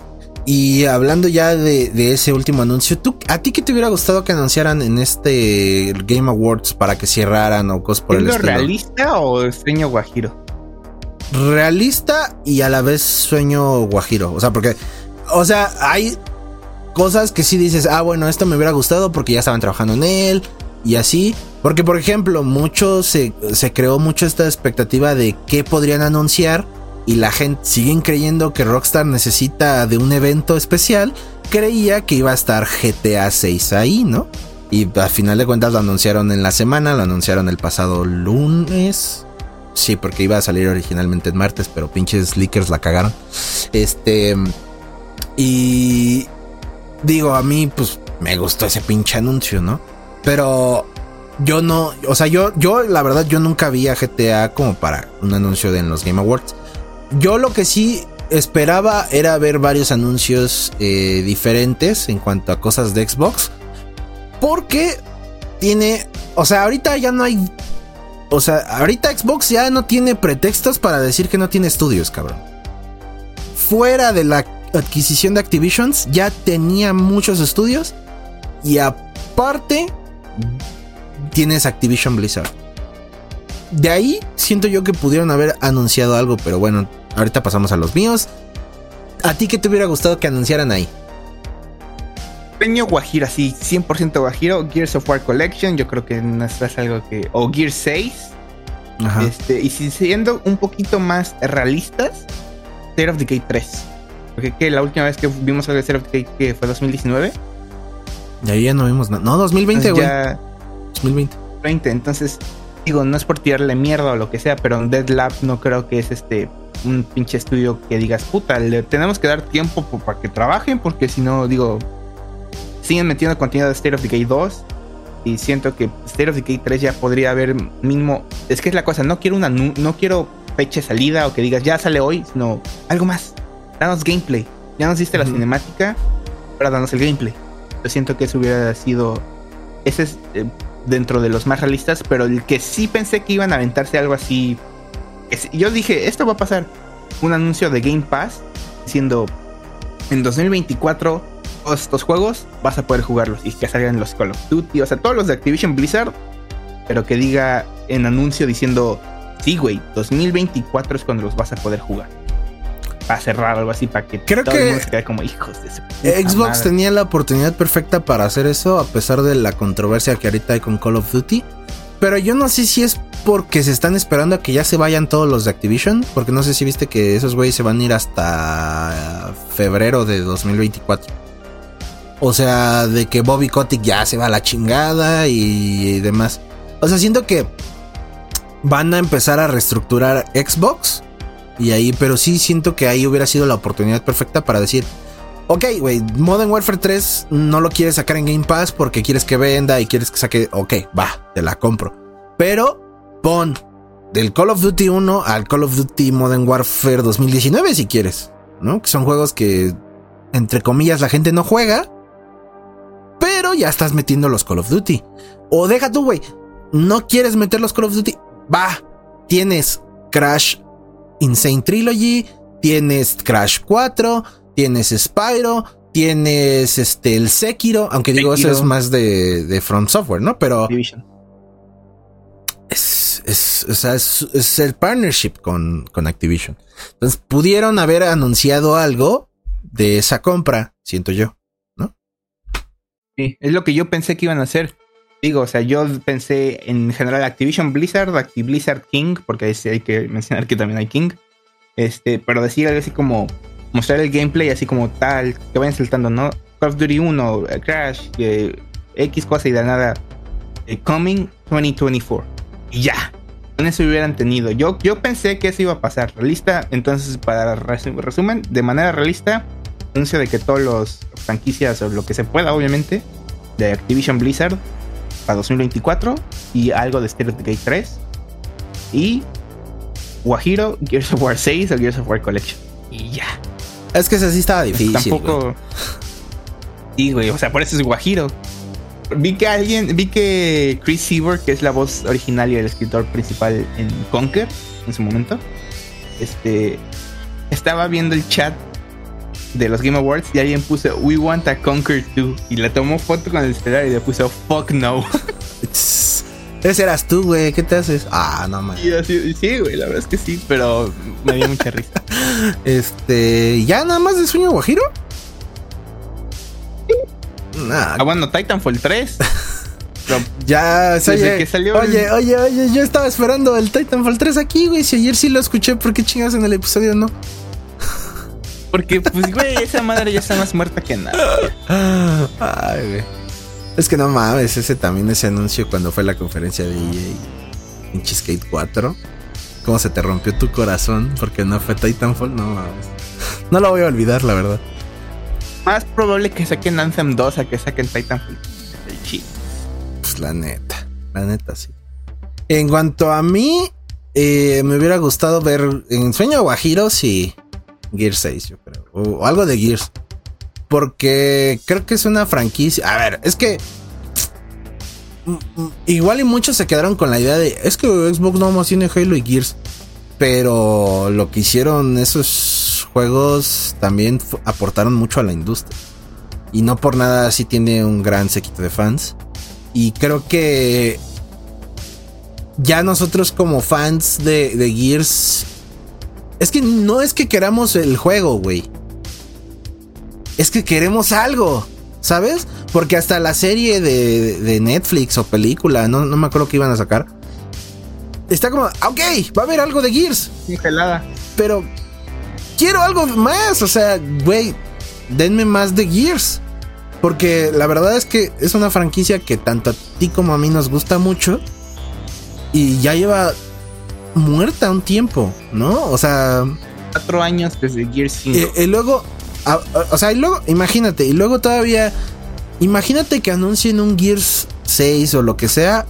Y hablando ya de, de ese último anuncio, ¿tú, ¿a ti qué te hubiera gustado que anunciaran en este Game Awards para que cerraran o cosas por ¿es el lo estilo? realista o sueño guajiro? realista y a la vez sueño guajiro. O sea, porque, o sea, hay cosas que sí dices, ah, bueno, esto me hubiera gustado porque ya estaban trabajando en él y así. Porque, por ejemplo, mucho se, se creó mucho esta expectativa de qué podrían anunciar y la gente siguen creyendo que Rockstar necesita de un evento especial. Creía que iba a estar GTA 6 ahí, ¿no? Y al final de cuentas lo anunciaron en la semana, lo anunciaron el pasado lunes. Sí, porque iba a salir originalmente en martes, pero pinches leakers la cagaron. Este. Y. Digo, a mí, pues, me gustó ese pinche anuncio, ¿no? Pero. Yo no. O sea, yo, yo, la verdad, yo nunca vi a GTA como para un anuncio de los Game Awards. Yo lo que sí esperaba era ver varios anuncios eh, diferentes en cuanto a cosas de Xbox. Porque tiene. O sea, ahorita ya no hay o sea, ahorita Xbox ya no tiene pretextos para decir que no tiene estudios, cabrón. Fuera de la adquisición de Activisions, ya tenía muchos estudios. Y aparte, tienes Activision Blizzard. De ahí siento yo que pudieron haber anunciado algo, pero bueno, ahorita pasamos a los míos. ¿A ti qué te hubiera gustado que anunciaran ahí? Sueño guajiro, así, 100% guajiro. Gears of War Collection, yo creo que no es algo que. O Gears 6. Ajá. Este, y si siendo un poquito más realistas, State of Decay 3. Porque que la última vez que vimos algo de State of Decay que fue 2019. Y ahí ya no vimos nada. No, 2020, entonces güey. ya 2020. 20. Entonces, digo, no es por tirarle mierda o lo que sea, pero Dead Lab no creo que es este un pinche estudio que digas, puta, le tenemos que dar tiempo po- para que trabajen, porque si no, digo, siguen metiendo contenido de State of Decay 2. Y siento que State of Decay 3 ya podría haber mínimo. Es que es la cosa, no quiero una no quiero fecha de salida o que digas ya sale hoy, sino algo más. Danos gameplay. Ya nos diste la cinemática, ahora danos el gameplay. Yo siento que eso hubiera sido. Ese es eh, dentro de los más realistas, pero el que sí pensé que iban a aventarse algo así yo dije, esto va a pasar. Un anuncio de Game Pass diciendo, en 2024 todos estos juegos vas a poder jugarlos y que salgan los Call of Duty, o sea, todos los de Activision Blizzard, pero que diga en anuncio diciendo, sí, güey, 2024 es cuando los vas a poder jugar. Para cerrar algo así, para que creo que se como hijos de Xbox tenía la oportunidad perfecta para hacer eso, a pesar de la controversia que ahorita hay con Call of Duty. Pero yo no sé si es porque se están esperando a que ya se vayan todos los de Activision. Porque no sé si viste que esos güeyes se van a ir hasta febrero de 2024. O sea, de que Bobby Kotick ya se va a la chingada y, demás. O sea, siento que van a empezar a reestructurar Xbox. Y ahí, pero sí siento que ahí hubiera sido la oportunidad perfecta para decir, ok, güey, Modern Warfare 3 no lo quieres sacar en Game Pass porque quieres que venda y quieres que saque, ok, va, te la compro. Pero pon del Call of Duty 1 al Call of Duty Modern Warfare 2019 si quieres, ¿no? Que son juegos que, entre comillas, la gente no juega, pero ya estás metiendo los Call of Duty. O deja tú, güey, no quieres meter los Call of Duty, va, tienes Crash Insane Trilogy, tienes Crash 4, tienes Spyro, tienes este el Sekiro, aunque digo eso es más de, de Front Software, ¿no? Pero Es, es, o sea, es, el partnership con, con Activision. Entonces pudieron haber anunciado algo de esa compra, siento yo, ¿no? Sí, es lo que yo pensé que iban a hacer. Digo, o sea, yo pensé en general Activision Blizzard, Activ Blizzard King, porque ahí hay que mencionar que también hay King. Este, pero decir algo así como mostrar el gameplay así como tal, que vayan saltando, ¿no? Call of Duty 1, eh, Crash, eh, X cosa y de nada. Eh, coming 2024. Y ya. Con eso hubieran tenido. Yo, yo pensé que eso iba a pasar. Realista. Entonces, para resumen, de manera realista, anuncio de que todos los franquicias o lo que se pueda, obviamente, de Activision Blizzard para 2024 y algo de State of the Gate 3 y Guajiro, Gears of War 6 o Gears of War Collection. Y ya. Es que ese sí estaba difícil. Tampoco. *laughs* Sí, güey. O sea, por eso es Guajiro. Vi que alguien, vi que Chris Seaver, que es la voz original y el escritor principal en Conquer en su momento, este estaba viendo el chat de los Game Awards y alguien puso We want a Conquer 2 y le tomó foto con el estelar y le puso Fuck no. *laughs* Ese eras tú, güey. ¿Qué te haces? Ah, no mames. Sí, güey, la verdad es que sí, pero me dio mucha risa. *laughs* este, ¿ya nada más de sueño guajiro? Nah. Ah, bueno, Titanfall 3. *laughs* ya, oye, que salió oye, oye, oye, yo estaba esperando el Titanfall 3 aquí, güey. Si ayer sí lo escuché, ¿por qué chingas en el episodio no? Porque, pues, güey, esa madre ya está más muerta que nada. Ay, güey. Es que no mames, ese también ese anuncio cuando fue la conferencia de EA en Cheesecake 4. ¿Cómo se te rompió tu corazón porque no fue Titanfall? No mames. No lo voy a olvidar, la verdad. Más probable que saquen Anthem 2 a que saquen Titanfall. Pues la neta, la neta sí. En cuanto a mí, eh, me hubiera gustado ver en Sueño Guajiros y Gears 6, yo creo. o algo de Gears. Porque creo que es una franquicia. A ver, es que. Igual y muchos se quedaron con la idea de. Es que Xbox no más tiene Halo y Gears. Pero lo que hicieron esos juegos también aportaron mucho a la industria. Y no por nada sí tiene un gran séquito de fans. Y creo que ya nosotros como fans de Gears... Es que no es que queramos el juego, güey es que queremos algo, ¿sabes? Porque hasta la serie de, Netflix o película, no, me acuerdo qué iban a sacar, está como, ok, va a haber algo de Gears. Gelada. Pero quiero algo más, o sea, güey, denme más de Gears. Porque la verdad es que es una franquicia que tanto a ti como a mí nos gusta mucho. Y ya lleva muerta un tiempo, ¿no? O sea... Cuatro años desde Gears 5. y luego o sea, y luego, imagínate, y luego todavía, imagínate que anuncien un Gears 6 o lo que sea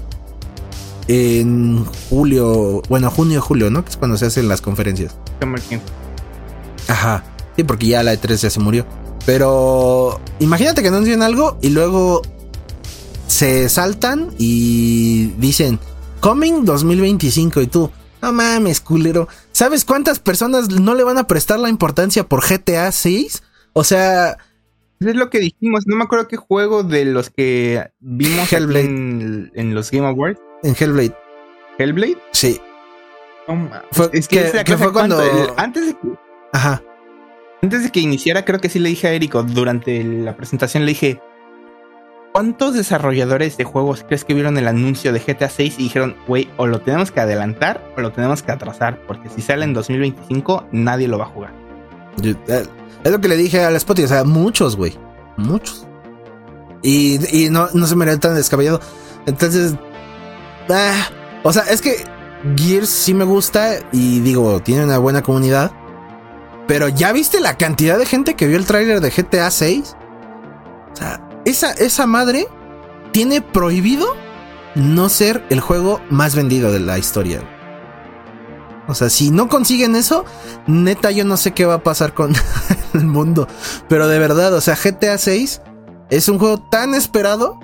en julio, bueno, junio, julio, ¿no? Que es cuando se hacen las conferencias. Ajá, sí, porque ya la E3 ya se murió. Pero imagínate que anuncien algo y luego se saltan y dicen, Coming 2025 y tú, No mames, culero. ¿Sabes cuántas personas no le van a prestar la importancia por GTA 6? O sea, es lo que dijimos. No me acuerdo qué juego de los que vimos Hellblade. En, en, los Game Awards. En Hellblade. ¿Hellblade? Sí. No, fue, es que, que, que fue cuando. El, antes de que. Ajá. Antes de que iniciara, creo que sí le dije a Erico durante la presentación, le dije. ¿Cuántos desarrolladores de juegos crees que vieron el anuncio de GTA 6 y dijeron, güey, o lo tenemos que adelantar o lo tenemos que atrasar? Porque si sale en 2025, nadie lo va a jugar. Eh, es lo que le dije al Spotify, o sea, muchos, güey. Muchos. Y, y no, no se me haría tan descabellado. Entonces, ah, o sea, es que Gears sí me gusta y digo, tiene una buena comunidad. Pero ya viste la cantidad de gente que vio el tráiler de GTA 6? O sea, esa, esa madre tiene prohibido no ser el juego más vendido de la historia. O sea, si no consiguen eso, neta yo no sé qué va a pasar con *laughs* el mundo. Pero de verdad, o sea, GTA 6 es un juego tan esperado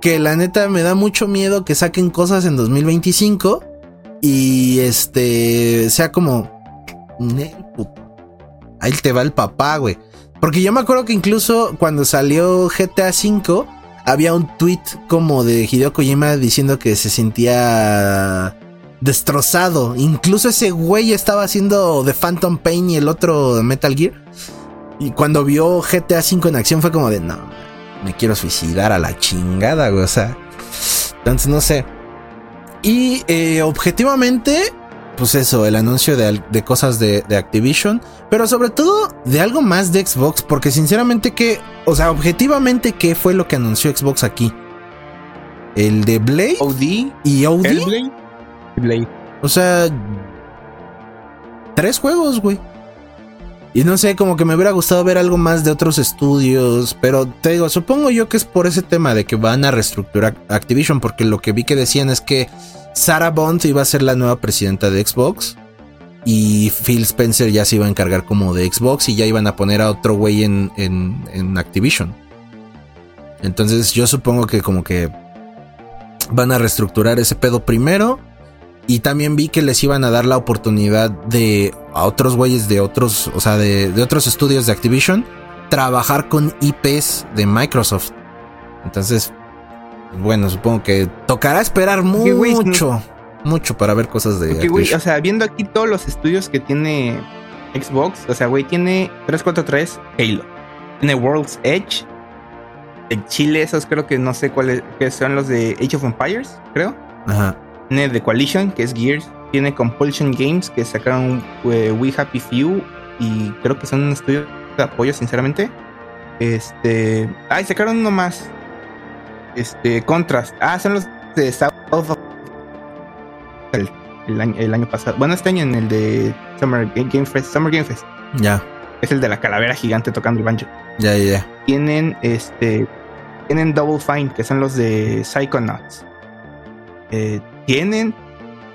que la neta me da mucho miedo que saquen cosas en 2025 y este sea como ahí te va el papá, güey. Porque yo me acuerdo que incluso cuando salió GTA 5 había un tweet como de Hideo Kojima diciendo que se sentía destrozado. Incluso ese güey estaba haciendo The Phantom Pain y el otro Metal Gear. Y cuando vio GTA 5 en acción fue como de, no, me quiero suicidar a la chingada, güey. O sea, entonces no sé. Y eh, objetivamente, pues eso, el anuncio de, de cosas de, de, Activision, pero sobre todo de algo más de Xbox, porque sinceramente que, o sea, objetivamente, ¿qué fue lo que anunció Xbox aquí? El de Blade OD y OD. Blade. Blade. O sea, tres juegos, güey. Y no sé, como que me hubiera gustado ver algo más de otros estudios, pero te digo, supongo yo que es por ese tema de que van a reestructurar Activision, porque lo que vi que decían es que Sarah Bond iba a ser la nueva presidenta de Xbox y Phil Spencer ya se iba a encargar como de Xbox y ya iban a poner a otro güey en, en, en Activision. Entonces yo supongo que como que van a reestructurar ese pedo primero y también vi que les iban a dar la oportunidad de a otros güeyes de otros, o sea, de, de, otros estudios de Activision, trabajar con IPs de Microsoft. Entonces, bueno, supongo que tocará esperar mucho, wey, no. mucho para ver cosas de. Wey, o sea, viendo aquí todos los estudios que tiene Xbox, o sea, güey, tiene 343 Halo, tiene World's Edge, el Chile, esos creo que no sé cuáles que son los de Age of Empires, creo. Ajá tiene The Coalition, que es Gears, tiene Compulsion Games, que sacaron uh, We Happy Few, y creo que son un estudio de apoyo, sinceramente. Este. Ay, sacaron uno más. Este, Contrast. Ah, son los de South of. El, el, año, el año pasado. Bueno, este año en el de Summer Game Fest. Summer Game Fest. Ya. Yeah. Es el de la calavera gigante tocando el banjo. Ya, yeah, ya, yeah, ya. Tienen este. Tienen Double Fine, que son los de Psychonauts. Eh, tienen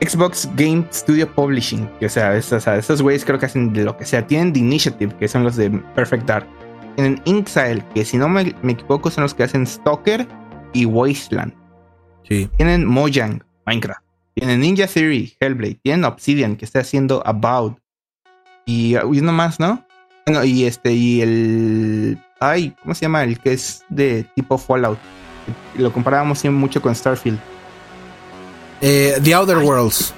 Xbox Game Studio Publishing, que, o sea, estos, o sea, estos güeyes creo que hacen de lo que sea. Tienen The Initiative, que son los de Perfect Dark. Tienen Inxile, que si no me, me, equivoco son los que hacen Stalker y Wasteland. Sí. Tienen Mojang, Minecraft. Tienen Ninja Theory, Hellblade. Tienen Obsidian, que está haciendo About. Y, y uno más, ¿no? Bueno, y este, y el. Ay, ¿cómo se llama? El que es de tipo Fallout. Lo comparábamos siempre mucho con Starfield. Eh, The Outer Worlds.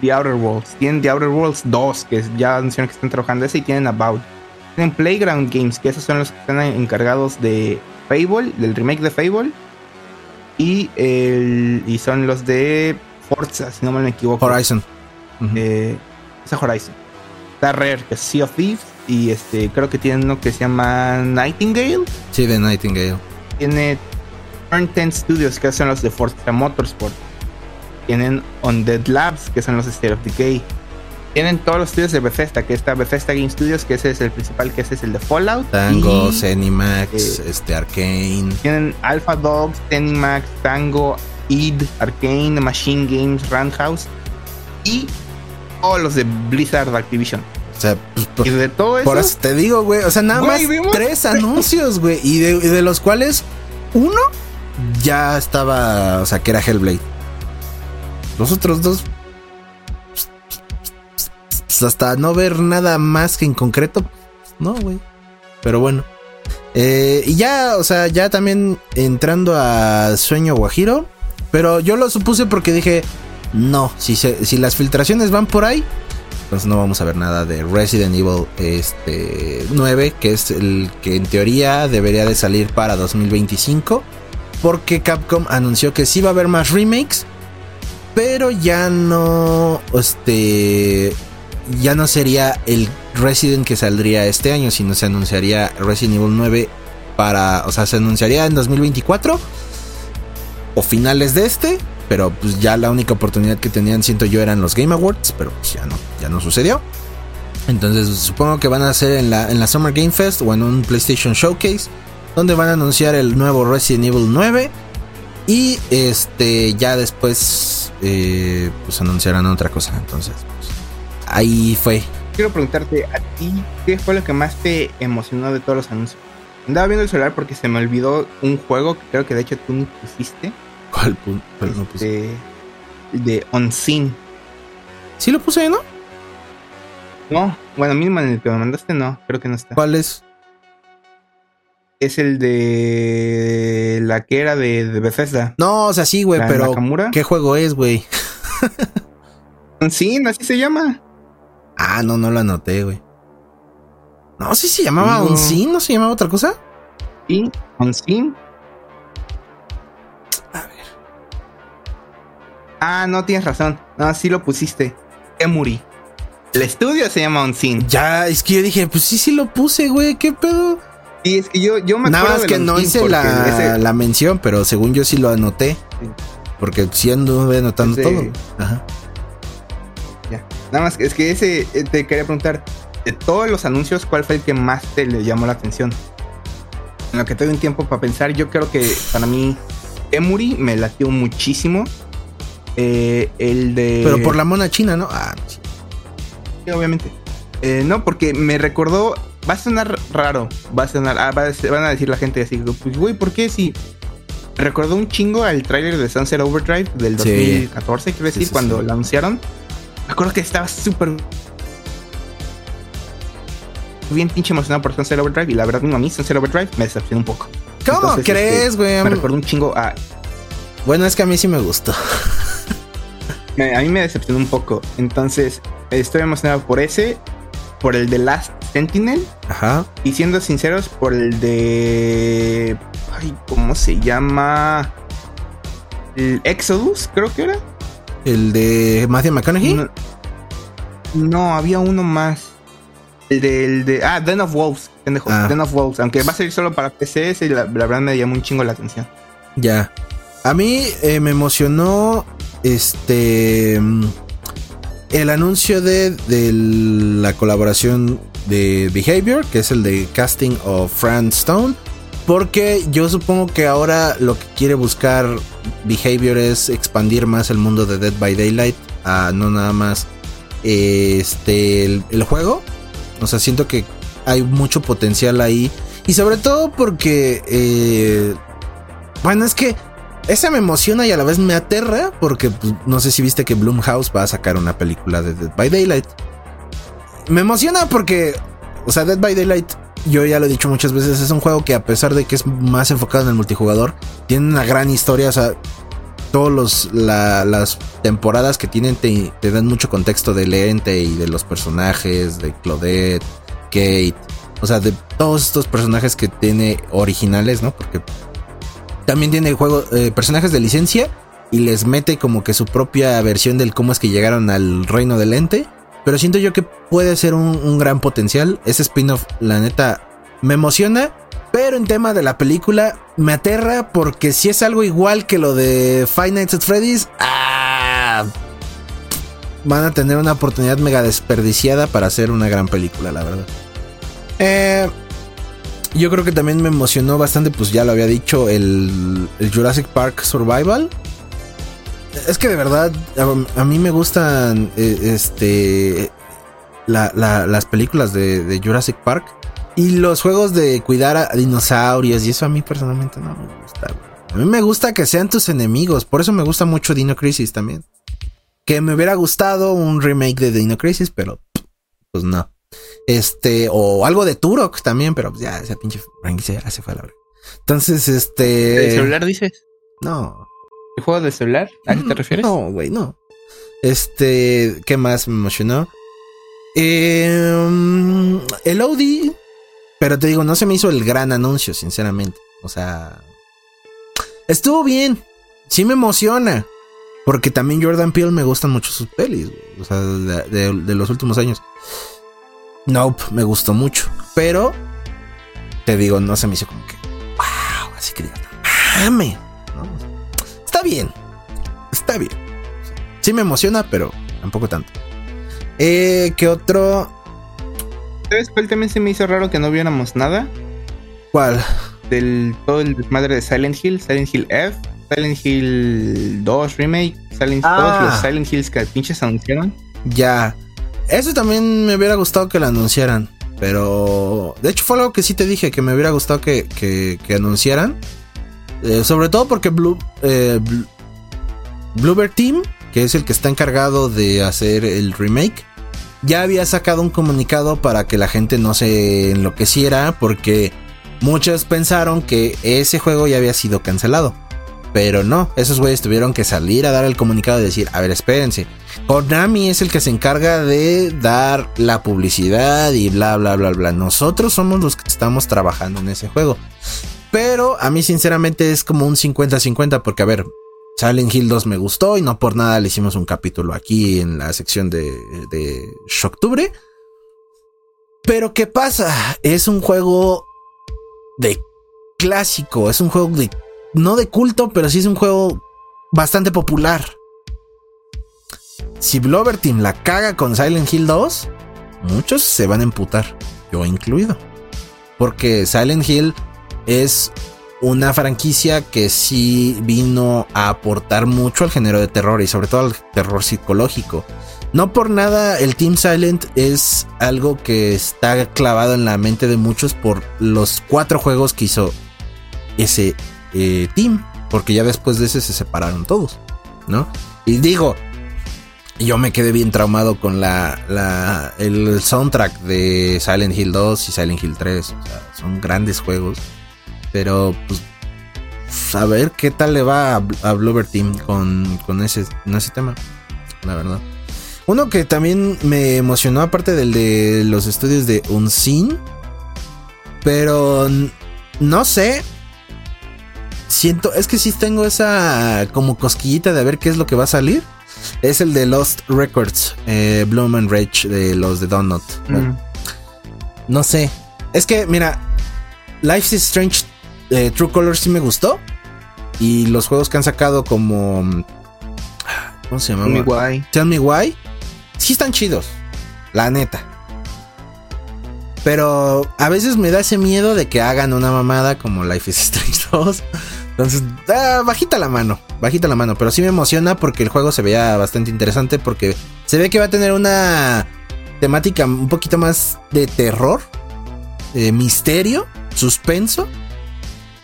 The Outer Worlds. Tienen The Outer Worlds 2, que ya anunciaron que están trabajando ese, y tienen About. Tienen Playground Games, que esos son los que están encargados de Fable, del remake de Fable. Y, el, y son los de Forza, si no me equivoco. Horizon. Uh -huh. eh, esa Horizon. Está Rare, que es Sea of Thieves. Y este, creo que tienen uno que se llama Nightingale. Sí, de Nightingale. Tiene Turn 10 Studios, que son los de Forza Motorsport. Tienen Undead Labs, que son los de State of Decay. Tienen todos los estudios de Bethesda, que está Bethesda Game Studios, que ese es el principal, que ese es el de Fallout. Tango, y, Zenimax, eh, este, Arcane. Tienen Alpha Dogs, Zenimax, Tango, id, Arcane, Machine Games, Roundhouse. Y todos los de Blizzard Activision. O sea, pues, por, y de todo eso. Por eso te digo, güey. O sea, nada Güey, más tres anuncios, güey. Y de, y de los cuales uno ya estaba, o sea, que era Hellblade. Los otros dos, pues hasta no ver nada más que en concreto, no, güey. Pero bueno. Eh, y ya, o sea, ya también entrando a Sueño Guajiro. Pero yo lo supuse porque dije, no, si, si las filtraciones van por ahí, pues no vamos a ver nada de Resident Evil este, 9, que es el que en teoría debería de salir para 2025. Porque Capcom anunció que sí va a haber más remakes, pero ya no, este, ya no sería el Resident que saldría este año, sino se anunciaría Resident Evil 9 para, o sea, se anunciaría en 2024 o finales de este, pero pues ya la única oportunidad que tenían, siento yo, eran los Game Awards, pero pues ya no, ya no sucedió. Entonces supongo que van a hacer en la, en la Summer Game Fest o en un PlayStation Showcase, donde van a anunciar el nuevo Resident Evil 9 y este ya después eh, pues anunciarán otra cosa. Entonces ahí fue. Quiero preguntarte a ti, ¿qué fue lo que más te emocionó de todos los anuncios? Andaba viendo el celular porque se me olvidó un juego que creo que de hecho tú no pusiste. ¿Cuál, cuál no puse? Este, de Unseen. ¿Sí lo puse, no? No, bueno, mismo en el que me mandaste no, creo que no está. ¿Cuál es? Es el de la que era de, de Bethesda. No, o sea, sí, güey, pero Nakamura. ¿qué juego es, güey? *laughs* Unseen, así se llama. Ah, no, no lo anoté, güey. No, sí se llamaba No. Unseen, ¿no se llamaba otra cosa? Sí, Unseen. A ver. Ah, no tienes razón. No, sí lo pusiste. Emuri. El estudio se llama Unseen. Ya, es que yo dije, pues sí, sí lo puse, güey, ¿qué pedo? Sí, es que yo, yo me Nada acuerdo más del que no hice la, ese- la mención, pero según yo sí lo anoté. Sí. Porque sí anduve anotando Ese- todo. Ajá. Nada más es que ese eh, te quería preguntar. De todos los anuncios, ¿cuál fue el que más te le llamó la atención? En lo que tengo un tiempo para pensar, yo creo que para mí Emuri me latió muchísimo. Eh, el de. Pero por la mona china, ¿no? Ah, sí. Sí, obviamente. Eh, no, porque me recordó. Va a sonar raro. Va a sonar. ah, va a ser- van a decir la gente así. Pues, güey, ¿por qué si.? Recordó un chingo al tráiler de Sunset Overdrive del Sí. 2014, quiero decir, Sí, sí, cuando sí. lo anunciaron. Me acuerdo que estaba súper. Bien pinche emocionado por Sunset Overdrive. Y la verdad, no, a mí Sunset Overdrive me decepcionó un poco. ¿Cómo Entonces, crees, este, güey? Me recordó un chingo a. Bueno, es que a mí sí me gustó. *laughs* me- a mí me decepcionó un poco. Entonces, estoy emocionado por ese. Por el de Last Sentinel. Ajá. Y siendo sinceros, por el de. Ay, ¿cómo se llama? El Exodus, creo que era. El de Matthew McConaughey. No, no, había uno más. El de, el de. Ah, Den of Wolves. Pendejo. Ah. Den of Wolves. Aunque va a salir solo para PC, ese la, la verdad me llamó un chingo la atención. Ya. A mí eh, me emocionó este el anuncio de, de la colaboración de Behavior, que es el de casting of Fran Stone. Porque yo supongo que ahora lo que quiere buscar Behavior es expandir más el mundo de Dead by Daylight a no nada más este el, el juego. O sea, siento que hay mucho potencial ahí. Y sobre todo porque eh, bueno, es que esa me emociona y a la vez me aterra porque pues, no sé si viste que Blumhouse va a sacar una película de Dead by Daylight. Me emociona porque, o sea, Dead by Daylight, yo ya lo he dicho muchas veces, es un juego que a pesar de que es más enfocado en el multijugador, tiene una gran historia, o sea, todas las temporadas que tienen te, dan mucho contexto del ente y de los personajes, de Claudette, Kate, o sea, de todos estos personajes que tiene originales, ¿no? Porque también tiene juego, eh, personajes de licencia y les mete como que su propia versión del cómo es que llegaron al reino del ente. Pero siento yo que puede ser un, un gran potencial. Ese spin-off, la neta, me emociona. Pero en tema de la película, me aterra porque si es algo igual que lo de Five Nights at Freddy's, ¡ah! van a tener una oportunidad mega desperdiciada para hacer una gran película, la verdad. Eh, yo creo que también me emocionó bastante, pues ya lo había dicho, el, el Jurassic Park Survival. Es que de verdad, a, a mí me gustan eh, este la- la- las películas de, de Jurassic Park y los juegos de cuidar a dinosaurios y eso a mí personalmente no me gusta. A mí me gusta que sean tus enemigos, por eso me gusta mucho Dino Crisis también. Que me hubiera gustado un remake de Dino Crisis, pero pues no. Este, o algo de Turok también, pero ya esa pinche franquicia ya se fue a la verdad. Entonces, este. ¿De celular dices? No. ¿El juego de celular? ¿A qué te refieres? No, güey, no. Este, ¿qué más me emocionó? Eh, el Audi, pero te digo, no se me hizo el gran anuncio, sinceramente. O sea, estuvo bien. Sí me emociona. Porque también Jordan Peele me gustan mucho sus pelis, o sea, de, los últimos años. Nope, me gustó mucho. Pero, te digo, no se me hizo como que, wow, así que digas, mame. Está bien, está bien. Sí me emociona, pero tampoco tanto. Eh, ¿Qué otro? ¿Sabes cuál también se me hizo raro que no viéramos nada? ¿Cuál? Del todo el desmadre de Silent Hill, Silent Hill F, Silent Hill 2 Remake, Silent Hill ah. los Silent Hills que pinches anunciaron. Ya. Eso también me hubiera gustado que lo anunciaran. Pero. De hecho, fue algo que sí te dije que me hubiera gustado que, que, anunciaran. Eh, sobre todo porque Blue, eh, Team que es el que está encargado de hacer el remake, ya había sacado un comunicado para que la gente no se enloqueciera porque muchos pensaron que ese juego ya había sido cancelado. Pero no, esos güeyes tuvieron que salir a dar el comunicado y decir, a ver, espérense. Konami es el que se encarga de dar la publicidad y bla, bla, bla, bla. Nosotros somos los que estamos trabajando en ese juego. Pero a mí sinceramente es como un 50-50 porque, a ver, Silent Hill 2 me gustó y no por nada le hicimos un capítulo aquí en la sección de, de Shocktubre. Pero ¿qué pasa? Es un juego de clásico, es un juego de... No de culto, pero sí es un juego bastante popular. Si Blover Team la caga con Silent Hill 2, muchos se van a emputar, yo incluido. Porque Silent Hill es una franquicia que sí vino a aportar mucho al género de terror y sobre todo al terror psicológico. No por nada el Team Silent es algo que está clavado en la mente de muchos por los cuatro juegos que hizo ese eh, team, porque ya después de ese se separaron todos, ¿no? Y digo, yo me quedé bien traumado con la, la el soundtrack de Silent Hill 2 y Silent Hill 3, o sea, son grandes juegos pero pues a ver qué tal le va a, a Bluebird Team con, ese, ese tema. La verdad. Uno que también me emocionó, aparte del de los estudios de Unseen. Pero no sé. Siento, es que sí tengo esa como cosquillita de ver qué es lo que va a salir. Es el de Lost Records, eh, Bloom and Rage de los de Donut. Mm. No sé. Es que, mira, Life is Strange eh, True Colors sí me gustó. Y los juegos que han sacado como. ¿Cómo se llama? Tell Me Why. Tell Me Why. Sí están chidos. La neta. Pero a veces me da ese miedo de que hagan una mamada como Life is Strange *laughs* 2. Entonces, ah, bajita la mano, bajita la mano. Pero sí me emociona porque el juego se veía bastante interesante. Porque se ve que va a tener una temática un poquito más de terror, de misterio, suspenso.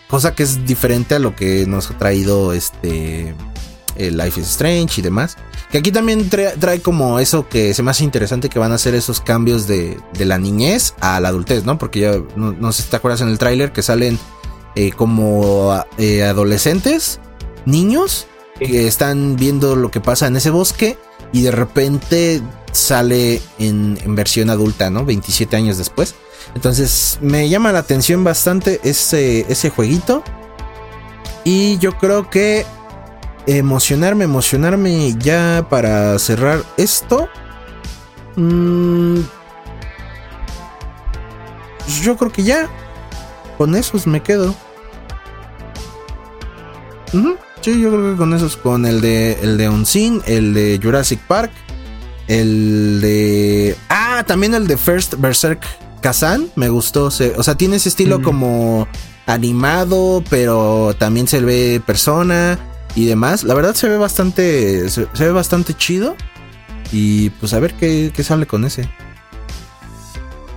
Cosa que es diferente a lo que nos ha traído este Life is Strange y demás. Que aquí también trae, como eso que se me hace interesante que van a hacer esos cambios de, la niñez a la adultez, ¿no? Porque ya no, sé si te acuerdas en el tráiler que salen eh, como eh, adolescentes, niños, que están viendo lo que pasa en ese bosque y de repente sale en, en versión adulta, ¿no? 27 años después. Entonces me llama la atención bastante ese, ese jueguito. Y yo creo que emocionarme, emocionarme ya para cerrar esto. Mm, yo creo que ya. Con esos me quedo. Sí, yo creo que con esos, con el de el de Unseen, el de Jurassic Park, el de ah, también el de First Berserk Kazan me gustó. o sea, tiene ese estilo como animado, pero también se ve persona y demás. La verdad se ve bastante. Se, ve bastante chido. Y pues a ver qué, sale con ese.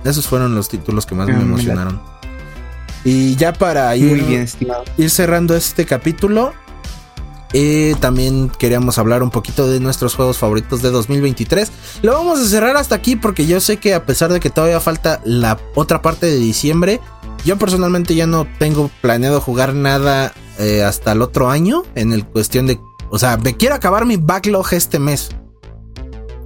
Esos fueron los títulos que más me emocionaron. Y ya para ir, ir cerrando este capítulo. Eh, también queríamos hablar un poquito de nuestros juegos favoritos de 2023. Lo vamos a cerrar hasta aquí porque yo sé que a pesar de que todavía falta la otra parte de diciembre, yo personalmente ya no tengo planeado jugar nada eh, hasta el otro año en el cuestión de, o sea, me quiero acabar mi backlog este mes.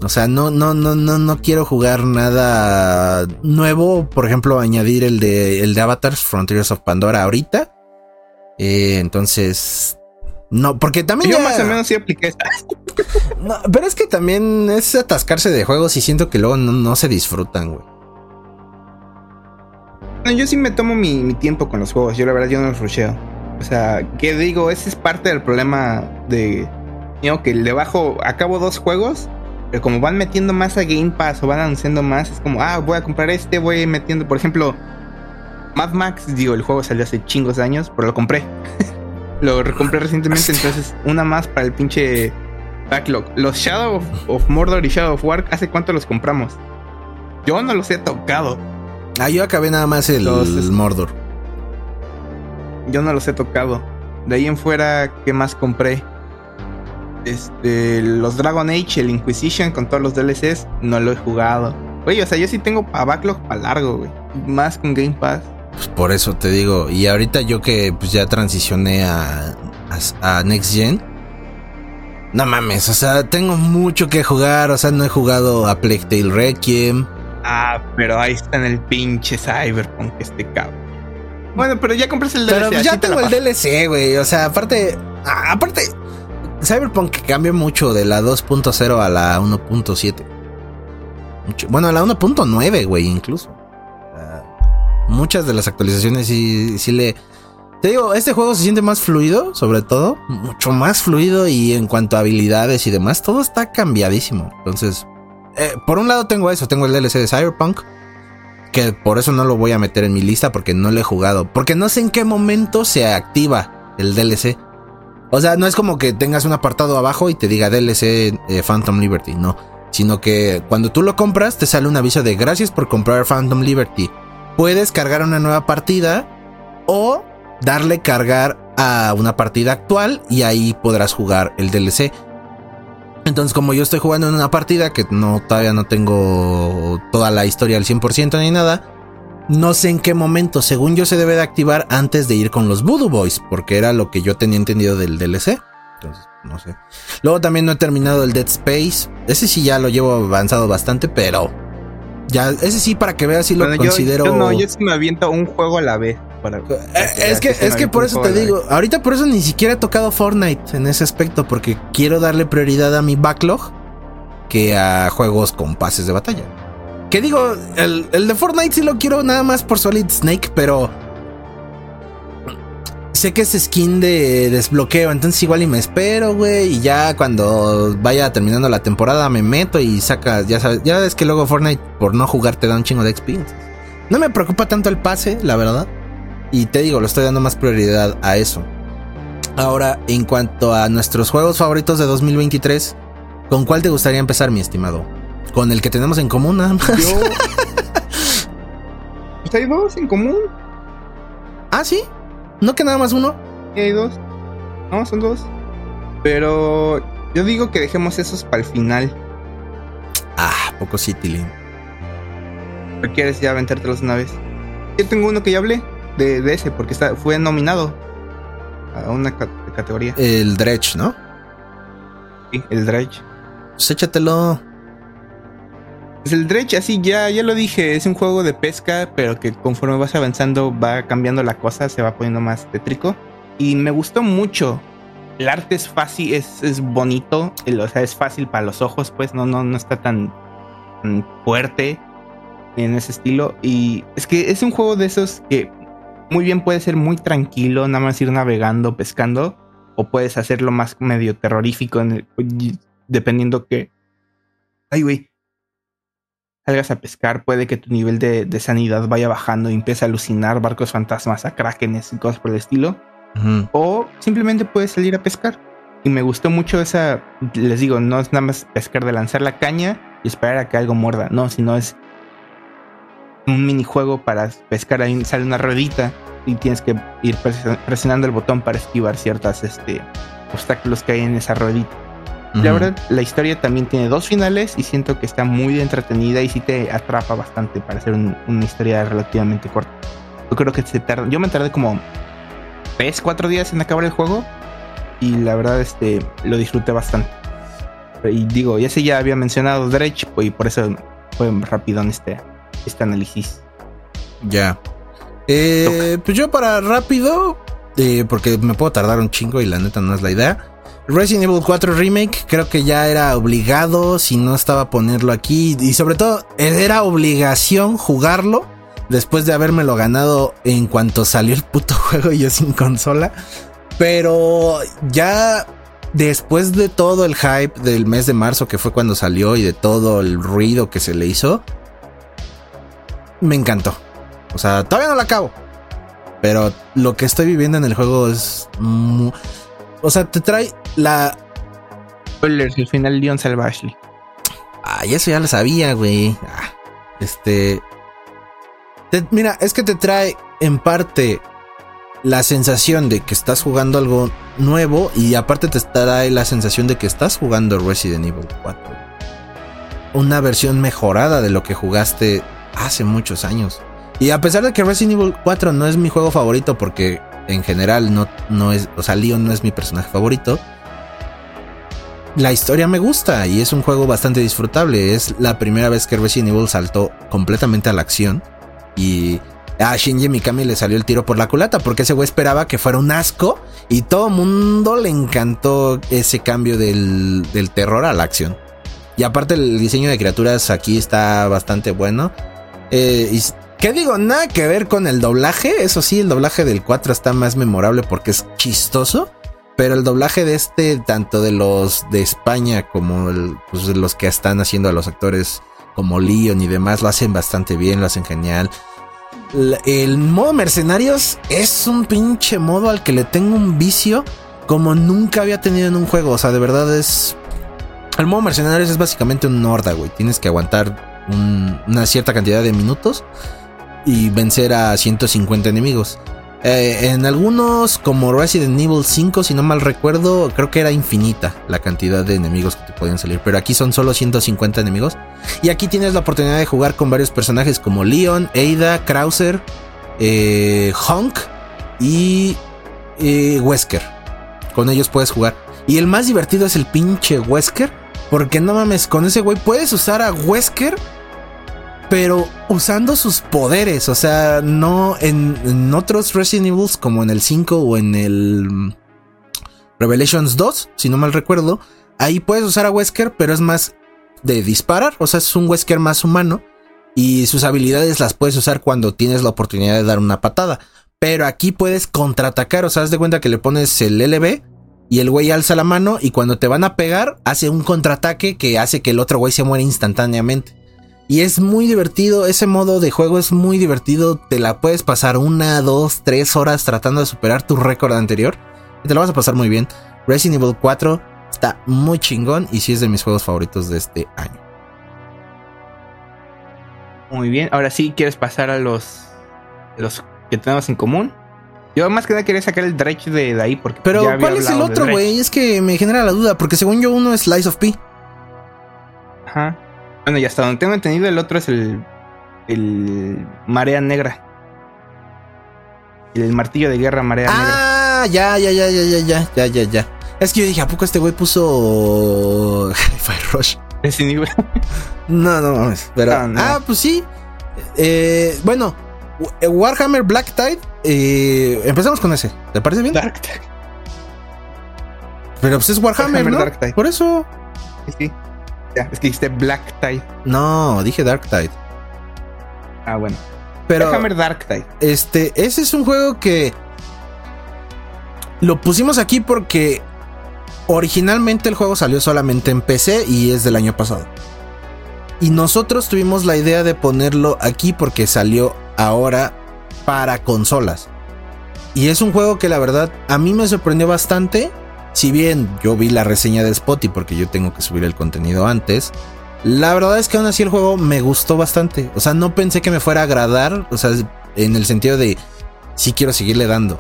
O sea, no, no, no, no, no quiero jugar nada nuevo. Por ejemplo, añadir el de, el de Avatars Frontiers of Pandora ahorita. Eh, entonces, no, porque también. Yo más o menos sí apliqué *laughs* no, pero es que también es atascarse de juegos y siento que luego no, se disfrutan, güey. No, yo sí me tomo mi, tiempo con los juegos. Yo la verdad yo no los rusheo. O sea, que digo, ese es parte del problema de. Yo que le bajo, acabo dos juegos, pero como van metiendo más a Game Pass o van anunciando más, es como, ah, voy a comprar este, voy metiendo, por ejemplo, Mad Max, digo, el juego salió hace chingos de años, pero lo compré. *laughs* Lo recompré recientemente, entonces una más para el pinche backlog. Los Shadow of, Mordor y Shadow of War, ¿hace cuánto los compramos? Yo no los he tocado. Ah, yo acabé nada más el, Mordor. Yo no los he tocado. De ahí en fuera, ¿qué más compré? Este, los Dragon Age, el Inquisition con todos los DLCs, no lo he jugado. Oye, o sea, yo sí tengo para backlog para largo, güey. Más con Game Pass. Pues por eso te digo. Y ahorita yo que pues ya transicioné a, a, Next Gen. No mames, o sea, tengo mucho que jugar. O sea, no he jugado a Plague Tale Requiem. Ah, pero ahí está en el pinche Cyberpunk este cabrón. Bueno, pero ya compras el DLC. Pero pues ya tengo el DLC, güey. O sea, aparte. Aparte. Cyberpunk cambia mucho de la 2.0 a la 1.7. Bueno, a la 1.9, güey, incluso muchas de las actualizaciones sí, sí le... Te digo, este juego se siente más fluido, sobre todo, mucho más fluido y en cuanto a habilidades y demás, todo está cambiadísimo. Entonces, eh, por un lado tengo eso, tengo el DLC de Cyberpunk, que por eso no lo voy a meter en mi lista porque no lo he jugado, porque no sé en qué momento se activa el DLC. O sea, no es como que tengas un apartado abajo y te diga DLC eh, Phantom Liberty, no, sino que cuando tú lo compras te sale un aviso de gracias por comprar Phantom Liberty puedes cargar una nueva partida o darle cargar a una partida actual y ahí podrás jugar el DLC. Entonces, como yo estoy jugando en una partida que no todavía no tengo toda la historia al 100% ni nada, no sé en qué momento, según yo, se debe de activar antes de ir con los Voodoo Boys, porque era lo que yo tenía entendido del DLC. Entonces, no sé. Luego también no he terminado el Dead Space. Ese sí ya lo llevo avanzado bastante, pero ya, ese sí, para que veas si lo considero. Yo, no, yo sí me aviento un juego a la vez. Para, eh, es que, es que por eso te digo, ahorita por eso ni siquiera he tocado Fortnite en ese aspecto, porque quiero darle prioridad a mi backlog que a juegos con pases de batalla. Que digo, el, el de Fortnite sí lo quiero nada más por Solid Snake, pero sé que es skin de desbloqueo, entonces igual y me espero, güey, y ya cuando vaya terminando la temporada me meto y saca, ya sabes, ya ves que luego Fortnite por no jugar te da un chingo de experience. No me preocupa tanto el pase, la verdad. Y te digo, lo estoy dando más prioridad a eso. Ahora, en cuanto a nuestros juegos favoritos de 2023, ¿con cuál te gustaría empezar, mi estimado? Con el que tenemos en común, nada más. Yo... Pues *laughs* hay dos en común. Ah, sí. ¿No que nada más uno? hay dos. No, son dos. Pero yo digo que dejemos esos para el final. Ah, poco sí, Tilly. ¿O quieres ya aventártelos una vez? Yo tengo uno que ya hablé de, ese, porque está, fue nominado a una categoría. El Dredge, ¿no? Sí, el Dredge. Pues échatelo. El Dredge, así ya, ya lo dije, es un juego de pesca, pero que conforme vas avanzando va cambiando la cosa, se va poniendo más tétrico. Y me gustó mucho. El arte es fácil, es, es bonito, o sea, es fácil para los ojos, pues no, no, no está tan, fuerte en ese estilo. Y es que es un juego de esos que muy bien puede ser muy tranquilo, nada más ir navegando, pescando, o puedes hacerlo más medio terrorífico, dependiendo que... Ay, güey salgas a pescar, puede que tu nivel de, sanidad vaya bajando y empiece a alucinar barcos fantasmas, a krakenes y cosas por el estilo. O simplemente puedes salir a pescar. Y me gustó mucho esa, les digo, no es nada más pescar de lanzar la caña y esperar a que algo muerda, no, sino es un minijuego para pescar ahí, sale una ruedita y tienes que ir presionando el botón para esquivar ciertas este, obstáculos que hay en esa ruedita. La verdad, la historia también tiene dos finales y siento que está muy entretenida y sí te atrapa bastante para hacer una historia relativamente corta. Yo creo que se tarda, yo me tardé como 3, 4 días en acabar el juego y la verdad este lo disfruté bastante. Y digo, ya sé, ya había mencionado Dredge pues, y por eso fue rápido en este, este análisis. Ya. Eh, pues yo para rápido, eh, porque me puedo tardar un chingo y la neta no es la idea. Resident Evil 4 Remake creo que ya era obligado, si no estaba ponerlo aquí. Y sobre todo, era obligación jugarlo después de habérmelo ganado en cuanto salió el puto *laughs* juego y yo sin consola. Pero ya después de todo el hype del mes de marzo que fue cuando salió y de todo el ruido que se le hizo, me encantó. O sea, todavía no lo acabo. Pero lo que estoy viviendo en el juego es... o sea, te trae la... Spoilers, el final Leon Salvaje. Ay, eso ya lo sabía, güey. Ah, este... mira, es que te trae en parte la sensación de que estás jugando algo nuevo y aparte te trae la sensación de que estás jugando Resident Evil 4. Una versión mejorada de lo que jugaste hace muchos años. Y a pesar de que Resident Evil 4 no es mi juego favorito porque en general no, no es, o sea, Leon no es mi personaje favorito, la historia me gusta y es un juego bastante disfrutable. Es la primera vez que Resident Evil saltó completamente a la acción y a Shinji Mikami le salió el tiro por la culata porque ese güey esperaba que fuera un asco y todo mundo le encantó ese cambio del, del terror a la acción. Y aparte el diseño de criaturas aquí está bastante bueno. Eh, ¿Qué digo? Nada que ver con el doblaje. Eso sí, el doblaje del 4 está más memorable porque es chistoso. Pero el doblaje de este, tanto de los de España como pues, los que están haciendo a los actores como Leon y demás, lo hacen bastante bien, lo hacen genial. El modo mercenarios es un pinche modo al que le tengo un vicio como nunca había tenido en un juego. O sea, de verdad es. El modo mercenarios es básicamente un horda, güey. Tienes que aguantar una cierta cantidad de minutos y vencer a 150 enemigos. Eh, en algunos, como Resident Evil 5, si no mal recuerdo, creo que era infinita la cantidad de enemigos que te podían salir. Pero aquí son solo 150 enemigos. Y aquí tienes la oportunidad de jugar con varios personajes como Leon, Ada, Krauser, eh, Honk y eh, Wesker. Con ellos puedes jugar. Y el más divertido es el pinche Wesker. Porque no mames, con ese güey puedes usar a Wesker pero usando sus poderes, o sea, no en, otros Resident Evil como en el 5 o en el mm, Revelations 2, si no mal recuerdo, ahí puedes usar a Wesker, pero es más de disparar, o sea, es un Wesker más humano y sus habilidades las puedes usar cuando tienes la oportunidad de dar una patada. Pero aquí puedes contraatacar, o sea, haz de cuenta que le pones el LB y el güey alza la mano y cuando te van a pegar hace un contraataque que hace que el otro güey se muera instantáneamente. Y es muy divertido, ese modo de juego es muy divertido, te la puedes pasar una, dos, tres horas tratando de superar tu récord anterior. Y te lo vas a pasar muy bien. Resident Evil 4 está muy chingón y sí es de mis juegos favoritos de este año. Muy bien, ahora sí quieres pasar a los, los que tenemos en común. Yo más que nada quería sacar el Dredge de, ahí porque... Pero ¿cuál es el otro, güey? Es que me genera la duda porque según yo uno es Slice of P. Ajá. Bueno, y hasta donde tengo entendido, el otro es el. El Marea Negra. El martillo de guerra Marea Negra. Ah, ya, ya, ya, ya, ya, ya, ya, ya, ya. Es que yo dije, ¿a poco este güey puso *laughs* Fire Rush? no, no mames. Pero, Ah, pues sí. Eh, bueno, Warhammer Black Tide. Eh, empezamos con ese. ¿Te parece bien? Dark Tide. Pero pues es Warhammer, Warhammer ¿no? Dark Tide. Por eso. Sí, sí. Es que dijiste Black Tide. No, dije Dark Tide. Ah, bueno. Pero. Déjame Dark Tide. Este, ese es un juego que. Lo pusimos aquí porque. Originalmente el juego salió solamente en PC y es del año pasado. Y nosotros tuvimos la idea de ponerlo aquí porque salió ahora para consolas. Y es un juego que la verdad a mí me sorprendió bastante si bien yo vi la reseña de Spotify porque yo tengo que subir el contenido antes, la verdad es que aún así el juego me gustó bastante. O sea, no pensé que me fuera a agradar, o sea, en el sentido de sí quiero seguirle dando,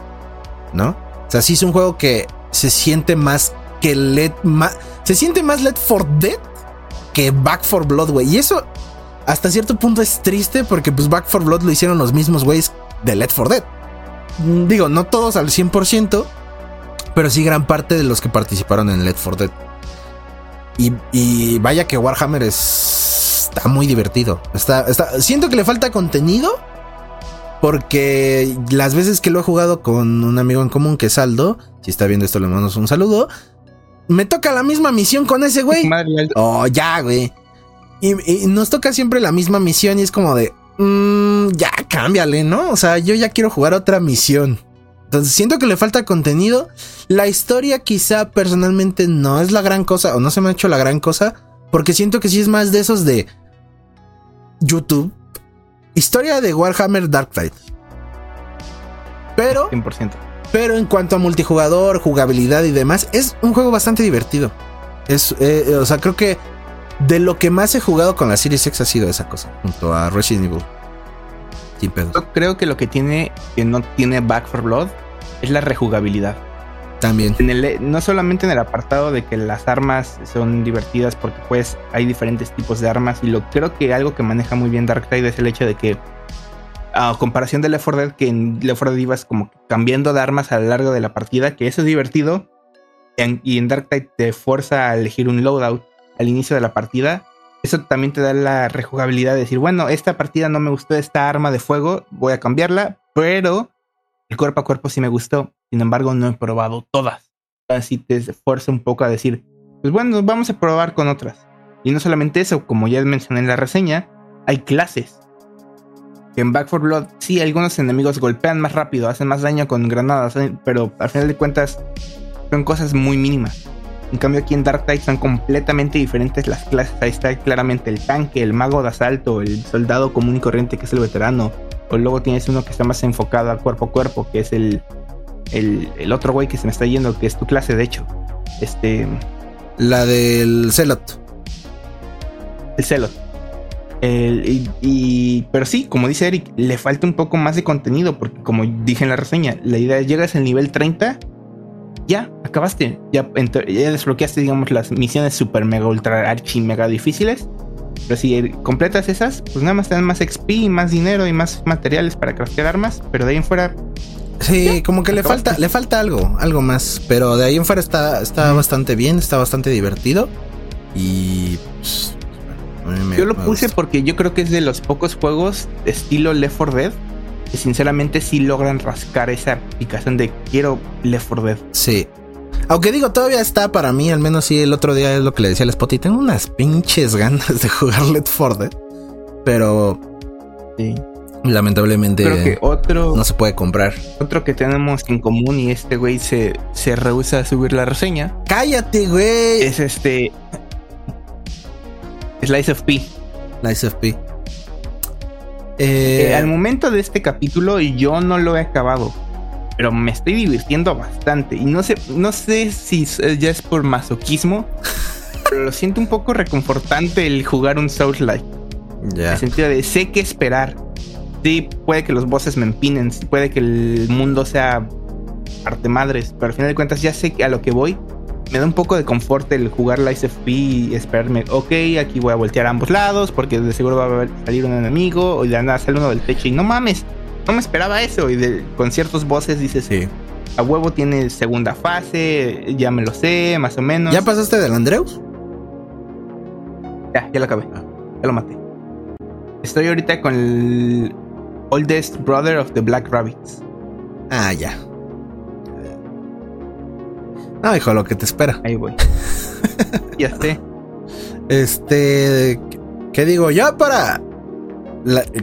¿no? O sea, sí es un juego que se siente más que Let, se siente más Let for Dead que Back for Blood, güey. Y eso hasta cierto punto es triste porque pues Back for Blood lo hicieron los mismos güeyes de Let for Dead. Digo, no todos al 100%, pero sí gran parte de los que participaron en Let for Dead. Y, vaya que Warhammer está muy divertido. Está, está, siento que le falta contenido. Porque las veces que lo he jugado con un amigo en común que es Aldo, si está viendo esto le mando un saludo, me toca la misma misión con ese güey. Oh, ya, güey. Y, nos toca siempre la misma misión y es como de, mmm, ya, cámbiale, ¿no? O sea, yo ya quiero jugar otra misión. Entonces siento que le falta contenido. La historia quizá personalmente no es la gran cosa o no se me ha hecho la gran cosa. Porque siento que sí es más de esos de YouTube. Historia de Warhammer Dark Tide. Pero... 100%. Pero en cuanto a multijugador, jugabilidad y demás, es un juego bastante divertido. Es, eh, o sea, creo que de lo que más he jugado con la Series X ha sido esa cosa, junto a Resident Evil. Sin Yo creo que lo que tiene, que no tiene Back for Blood, es la rejugabilidad. También. En el, no solamente en el apartado de que las armas son divertidas, porque pues hay diferentes tipos de armas. Y lo creo que algo que maneja muy bien Darktide es el hecho de que, a comparación de Left 4 Dead, que en Left 4 Dead ibas como cambiando de armas a lo largo de la partida, que eso es divertido. y en Darktide te fuerza a elegir un loadout al inicio de la partida, eso también te da la rejugabilidad de decir, bueno, esta partida no me gustó esta arma de fuego, voy a cambiarla, pero el cuerpo a cuerpo sí me gustó. Sin embargo, no he probado todas. Así te esfuerza un poco a decir, pues bueno, vamos a probar con otras. Y no solamente eso, como ya mencioné en la reseña, hay clases. en Back 4 Blood, sí, algunos enemigos golpean más rápido, hacen más daño con granadas, eh, pero al final de cuentas son cosas muy mínimas. En cambio aquí en Dark Tide son completamente diferentes las clases. Ahí está claramente el tanque, el mago de asalto, el soldado común y corriente que es el veterano. O luego tienes uno que está más enfocado al cuerpo a cuerpo, que es el, el, otro güey que se me está yendo, que es tu clase de hecho. Este... La del Celot. El Celot. y, pero sí, como dice Eric, le falta un poco más de contenido, porque como dije en la reseña, la idea es llegas al nivel 30 ya, acabaste. Ya, ya desbloqueaste, digamos, las misiones super mega ultra archi mega difíciles. Pero si completas esas, pues nada más te dan más XP, más dinero y más materiales para craftear armas. Pero de ahí en fuera. Sí, como que le falta, le falta algo, algo más. Pero de ahí en fuera está, está bastante bien, está bastante divertido. Y pues, yo lo puse porque yo creo que es de los pocos juegos estilo Left 4 Dead que sinceramente sí logran rascar esa aplicación de quiero Left 4 Dead. Sí. Aunque digo, todavía está para mí, al menos sí, el otro día es lo que le decía al Spot y tengo unas pinches ganas de jugar Left 4 Dead. Pero... Sí. Lamentablemente Creo que otro, no se puede comprar. Otro que tenemos en común y este güey se, se rehúsa a subir la reseña. Cállate, güey. Es este... Slice of P. Slice of P. Eh, al momento de este capítulo yo no lo he acabado, pero me estoy divirtiendo bastante y no sé, no sé si ya es por masoquismo, *laughs* pero lo siento un poco reconfortante el jugar un Souls Like. En el sentido de sé qué esperar. Sí, puede que los bosses me empinen, puede que el mundo sea arte madres, pero al final de cuentas ya sé a lo que voy me da un poco de confort el jugar la ISFP y esperarme, ok, aquí voy a voltear a ambos lados porque de seguro va a salir un enemigo o de nada sale uno del techo y no mames, no me esperaba eso y de, con ciertos voces dices, sí. a huevo tiene segunda fase, ya me lo sé, más o menos. ¿Ya pasaste del Andreus? Ya, ya lo acabé, ah. ya lo maté. Estoy ahorita con el Oldest Brother of the Black Rabbits. Ah, ya. No, hijo, lo que te espera. Ahí voy. *laughs* ya esté. Este. ¿Qué digo? Ya para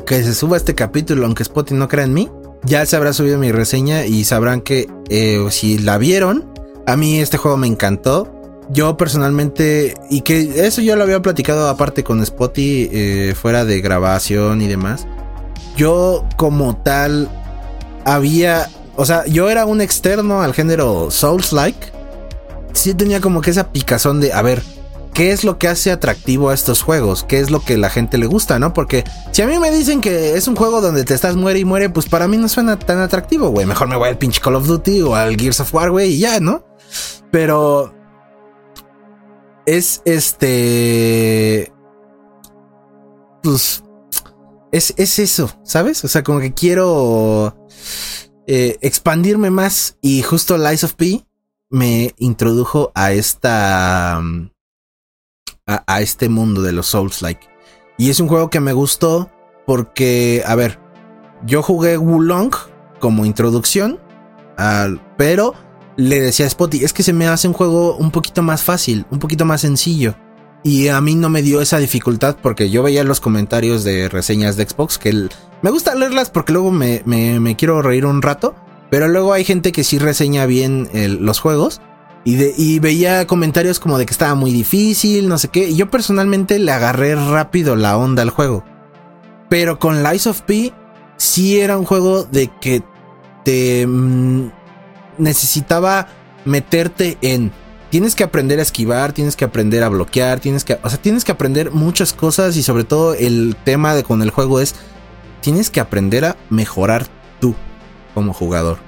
que se suba este capítulo, aunque Spotty no crea en mí, ya se habrá subido mi reseña y sabrán que eh, si la vieron, a mí este juego me encantó. Yo personalmente, y que eso yo lo había platicado aparte con Spotty, eh, fuera de grabación y demás. Yo, como tal, había. O sea, yo era un externo al género Souls-like sí tenía como que esa picazón de, a ver, ¿qué es lo que hace atractivo a estos juegos? ¿Qué es lo que la gente le gusta, no? Porque si a mí me dicen que es un juego donde te estás muere y muere, pues para mí no suena tan atractivo, güey. Mejor me voy al pinche Call of Duty o al Gears of War, güey, y ya, ¿no? Pero es este. Pues. Es, es eso, ¿sabes? O sea, como que quiero eh, expandirme más. Y justo Lies of P me introdujo a esta. A, a este mundo de los Souls-like. Y es un juego que me gustó porque, a ver, yo jugué Wulong como introducción, al, pero le decía a Spotty, es que se me hace un juego un poquito más fácil, un poquito más sencillo. Y a mí no me dio esa dificultad porque yo veía los comentarios de reseñas de Xbox que me gusta leerlas porque luego me, me, quiero reír un rato. Pero luego hay gente que sí reseña bien los juegos. Y, de, y veía comentarios como de que estaba muy difícil, no sé qué. Y yo personalmente le agarré rápido la onda al juego. Pero con Lies of P sí era un juego de que te mm, necesitaba meterte en tienes que aprender a esquivar, tienes que aprender a bloquear, tienes que, o sea, tienes que aprender muchas cosas y sobre todo el tema de con el juego es tienes que aprender a mejorar tú como jugador.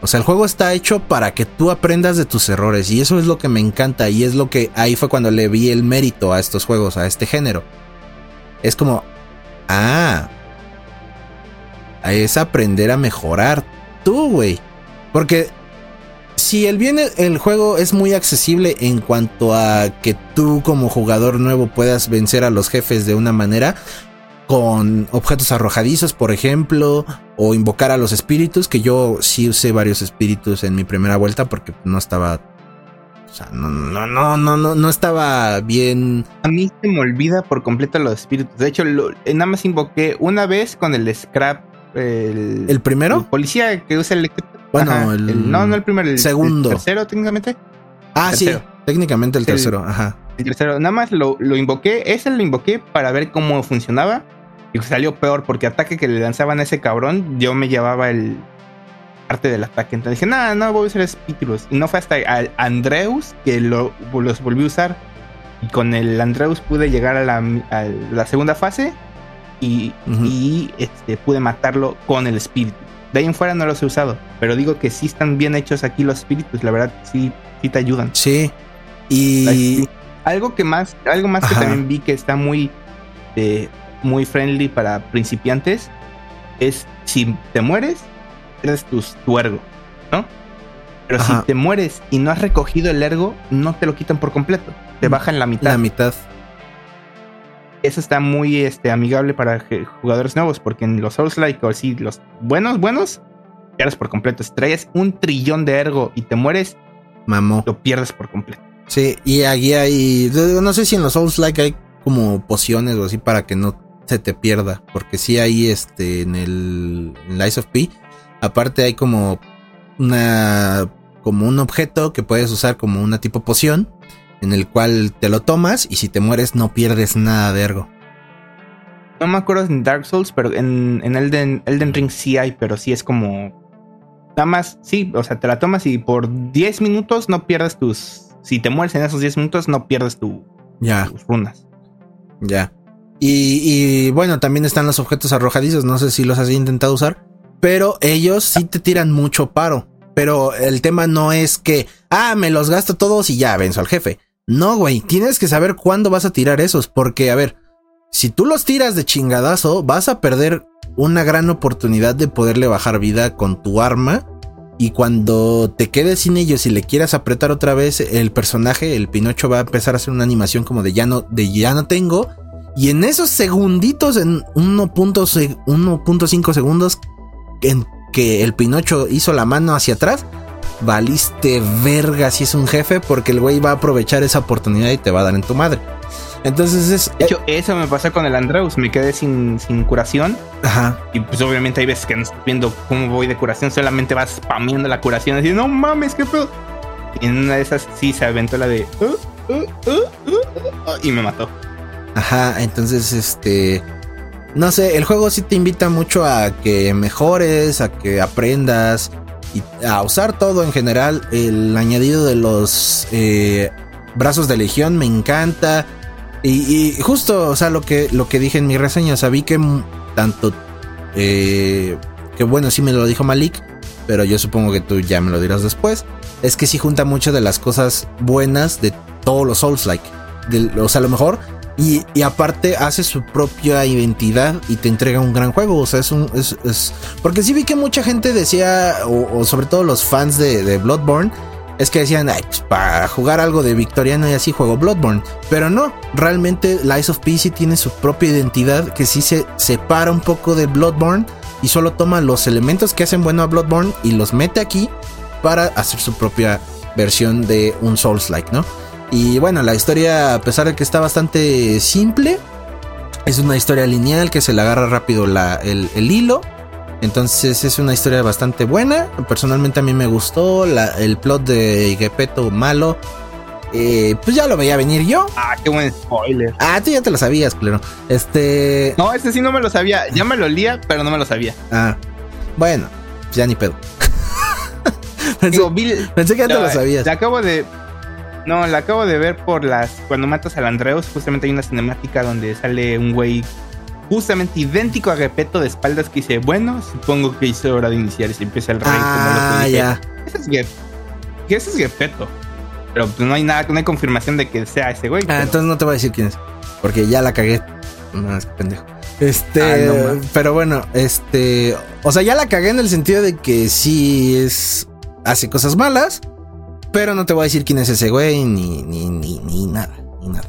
O sea, el juego está hecho para que tú aprendas de tus errores y eso es lo que me encanta y es lo que ahí fue cuando le vi el mérito a estos juegos, a este género. Es como, ah, es aprender a mejorar tú, güey. Porque si el bien el juego es muy accesible en cuanto a que tú como jugador nuevo puedas vencer a los jefes de una manera con objetos arrojadizos, por ejemplo, o invocar a los espíritus, que yo sí usé varios espíritus en mi primera vuelta porque no estaba o sea, no, no, no, no, no, no estaba bien. A mí se me olvida por completo los espíritus. De hecho, nada más invoqué una vez con el scrap. El, ¿El primero? policía que usa el bueno, el, no, no el primero, el segundo. tercero técnicamente. Ah, sí, técnicamente el tercero, ajá. El tercero, nada más lo, lo invoqué, ese lo invoqué para ver cómo funcionaba y salió peor porque ataque que le lanzaban a ese cabrón, yo me llevaba el parte del ataque. Entonces dije, nada, no voy a usar espíritus. Y no fue hasta al Andreus que lo, los volví a usar. Y con el Andreus pude llegar a la, a la segunda fase y, y este, pude matarlo con el espíritu. De ahí en fuera no los he usado, pero digo que sí están bien hechos aquí los espíritus, la verdad sí, sí te ayudan. Sí. Y algo que más, algo más que también vi que está muy, eh, muy friendly para principiantes es si te mueres, pierdes tu, ergo, ¿no? Pero si te mueres y no has recogido el ergo, no te lo quitan por completo, te mm. bajan la mitad. La mitad eso está muy este, amigable para jugadores nuevos, porque en los Souls Like, o sí, los buenos, buenos, pierdes por completo. Si traes un trillón de ergo y te mueres, mamó. Lo pierdes por completo. Sí, y aquí hay. No sé si en los Souls Like hay como pociones o así para que no se te pierda. Porque sí hay este en el en Lies of P. Aparte hay como una. como un objeto que puedes usar como una tipo poción en el cual te lo tomas y si te mueres no pierdes nada de ergo. No me acuerdo en Dark Souls, pero en, Elden, Elden Ring sí hay, pero sí es como... Nada más, sí, o sea, te la tomas y por 10 minutos no pierdes tus... Si te mueres en esos 10 minutos no pierdes tu, ya. tus runas. Ya. Y, y, bueno, también están los objetos arrojadizos, no sé si los has intentado usar, pero ellos sí te tiran mucho paro. Pero el tema no es que, ah, me los gasto todos y ya venzo al jefe. No, güey, tienes que saber cuándo vas a tirar esos, porque, a ver, si tú los tiras de chingadazo, vas a perder una gran oportunidad de poderle bajar vida con tu arma. Y cuando te quedes sin ellos y le quieras apretar otra vez, el personaje, el Pinocho, va a empezar a hacer una animación como de ya no, de ya no tengo. Y en esos segunditos, en 1.5 segundos, en que el Pinocho hizo la mano hacia atrás, valiste verga si es un jefe porque el güey va a aprovechar esa oportunidad y te va a dar en tu madre. Entonces es... De hecho, eso me pasó con el Andreus, me quedé sin, sin curación. Ajá. Y pues obviamente hay veces que no estás viendo cómo voy de curación, solamente vas spameando la curación, así, no mames, qué pedo. Y en una de esas sí se aventó la de... Uh, uh, uh, y me mató. Ajá, entonces este... No sé, el juego sí te invita mucho a que mejores, a que aprendas, a usar todo en general. El añadido de los eh, brazos de legión me encanta. Y, justo, o sea, lo que, lo que dije en mi reseña, sabí que tanto... Eh, que bueno, sí me lo dijo Malik, pero yo supongo que tú ya me lo dirás después. es que sí junta mucho de las cosas buenas de todos los Souls-like. O sea, a lo mejor. Y, aparte hace su propia identidad y te entrega un gran juego. O sea, es un. Es, Porque sí vi que mucha gente decía, o, sobre todo los fans de, Bloodborne, es que decían, pues, para jugar algo de victoriano y así juego Bloodborne. Pero no, realmente Lies of P sí tiene su propia identidad que sí se separa un poco de Bloodborne y solo toma los elementos que hacen bueno a Bloodborne y los mete aquí para hacer su propia versión de un Souls-like, ¿no? Y bueno, la historia, a pesar de que está bastante simple, es una historia lineal que se le agarra rápido el, hilo. Entonces es una historia bastante buena. Personalmente a mí me gustó el plot de Gepetto malo. Eh, pues ya lo veía venir yo. Ah, qué buen spoiler. Ah, tú ya te lo sabías, claro. Este. No, este sí no me lo sabía. Ya me lo olía, pero no me lo sabía. Ah, bueno, ya ni pedo. *laughs* pensé, que ya te lo sabías. Te acabo de. No, la acabo de ver por las. Cuando matas al Andreos, justamente hay una cinemática donde sale un güey justamente idéntico a Repeto de espaldas que dice: Bueno, supongo que hizo hora de iniciar y se empieza el rey. Ah, como ya. Ese es, Gep ese es Gepeto. Pero pues no hay nada, no hay confirmación de que sea ese güey. Ah, entonces no te voy a decir quién es. Porque ya la cagué. No, es que pendejo. Este, ah, pero bueno, este, o sea, ya la cagué en el sentido de que sí es, hace cosas malas, pero no te voy a decir quién es ese güey, ni, ni, ni, ni nada, ni nada.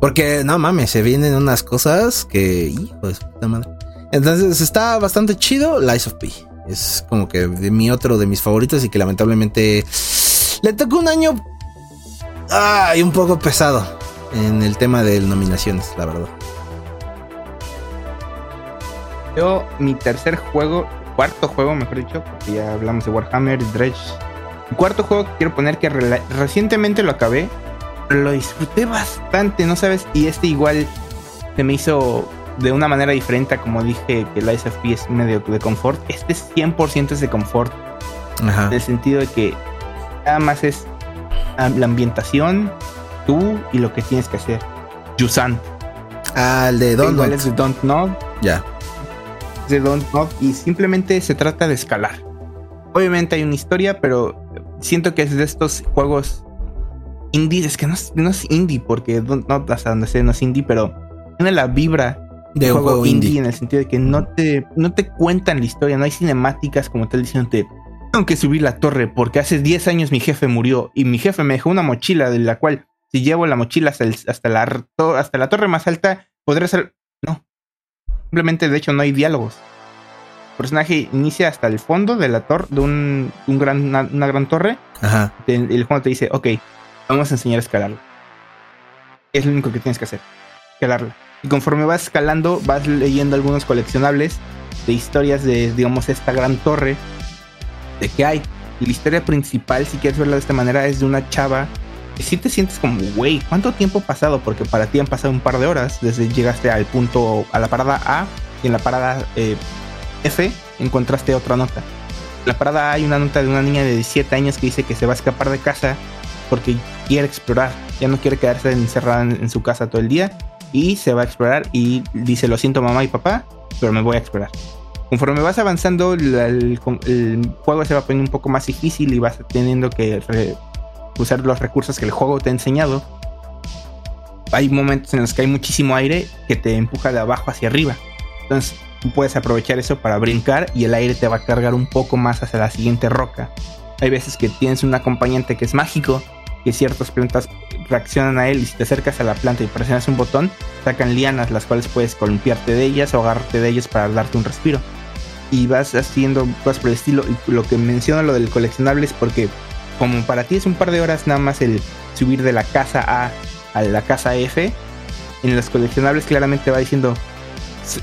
Porque, no mames, se vienen unas cosas que, hijo de puta madre. Entonces está bastante chido, Lies of P. Es como que de mi otro de mis favoritos y que lamentablemente le tocó un año ay, un poco pesado en el tema de nominaciones, la verdad. Yo, mi tercer juego, cuarto juego, mejor dicho, porque ya hablamos de Warhammer, Dredge cuarto juego que quiero poner que recientemente lo acabé, lo disfruté bastante, ¿no sabes? Y este igual se me hizo de una manera diferente como dije que Lies of P es medio de confort. Este es 100% es de confort. En el sentido de que nada más es la ambientación, tú y lo que tienes que hacer. Yusan. Ah, el de Don't Igual es de Don't Know. Ya. De Don't Know y simplemente se trata de escalar. Obviamente hay una historia, pero siento que es de estos juegos indie. Es que no es, indie, porque no, hasta donde sé no es indie, pero tiene la vibra de un juego, indie, en el sentido de que no te, no te cuentan la historia, no hay cinemáticas como tal diciéndote. Tengo que subir la torre porque hace 10 años mi jefe murió y mi jefe me dejó una mochila de la cual si llevo la mochila hasta, hasta, la, hasta la torre más alta podré ser... No. Simplemente de hecho no hay diálogos personaje inicia hasta el fondo de la torre, de un, gran, una, gran torre. Ajá. el juego te dice, ok, vamos a enseñar a escalarla. Es lo único que tienes que hacer, escalarla. Y conforme vas escalando, vas leyendo algunos coleccionables de historias de, digamos, esta gran torre, de qué hay. Y la historia principal, si quieres verla de esta manera, es de una chava si te sientes como, güey, ¿cuánto tiempo ha pasado? Porque para ti han pasado un par de horas desde llegaste al punto, a la parada A, y en la parada eh, F encontraste otra nota. En la parada hay una nota de una niña de 17 años que dice que se va a escapar de casa porque quiere explorar. Ya no quiere quedarse encerrada en, su casa todo el día y se va a explorar y dice lo siento mamá y papá, pero me voy a explorar. Conforme vas avanzando, el, juego se va poniendo un poco más difícil y vas teniendo que usar los recursos que el juego te ha enseñado. Hay momentos en los que hay muchísimo aire que te empuja de abajo hacia arriba. Entonces, puedes aprovechar eso para brincar y el aire te va a cargar un poco más hacia la siguiente roca. Hay veces que tienes un acompañante que es mágico, que ciertas plantas reaccionan a él y si te acercas a la planta y presionas un botón, sacan lianas las cuales puedes columpiarte de ellas o agarrarte de ellas para darte un respiro. Y vas haciendo cosas por el estilo. Y lo que menciono lo del coleccionable es porque como para ti es un par de horas nada más el subir de la casa A a la casa F, en los coleccionables claramente va diciendo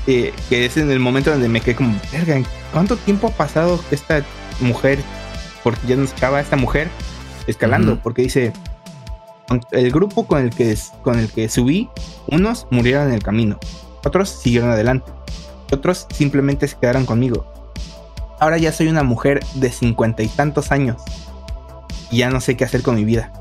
eh, que es en el momento donde me quedé como, verga, ¿cuánto tiempo ha pasado esta mujer? Porque ya nos echaba esta mujer escalando, porque dice, el grupo con el, que, con el que subí, unos murieron en el camino, otros siguieron adelante, otros simplemente se quedaron conmigo. Ahora ya soy una mujer de cincuenta y tantos años y ya no sé qué hacer con mi vida.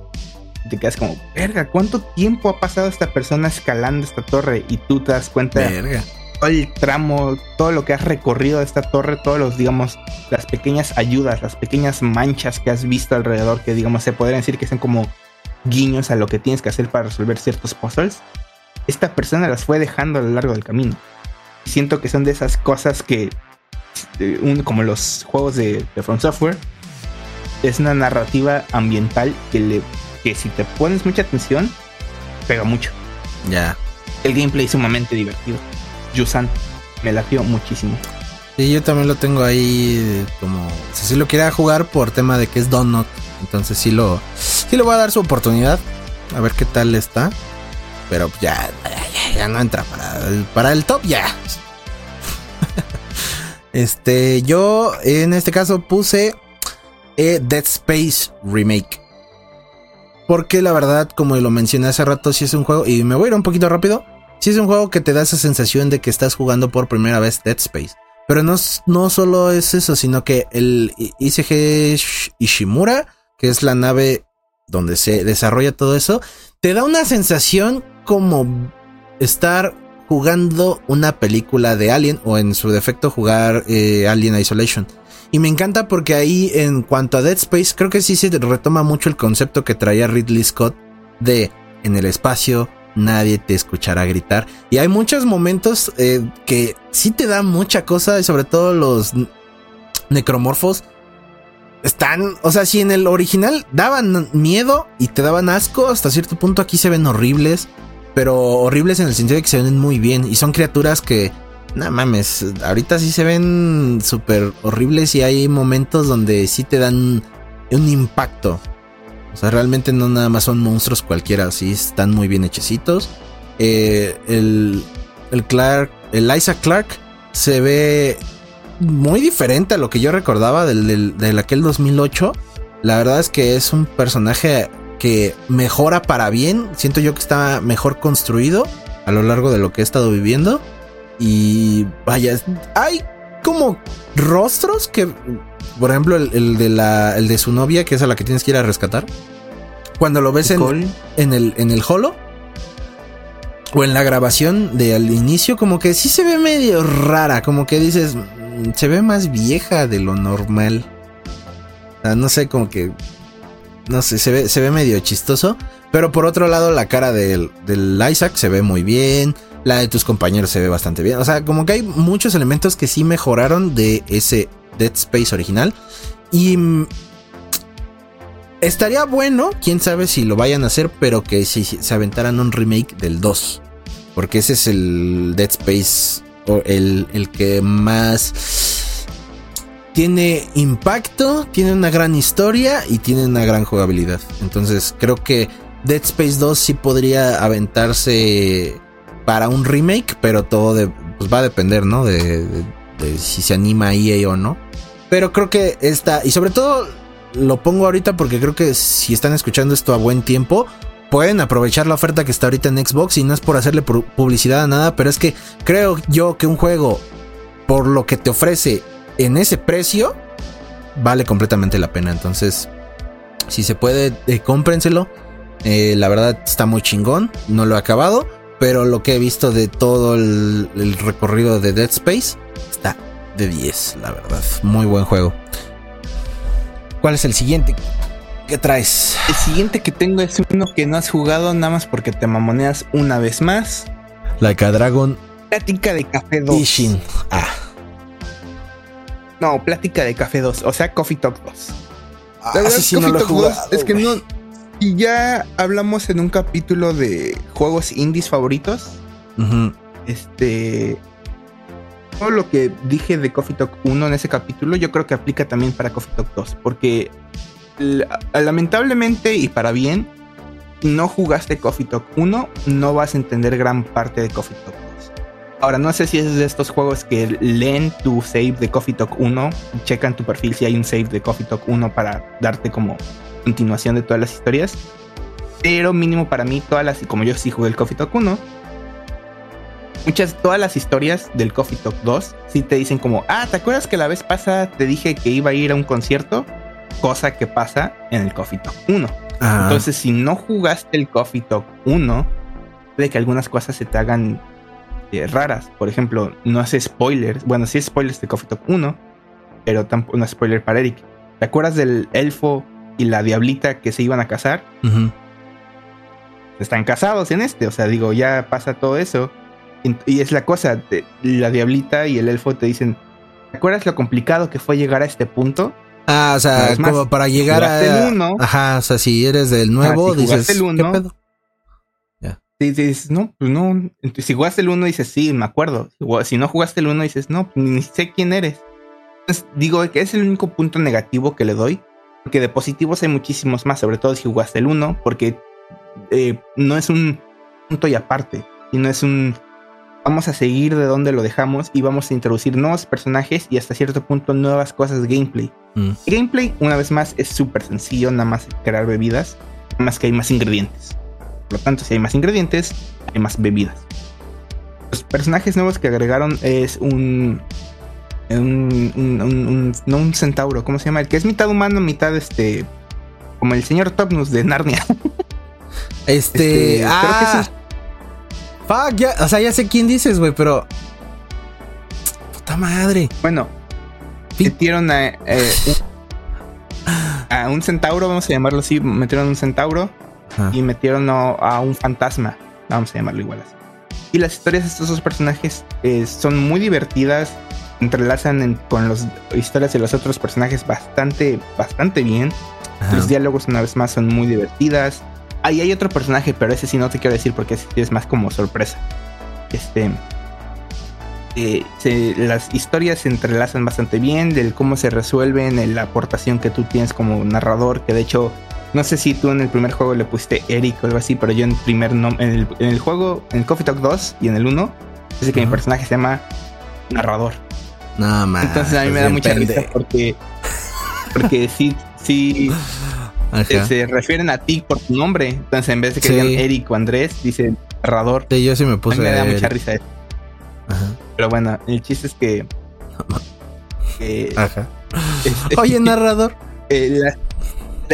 Te quedas como, verga, ¿cuánto tiempo ha pasado esta persona escalando esta torre? Y tú te das cuenta verga todo el tramo, todo lo que has recorrido de esta torre, todos los, digamos, las pequeñas ayudas, las pequeñas manchas que has visto alrededor, que digamos se podrían decir que son como guiños a lo que tienes que hacer para resolver ciertos puzzles, esta persona las fue dejando a lo largo del camino. Siento que son de esas cosas que, como los juegos de, de From Software, es una narrativa ambiental que, le, que si te pones mucha atención, pega mucho. Ya. El gameplay es sumamente divertido. Yusan me latió muchísimo. Sí, yo también lo tengo ahí como si sí lo quería jugar por tema de que es Donut. Entonces sí lo sí voy a dar su oportunidad. A ver qué tal está. Pero ya, ya, ya no entra para el, para el top ya. *laughs* este, yo en este caso puse eh, Dead Space Remake. Porque la verdad, como lo mencioné hace rato, si es un juego, y me voy a ir un poquito rápido, si es un juego que te da esa sensación de que estás jugando por primera vez Dead Space. Pero no, no solo es eso, sino que el ICG Ishimura, que es la nave donde se desarrolla todo eso, te da una sensación como estar jugando una película de Alien o en su defecto jugar eh, Alien Isolation. Y me encanta porque ahí en cuanto a Dead Space creo que sí se retoma mucho el concepto que traía Ridley Scott de en el espacio nadie te escuchará gritar. Y hay muchos momentos eh, que sí te dan mucha cosa y sobre todo los necromorfos están, o sea, si en el original daban miedo y te daban asco, hasta cierto punto aquí se ven horribles, pero horribles en el sentido de que se ven muy bien y son criaturas que, no mames, ahorita sí se ven súper horribles y hay momentos donde sí te dan un impacto. O sea, realmente no nada más son monstruos cualquiera, sí están muy bien hechecitos. Eh, el, el Clark, el Isaac Clark se ve muy diferente a lo que yo recordaba del, del, aquel 2008. La verdad es que es un personaje que mejora para bien. Siento yo que está mejor construido a lo largo de lo que he estado viviendo. Y vaya, hay como rostros que, por ejemplo, el, de la, el de su novia, que es a la que tienes que ir a rescatar. Cuando lo ves en, en, el, en el holo o en la grabación de al inicio, como que sí se ve medio rara, como que dices, se ve más vieja de lo normal. no sé, como que. No sé, se ve, se ve medio chistoso. Pero por otro lado, la cara del, del Isaac se ve muy bien. La de tus compañeros se ve bastante bien. O sea, como que hay muchos elementos que sí mejoraron de ese Dead Space original. Y mm, estaría bueno, quién sabe si lo vayan a hacer, pero que si se aventaran un remake del 2. Porque ese es el Dead Space el, el que más tiene impacto, tiene una gran historia y tiene una gran jugabilidad. Entonces creo que Dead Space 2 sí podría aventarse para un remake, pero todo pues va a depender, ¿no? De, si se anima EA o no. Pero creo que esta, y sobre todo lo pongo ahorita porque creo que si están escuchando esto a buen tiempo, pueden aprovechar la oferta que está ahorita en Xbox y no es por hacerle publicidad a nada, pero es que creo yo que un juego por lo que te ofrece en ese precio vale completamente la pena. Entonces, si se puede, eh, cómprenselo. Eh, la verdad está muy chingón, no lo he acabado, pero lo que he visto de todo el, el recorrido de Dead Space está de 10, la verdad. Muy buen juego. ¿Cuál es el siguiente? ¿Qué traes? El siguiente que tengo es uno que no has jugado nada más porque te mamoneas una vez más. Like a Dragon. Plática de Café 2. Ishin. Ah. No, Plática de Café 2. O sea, Coffee Talk 2. Ah, La verdad, sí, Coffee no Talk 2 es que no. Y ya hablamos en un capítulo de juegos indies favoritos. Este. Todo lo que dije de Coffee Talk 1 en ese capítulo, yo creo que aplica también para Coffee Talk 2. Porque lamentablemente y para bien, no jugaste Coffee Talk 1, no vas a entender gran parte de Coffee Talk 2. Ahora, no sé si es de estos juegos que leen tu save de Coffee Talk 1, checan tu perfil si hay un save de Coffee Talk 1 para darte como continuación de todas las historias. Pero mínimo para mí, todas las, como yo sí jugué el Coffee Talk 1, muchas, todas las historias del Coffee Talk 2 sí te dicen como, ah, ¿te acuerdas que la vez pasada te dije que iba a ir a un concierto? cosa que pasa en el Coffee Talk 1. Entonces, si no jugaste el Coffee Talk 1, de que algunas cosas se te hagan este, raras. Por ejemplo, no hace spoilers. Bueno, sí spoilers de Coffee Talk 1, pero tampoco no spoiler para Eric. ¿Te acuerdas del elfo y la diablita que se iban a casar? Están casados en este, o sea, digo, ya pasa todo eso. Y es la cosa, la diablita y el elfo te dicen, ¿te acuerdas lo complicado que fue llegar a este punto? Ah, o sea, como para llegar a... El uno, Ajá, o sea, si eres del nuevo, dices, el uno, ¿qué pedo? Sí, dices, no, pues no. Si jugaste el 1, dices, sí, me acuerdo. Si no jugaste el 1, dices, no, ni sé quién eres. Entonces, digo que es el único punto negativo que le doy. Porque de positivos hay muchísimos más, sobre todo si jugaste el 1, porque eh, no es un punto y aparte, sino es un vamos a seguir de donde lo dejamos y vamos a introducir nuevos personajes y hasta cierto punto nuevas cosas de gameplay. Mm. gameplay, una vez más, es súper sencillo, nada más crear bebidas, nada más que hay más ingredientes. Por lo tanto, si hay más ingredientes, hay más bebidas. Los personajes nuevos que agregaron es un un, no un centauro, ¿cómo se llama? El que es mitad humano, mitad este, como el señor Topnus de Narnia. *laughs* Este, este ah, fuck, ya, o sea, ya sé quién dices, güey, pero puta madre. Bueno, metieron a, eh, a un centauro, vamos a llamarlo así, metieron un centauro y metieron a, un fantasma, vamos a llamarlo igual así. Y las historias de estos dos personajes eh, son muy divertidas, entrelazan con las historias de los otros personajes bastante, bastante bien. Los diálogos, una vez más, son muy divertidas. Ahí hay otro personaje, pero ese sí no te quiero decir porque es más como sorpresa. Este. Eh, las historias se entrelazan bastante bien, del cómo se resuelven, la aportación que tú tienes como narrador, que de hecho no sé si tú en el primer juego le pusiste Eric o algo así, pero yo en el primer en, el, en el juego, en Coffee Talk 2 y en el 1, dice que mi personaje se llama narrador. No, man, Entonces a mí me da mucha risa porque, porque sí, sí se, refieren a ti por tu nombre. Entonces en vez de que digan Eric o Andrés, dice narrador. Sí, yo sí me puse. A mí me da mucha risa eso. Pero bueno, el chiste es que. *laughs* Ajá. Oye, narrador. Eh,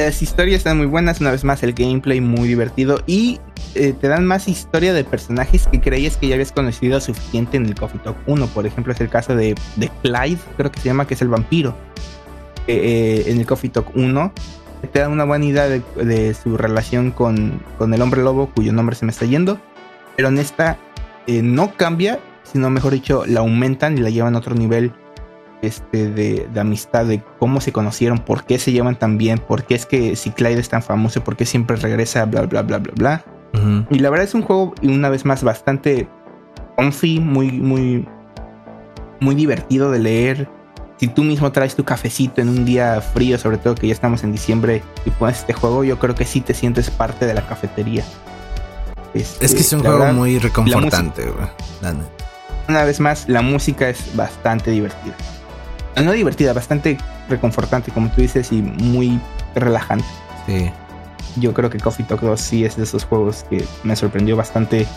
las historias están muy buenas, una vez más el gameplay muy divertido y eh, te dan más historia de personajes que creías que ya habías conocido suficiente en el Coffee Talk 1. Por ejemplo, es el caso de, de Clyde, creo que se llama, que es el vampiro. Eh, en el Coffee Talk 1 te da una buena idea de, su relación con, con, el hombre lobo, cuyo nombre se me está yendo. Pero en esta eh, no cambia, sino mejor dicho, la aumentan y la llevan a otro nivel este, de, amistad, de cómo se conocieron, por qué se llevan tan bien, por qué es que si Clyde es tan famoso, por qué siempre regresa, bla, bla, bla, bla, bla. Y la verdad es un juego, y una vez más, bastante comfy, muy, muy, muy divertido de leer. Si tú mismo traes tu cafecito en un día frío, sobre todo que ya estamos en diciembre, y pones este juego, yo creo que sí te sientes parte de la cafetería. Este, es que es un juego muy reconfortante, Una vez más, la música es bastante divertida no divertida, bastante reconfortante, como tú dices, y muy relajante. Sí. Yo creo que Coffee Talk 2 sí es de esos juegos que me sorprendió bastante.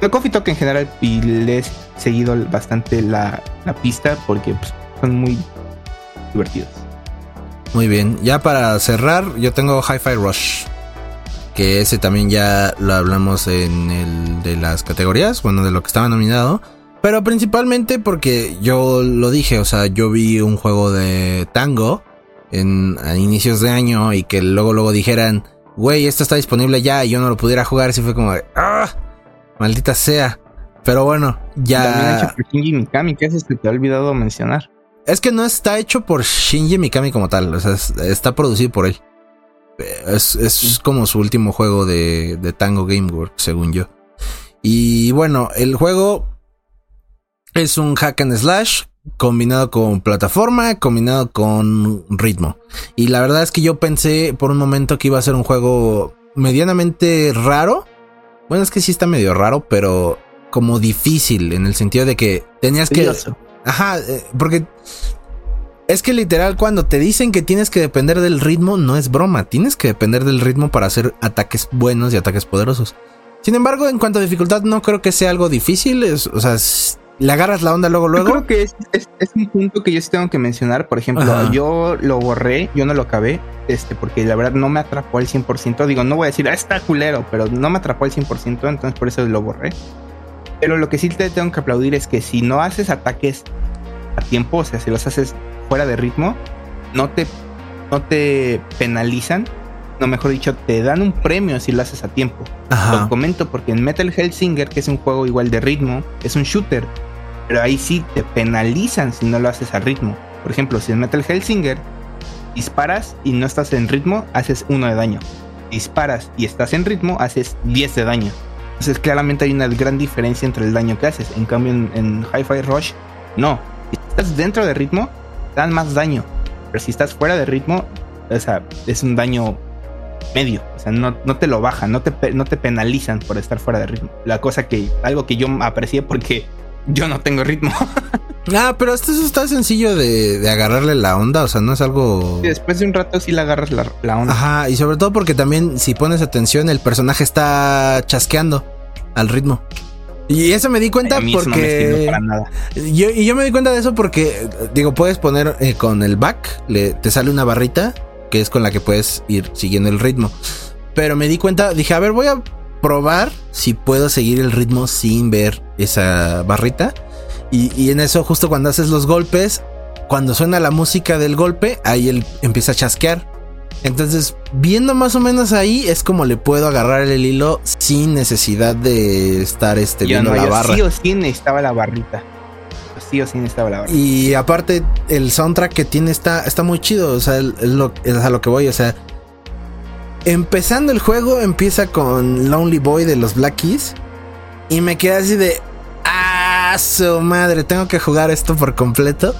El Coffee Talk en general y le he seguido bastante la, pista porque pues, son muy divertidos. Muy bien, ya para cerrar, yo tengo Hi-Fi Rush. Que ese también ya lo hablamos en el de las categorías, bueno, de lo que estaba nominado. Pero principalmente porque yo lo dije, o sea, yo vi un juego de tango en, a inicios de año y que luego luego dijeran, güey, esto está disponible ya y yo no lo pudiera jugar, así fue como de, ah, maldita sea. Pero bueno, ya. También hecho por Shinji Mikami, que es que te he olvidado mencionar. Es que no está hecho por Shinji Mikami como tal, o sea, está producido por él. Es, es como su último juego de, de Tango Gameworks, según yo. Y bueno, el juego es un hack and slash combinado con plataforma, combinado con ritmo. Y la verdad es que yo pensé por un momento que iba a ser un juego medianamente raro. Bueno, es que sí está medio raro, pero como difícil en el sentido de que tenías que... Ajá, eh, porque es que literal cuando te dicen que tienes que depender del ritmo, no es broma, tienes que depender del ritmo para hacer ataques buenos y ataques poderosos. Sin embargo, en cuanto a dificultad, no creo que sea algo difícil. o sea, le agarras la onda luego, luego. Yo creo que es, un punto que yo sí tengo que mencionar. Por ejemplo, yo lo borré, yo no lo acabé, este, porque la verdad no me atrapó al 100%. Digo, no voy a decir, ah, está culero, pero no me atrapó al 100%, entonces por eso lo borré. Pero lo que sí te tengo que aplaudir es que si no haces ataques a tiempo, o sea, si los haces fuera de ritmo, no te, no te penalizan, no mejor dicho, te dan un premio si lo haces a tiempo. Lo comento porque en Metal Hellsinger, que es un juego igual de ritmo, es un shooter, pero ahí sí te penalizan si no lo haces a ritmo. Por ejemplo, si en Metal Hellsinger disparas y no estás en ritmo, haces uno de daño. Disparas y estás en ritmo, haces 10 de daño. Entonces claramente hay una gran diferencia entre el daño que haces. En cambio en, Hi-Fi Rush, no. Si estás dentro de ritmo, dan más daño. Pero si estás fuera de ritmo, o sea, es un daño medio. O sea, no, no te lo bajan, no te, no te penalizan por estar fuera de ritmo. La cosa que, algo que yo aprecié porque yo no tengo ritmo. *laughs* ah, pero esto está sencillo de, agarrarle la onda, o sea, no es algo... después de un rato sí le agarras la, la, onda. Ajá, y sobre todo porque también si pones atención, el personaje está chasqueando al ritmo. Y eso me di cuenta porque... Yo, y yo me di cuenta de eso porque, digo, puedes poner eh, con el back, le, te sale una barrita que es con la que puedes ir siguiendo el ritmo. Pero me di cuenta, dije, a ver, voy a probar si puedo seguir el ritmo sin ver esa barrita. Y, en eso, justo cuando haces los golpes, cuando suena la música del golpe, ahí él empieza a chasquear. Entonces, viendo más o menos ahí, es como le puedo agarrar el hilo sin necesidad de estar este, viendo la barra. Sí o sí necesitaba la barrita. Y aparte, el soundtrack que tiene está, está muy chido. O sea, es, a lo que voy. O sea, empezando el juego empieza con Lonely Boy de los Black. Y me quedé así de... ¡Ah, su madre! Tengo que jugar esto por completo.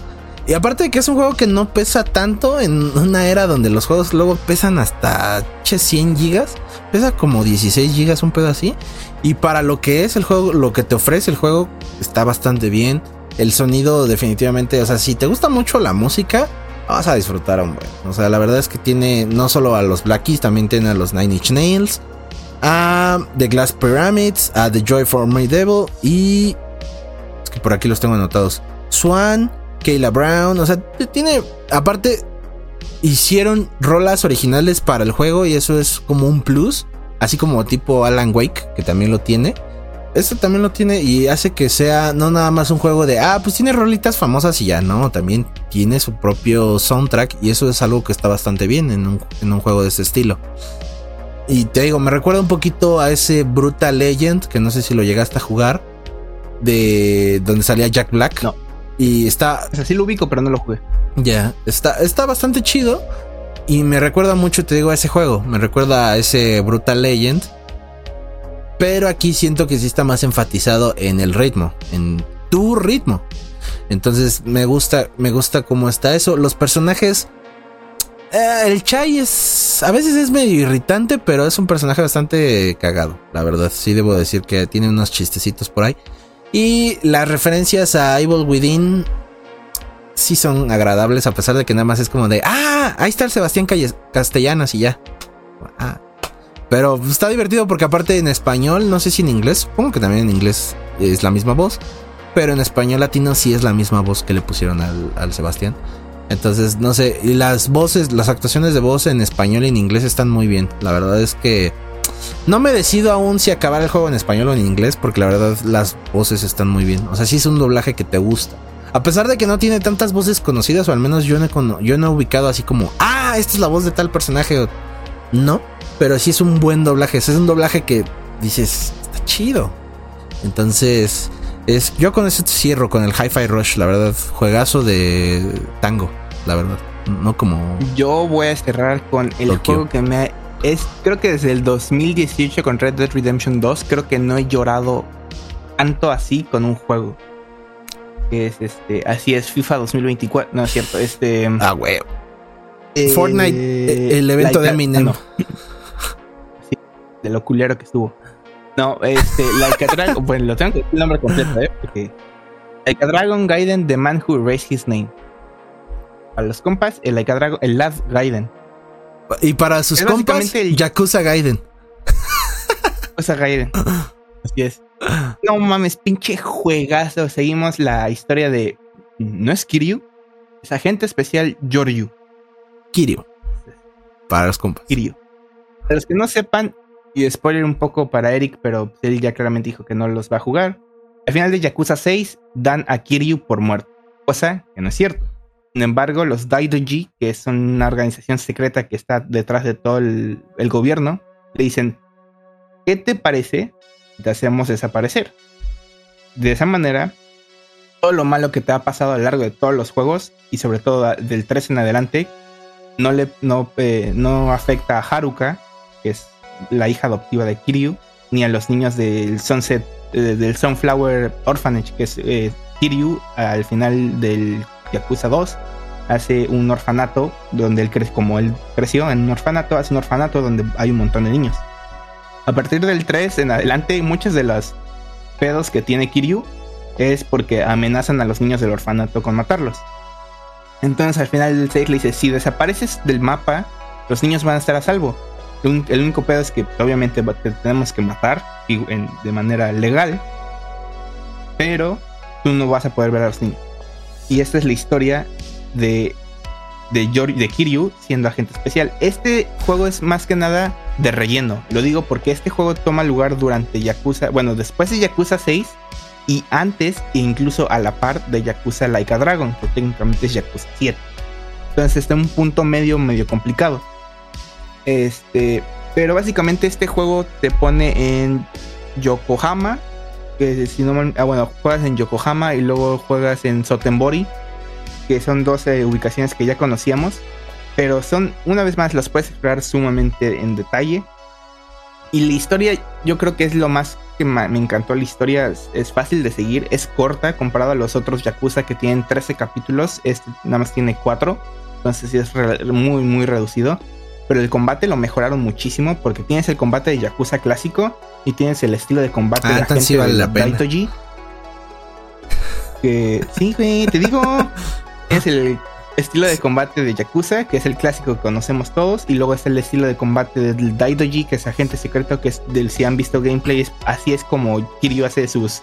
Y aparte de que es un juego que no pesa tanto en una era donde los juegos luego pesan hasta 100 gigas. Pesa como 16 gigas, un pedo así. Y para lo que es el juego, lo que te ofrece el juego, está bastante bien. El sonido definitivamente, o sea, si te gusta mucho la música, vas a disfrutar, hombre. O sea, la verdad es que tiene no solo a los Blackies, también tiene a los Nine Inch Nails, a The Glass Pyramids, a The Joy for My Devil y. Es que por aquí los tengo anotados. Swan, Kayla Brown, o sea, tiene. Aparte, hicieron rolas originales para el juego y eso es como un plus. Así como tipo Alan Wake, que también lo tiene este también lo tiene y hace que sea no nada más un juego de, ah, pues tiene rolitas famosas y ya, no, también tiene su propio soundtrack y eso es algo que está bastante bien en un, juego de ese estilo. Y te digo, me recuerda un poquito a ese Brutal Legend, que no sé si lo llegaste a jugar, de donde salía Jack Black. No. Y está... O sea, sí lo ubico, pero no lo jugué. Ya, está, está bastante chido. Y me recuerda mucho, te digo, a ese juego. Me recuerda a ese Brutal Legend pero aquí siento que sí está más enfatizado en el ritmo, en tu ritmo. Entonces me gusta, me gusta cómo está eso. Los personajes. Eh, el Chai es. A veces es medio irritante, pero es un personaje bastante cagado. La verdad, sí debo decir que tiene unos chistecitos por ahí. Y las referencias a Evil Within sí son agradables, a pesar de que nada más es como de. ¡Ah! Ahí está el Sebastián Castellanos y ya. Ah, pero está divertido porque aparte en español, no sé si en inglés, supongo que también en inglés es la misma voz, pero en español latino sí es la misma voz que le pusieron al, Sebastián. Entonces, no sé, y las voces, las actuaciones de voz en español y en inglés están muy bien. La verdad es que no me decido aún si acabar el juego en español o en inglés, porque la verdad las voces están muy bien. O sea, sí es un doblaje que te gusta. A pesar de que no tiene tantas voces conocidas, o al menos yo no, yo no he ubicado así como, ah, esta es la voz de tal personaje. No, pero sí es un buen doblaje. Es un doblaje que dices, está chido. Entonces, es, yo con eso cierro con el Hi-Fi Rush, la verdad. Juegazo de tango, la verdad. No como. Yo voy a cerrar con el juego que me. Es, creo que desde el 2018 con Red Dead Redemption 2, creo que no he llorado tanto así con un juego. Es este, así es FIFA 2024, no es cierto, este Ah, huevo. Fortnite, el evento de Eminem. de lo culero que estuvo. No, este, Like a Dragon, *laughs* bueno, lo tengo que decir el nombre completo, ¿eh? Porque Like a Dragon Gaiden, The Man Who Raised His Name. Para los compas, el Like a Dragon, el Lad Gaiden. Y para sus compas, el Yakuza Gaiden. Yakuza Gaiden. Así es. No mames, pinche juegazo. Seguimos la historia de. ¿No es Kiryu? Es agente especial Yoryu. Kiryu. Para los compas. Kiryu. Para los que no sepan, y spoiler un poco para Eric, pero él ya claramente dijo que no los va a jugar. Al final de Yakuza 6 dan a Kiryu por muerto, cosa que no es cierto. Sin embargo, los Daidoji, que es una organización secreta que está detrás de todo el, gobierno, le dicen, ¿qué te parece si te hacemos desaparecer? De esa manera, todo lo malo que te ha pasado a lo largo de todos los juegos, y sobre todo del 3 en adelante, no, le, no, no afecta a Haruka, que es la hija adoptiva de Kiryu, ni a los niños del Sunset, eh, del Sunflower Orphanage, que es eh, Kiryu al final del Yakuza 2 hace un orfanato donde él crece, como él creció en un orfanato, hace un orfanato donde hay un montón de niños. A partir del 3 en adelante, muchos de los pedos que tiene Kiryu es porque amenazan a los niños del orfanato con matarlos. Entonces al final del 6 le dice, si desapareces del mapa, los niños van a estar a salvo. El único pedo es que obviamente te tenemos que matar de manera legal, pero tú no vas a poder ver a los niños. Y esta es la historia de, de, de Kiryu siendo agente especial. Este juego es más que nada de relleno. Lo digo porque este juego toma lugar durante Yakuza, bueno, después de Yakuza 6 y antes e incluso a la par de Yakuza Laika Dragon, que técnicamente es Yakuza 7. Entonces está en un punto medio, medio complicado. Este, pero básicamente este juego te pone en Yokohama, que si no ah, bueno, juegas en Yokohama y luego juegas en Sotenbori, que son 12 ubicaciones que ya conocíamos, pero son, una vez más, las puedes explorar sumamente en detalle. Y la historia, yo creo que es lo más que me encantó. La historia es, fácil de seguir, es corta comparado a los otros Yakuza que tienen 13 capítulos. Este nada más tiene 4, entonces sí es muy, muy reducido pero el combate lo mejoraron muchísimo porque tienes el combate de Yakuza clásico y tienes el estilo de combate de la gente sí vale la pena. Que sí, güey, te digo, *laughs* es el estilo de combate de Yakuza, que es el clásico que conocemos todos, y luego está el estilo de combate del Daidoji, que es agente secreto, que es del si han visto gameplay, así es como Kiryu hace sus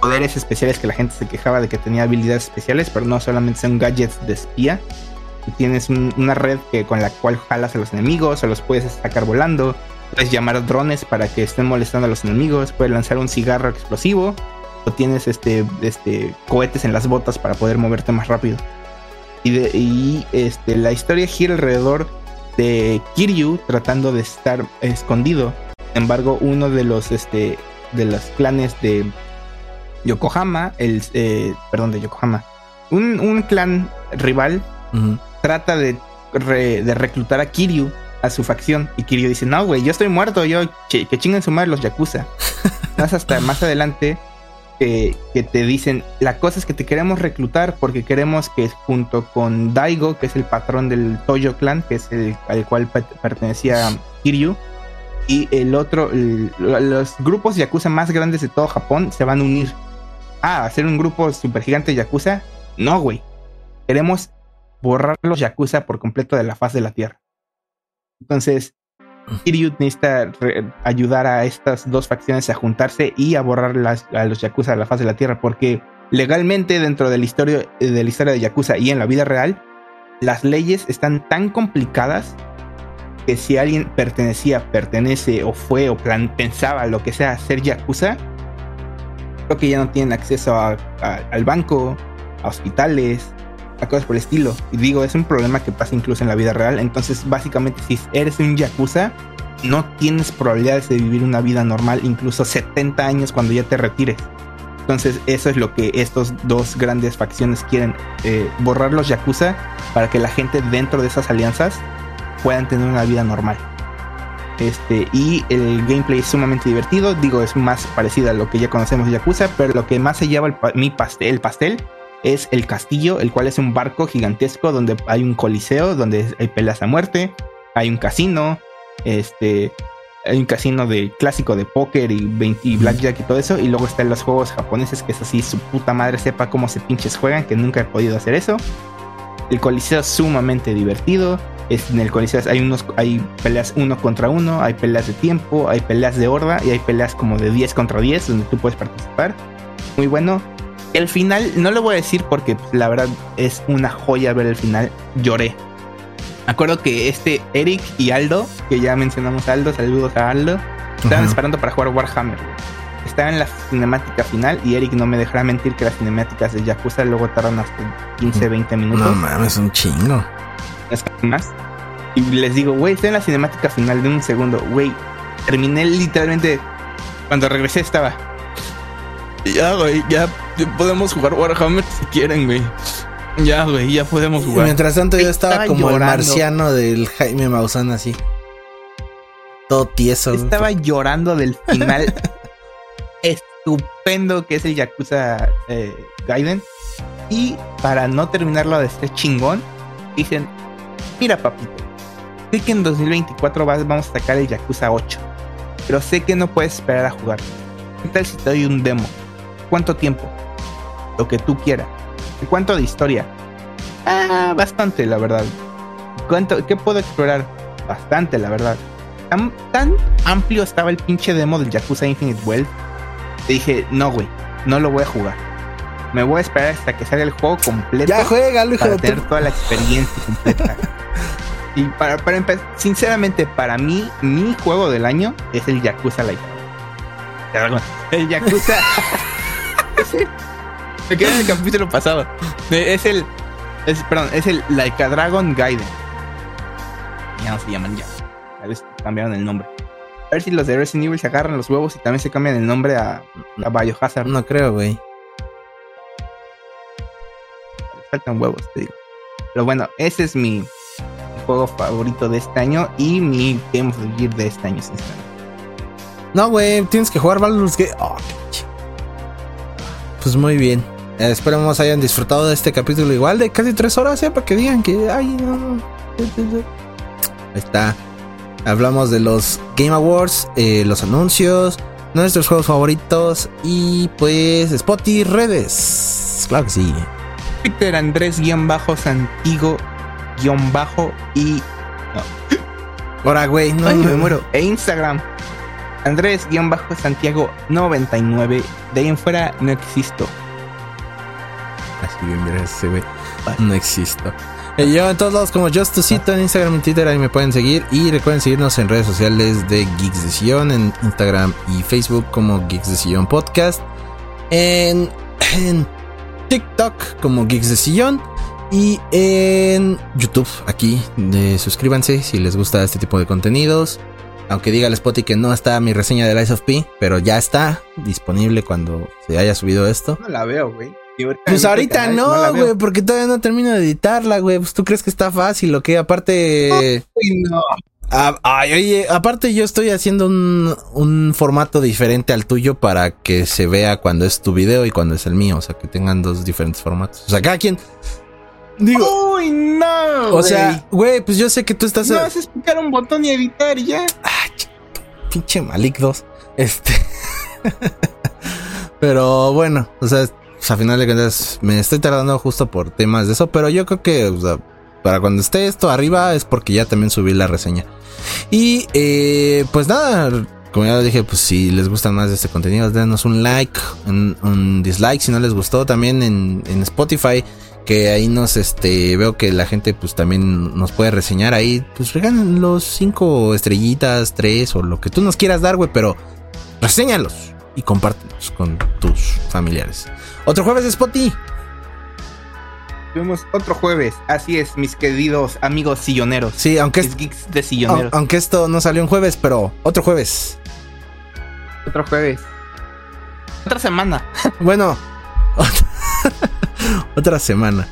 poderes especiales que la gente se quejaba de que tenía habilidades especiales, pero no solamente son gadgets de espía tienes una red que, con la cual jalas a los enemigos o los puedes sacar volando. Puedes llamar drones para que estén molestando a los enemigos. Puedes lanzar un cigarro explosivo. O tienes este, este, cohetes en las botas para poder moverte más rápido. Y, este, la historia gira alrededor de Kiryu tratando de estar escondido. Sin embargo, uno de los, este, de los clanes de Yokohama, el, eh, perdón, de Yokohama, un, un clan rival trata de, reclutar a Kiryu a su facción. Y Kiryu dice, no, güey, yo estoy muerto, yo que chinguen su madre los Yakuza. *laughs* más hasta más adelante que te dicen, la cosa es que te queremos reclutar porque queremos que junto con Daigo, que es el patrón del Toyo Clan, que es el al cual pertenecía Kiryu, y el otro, los grupos Yakuza más grandes de todo Japón se van a unir. Ah, hacer un grupo super gigante Yakuza. No, güey. Queremos borrar los Yakuza por completo de la faz de la Tierra. Entonces, Kiryu necesita ayudar a estas dos facciones a juntarse y a borrar a los Yakuza de la faz de la Tierra, porque legalmente dentro de la, historia, de la historia de Yakuza y en la vida real, las leyes están tan complicadas que si alguien pertenecía, pertenece o fue o pensaba lo que sea ser Yakuza, creo que ya no tienen acceso al banco, a hospitales, a cosas por el estilo. Y digo, es un problema que pasa incluso en la vida real. Entonces, básicamente, si eres un yakuza, no tienes probabilidades de vivir una vida normal, incluso 70 años cuando ya te retires. Entonces, eso es lo que estos dos grandes facciones quieren: eh, borrar los yakuza para que la gente dentro de esas alianzas puedan tener una vida normal. Este, y el gameplay es sumamente divertido. Digo, es más parecido a lo que ya conocemos Yakuza, pero lo que más se lleva mi pastel, el pastel es el castillo, el cual es un barco gigantesco donde hay un coliseo, donde hay peleas a muerte, hay un casino, este, hay un casino de clásico de póker y, 20, blackjack y todo eso, y luego están los juegos japoneses que es así, su puta madre sepa cómo se pinches juegan, que nunca he podido hacer eso. El coliseo es sumamente divertido. En el coliseo hay unos hay peleas uno contra uno, hay peleas de tiempo, hay peleas de horda y hay peleas como de 10 contra 10 donde tú puedes participar. Muy bueno. El final, no lo voy a decir porque la verdad es una joya ver el final. Lloré. Me acuerdo que este Eric y Aldo, que ya mencionamos a Aldo, saludos a Aldo, estaban esperando para jugar Warhammer. estaba en la cinemática final y Eric no me dejará mentir que las cinemáticas de Yakuza luego tardan hasta 15, 20 minutos. No mames, un chingo. Es más. Y les digo, güey, estoy en la cinemática final de un segundo. Güey, terminé literalmente. Cuando regresé estaba. Ya, güey, ya podemos jugar Warhammer si quieren, güey. Ya, güey, ya podemos jugar. mientras tanto yo estaba, como el marciano del Jaime Maussan así. Todo tieso. Estaba llorando del final *laughs* estupendo que es el Yakuza eh, Gaiden. Y para no terminarlo de este chingón, dicen, mira papito, sé que en 2024 vamos a sacar el Yakuza 8, pero sé que no puedes esperar a jugar. ¿Qué tal si te doy un demo? ¿Cuánto tiempo? Lo que tú quieras. ¿Cuánto de historia? Ah, bastante, la verdad. ¿Cuánto, ¿Qué puedo explorar? Bastante, la verdad. Tan, tan amplio estaba el pinche demo del Yakuza Infinite Wealth. Te dije, no, güey, no lo voy a jugar. Me voy a esperar hasta que salga el juego completo. Ya juega, Para tener toda la experiencia completa. *laughs* y para, para empezar, sinceramente, para mí, mi juego del año es el Yakuza Life. El Yakuza. *laughs* *laughs* Me quedé en el capítulo pasado. Es el. Es, perdón, es el Laika Dragon Gaiden. Ya no se llaman ya. A ver cambiaron el nombre. A ver si los de Resident Evil se agarran los huevos y también se cambian el nombre a, a Biohazard. No creo, güey. Faltan huevos, te digo. Pero bueno, ese es mi juego favorito de este año y mi Game of the Year de este año, sinceramente. No, güey, tienes que jugar Baldur's Gate. Oh, pues muy bien. Eh, esperemos hayan disfrutado de este capítulo igual de casi tres horas, ¿eh? Para que digan que. Ay, no. Ahí está. Hablamos de los Game Awards, eh, los anuncios, nuestros juegos favoritos y pues Spotify redes. Claro que sí. Twitter Andrés-Santigo bajo y. No. Ahora, güey, no, me muero. E Instagram Andrés-Santiago 99. De ahí en fuera no existo. Así bien, mira ese güey. No existo. Eh, yo en todos lados como Justusito en Instagram y Twitter, ahí me pueden seguir. Y recuerden seguirnos en redes sociales de Geeks de Sillón, en Instagram y Facebook como Geeks de Sillón Podcast. En, *clears throat* en TikTok como Geeks de Sillón. Y en YouTube, aquí, de, suscríbanse si les gusta este tipo de contenidos. Aunque diga el Spotify que no está mi reseña de Lies of P, pero ya está disponible cuando se haya subido esto. No la veo, güey. Pues ahorita no, güey, porque todavía no termino de editarla, güey. Pues tú crees que está fácil, ¿o qué? Aparte. no. Ah, ay, oye, aparte yo estoy haciendo un, un, formato diferente al tuyo para que se vea cuando es tu video y cuando es el mío. O sea, que tengan dos diferentes formatos. O sea, cada quien Digo. Uy, no. O sea, güey, pues yo sé que tú estás. No vas a explicar un botón y editar y ya. Pinche Malik 2. Este. *laughs* pero bueno, o sea, pues, a final de cuentas me estoy tardando justo por temas de eso. Pero yo creo que, para cuando esté esto arriba es porque ya también subí la reseña. Y eh, pues nada, como ya dije, pues si les gustan más este contenido, denos un like, un, dislike. Si no les gustó, también en Spotify que ahí nos este veo que la gente pues también nos puede reseñar ahí pues regalen los cinco estrellitas tres o lo que tú nos quieras dar güey pero reséñalos y compártelos con tus familiares otro jueves de Spotty Tuvimos otro jueves, así es, mis queridos amigos silloneros. Sí, aunque es geeks de silloneros. Aunque esto no salió un jueves, pero otro jueves. Otro jueves. Otra semana. Bueno, *laughs* otra semana.